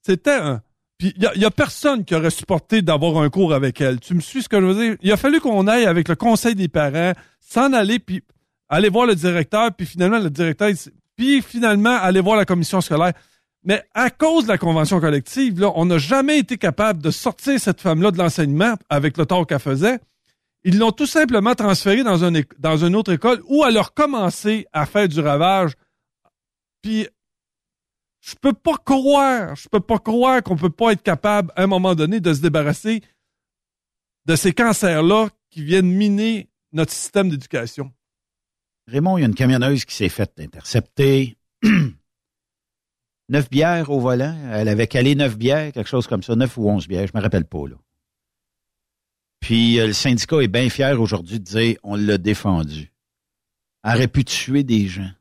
c'était un, puis il y a, y a personne qui aurait supporté d'avoir un cours avec elle. Tu me suis ce que je veux dire? Il a fallu qu'on aille avec le conseil des parents, s'en aller, puis aller voir le directeur, puis finalement, le directeur, puis finalement, aller voir la commission scolaire. Mais à cause de la convention collective, là, on n'a jamais été capable de sortir cette femme-là de l'enseignement avec le tort qu'elle faisait. Ils l'ont tout simplement transférée dans, un dans une autre école où elle a recommencé à faire du ravage. Puis, je peux pas croire, je peux pas croire qu'on peut pas être capable, à un moment donné, de se débarrasser de ces cancers-là qui viennent miner notre système d'éducation. Raymond, il y a une camionneuse qui s'est faite intercepter. neuf bières au volant. Elle avait calé neuf bières, quelque chose comme ça, neuf ou onze bières, je me rappelle pas, là. Puis euh, le syndicat est bien fier aujourd'hui de dire on l'a défendu. Elle aurait pu tuer des gens.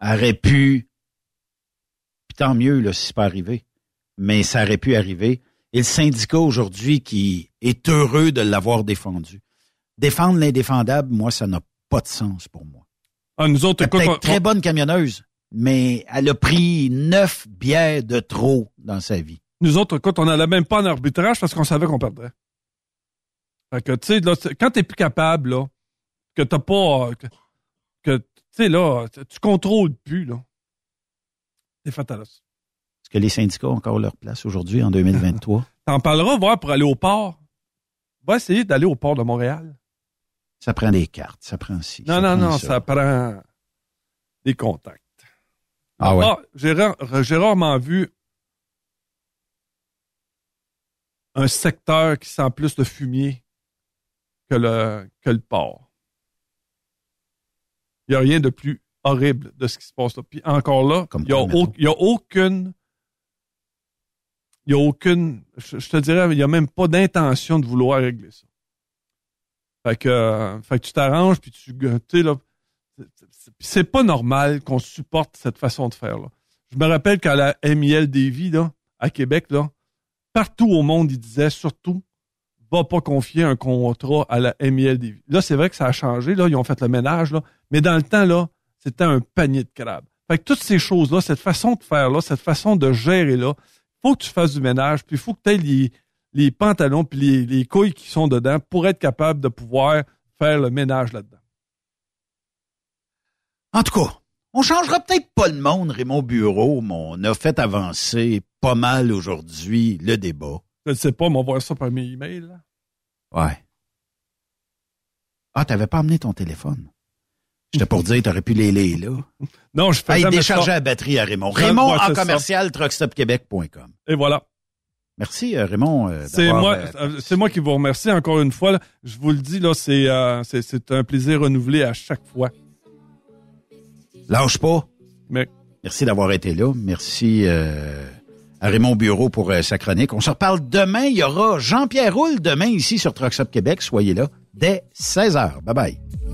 Aurait pu. Puis tant mieux, là, si c'est pas arrivé. Mais ça aurait pu arriver. Et le syndicat aujourd'hui qui est heureux de l'avoir défendu. Défendre l'indéfendable, moi, ça n'a pas de sens pour moi. Ah, nous autres, on- très bonne camionneuse, mais elle a pris neuf bières de trop dans sa vie. Nous autres, écoute, on n'allait même pas en arbitrage parce qu'on savait qu'on perdrait. Fait que, tu sais, quand t'es plus capable, là, que t'as pas, que, tu sais, là, tu tu contrôles plus, là, Est-ce que les syndicats ont encore leur place aujourd'hui, en 2023? T'en parleras, voir, pour aller au port. Va essayer d'aller au port de Montréal. ça prend des cartes, ça prend ci. Non, non, prend non, ça. prend des contacts. Ah ouais? j'ai rare- j'ai rarement vu un secteur qui sent plus de fumier que le, que le port. Il n'y a rien de plus horrible de ce qui se passe là. Puis encore là, il n'y a, au- il y a aucune. Il n'y a aucune. Je, je te dirais, il n'y a même pas d'intention de vouloir régler ça. Fait que, euh, fait que tu t'arranges, puis tu. Là. c'est- pas normal qu'on supporte cette façon de faire, là. Je me rappelle qu'à la MIL Davy, là, à Québec, là, partout au monde, ils disaient surtout, va pas confier un contrat à la MIL Davy. Là, c'est vrai que ça a changé, là, ils ont fait le ménage, là, mais dans le temps, là, c'était un panier de crabes. Fait que toutes ces choses-là, cette façon de faire, là, cette façon de gérer, là, faut que tu fasses du ménage, puis il faut que tu aies les, les pantalons puis les, les couilles qui sont dedans pour être capable de pouvoir faire le ménage là-dedans. En tout cas, on changera peut-être pas le monde, Raymond Bureau, mais on a fait avancer pas mal aujourd'hui le débat. Je ne sais pas, mais on ça par mes emails. là. Ouais. Ah, t'avais pas amené ton téléphone? J'étais pour dire, t'aurais pu les lire, là. Non, je fais Hey, décharger la batterie à Raymond. Raymond en commercial, truckstopquebec.com. Et voilà. Merci, euh, Raymond. euh, C'est moi, euh, c'est moi qui vous remercie encore une fois. là. Je vous le dis, là, c'est, euh, un plaisir renouvelé à chaque fois. Lâche pas. Mais... Merci d'avoir été là. Merci à Raymond Bureau pour sa chronique. On se reparle demain. Il y aura Jean-Pierre Roule demain ici sur Trucks Québec. Soyez là dès 16h. Bye bye.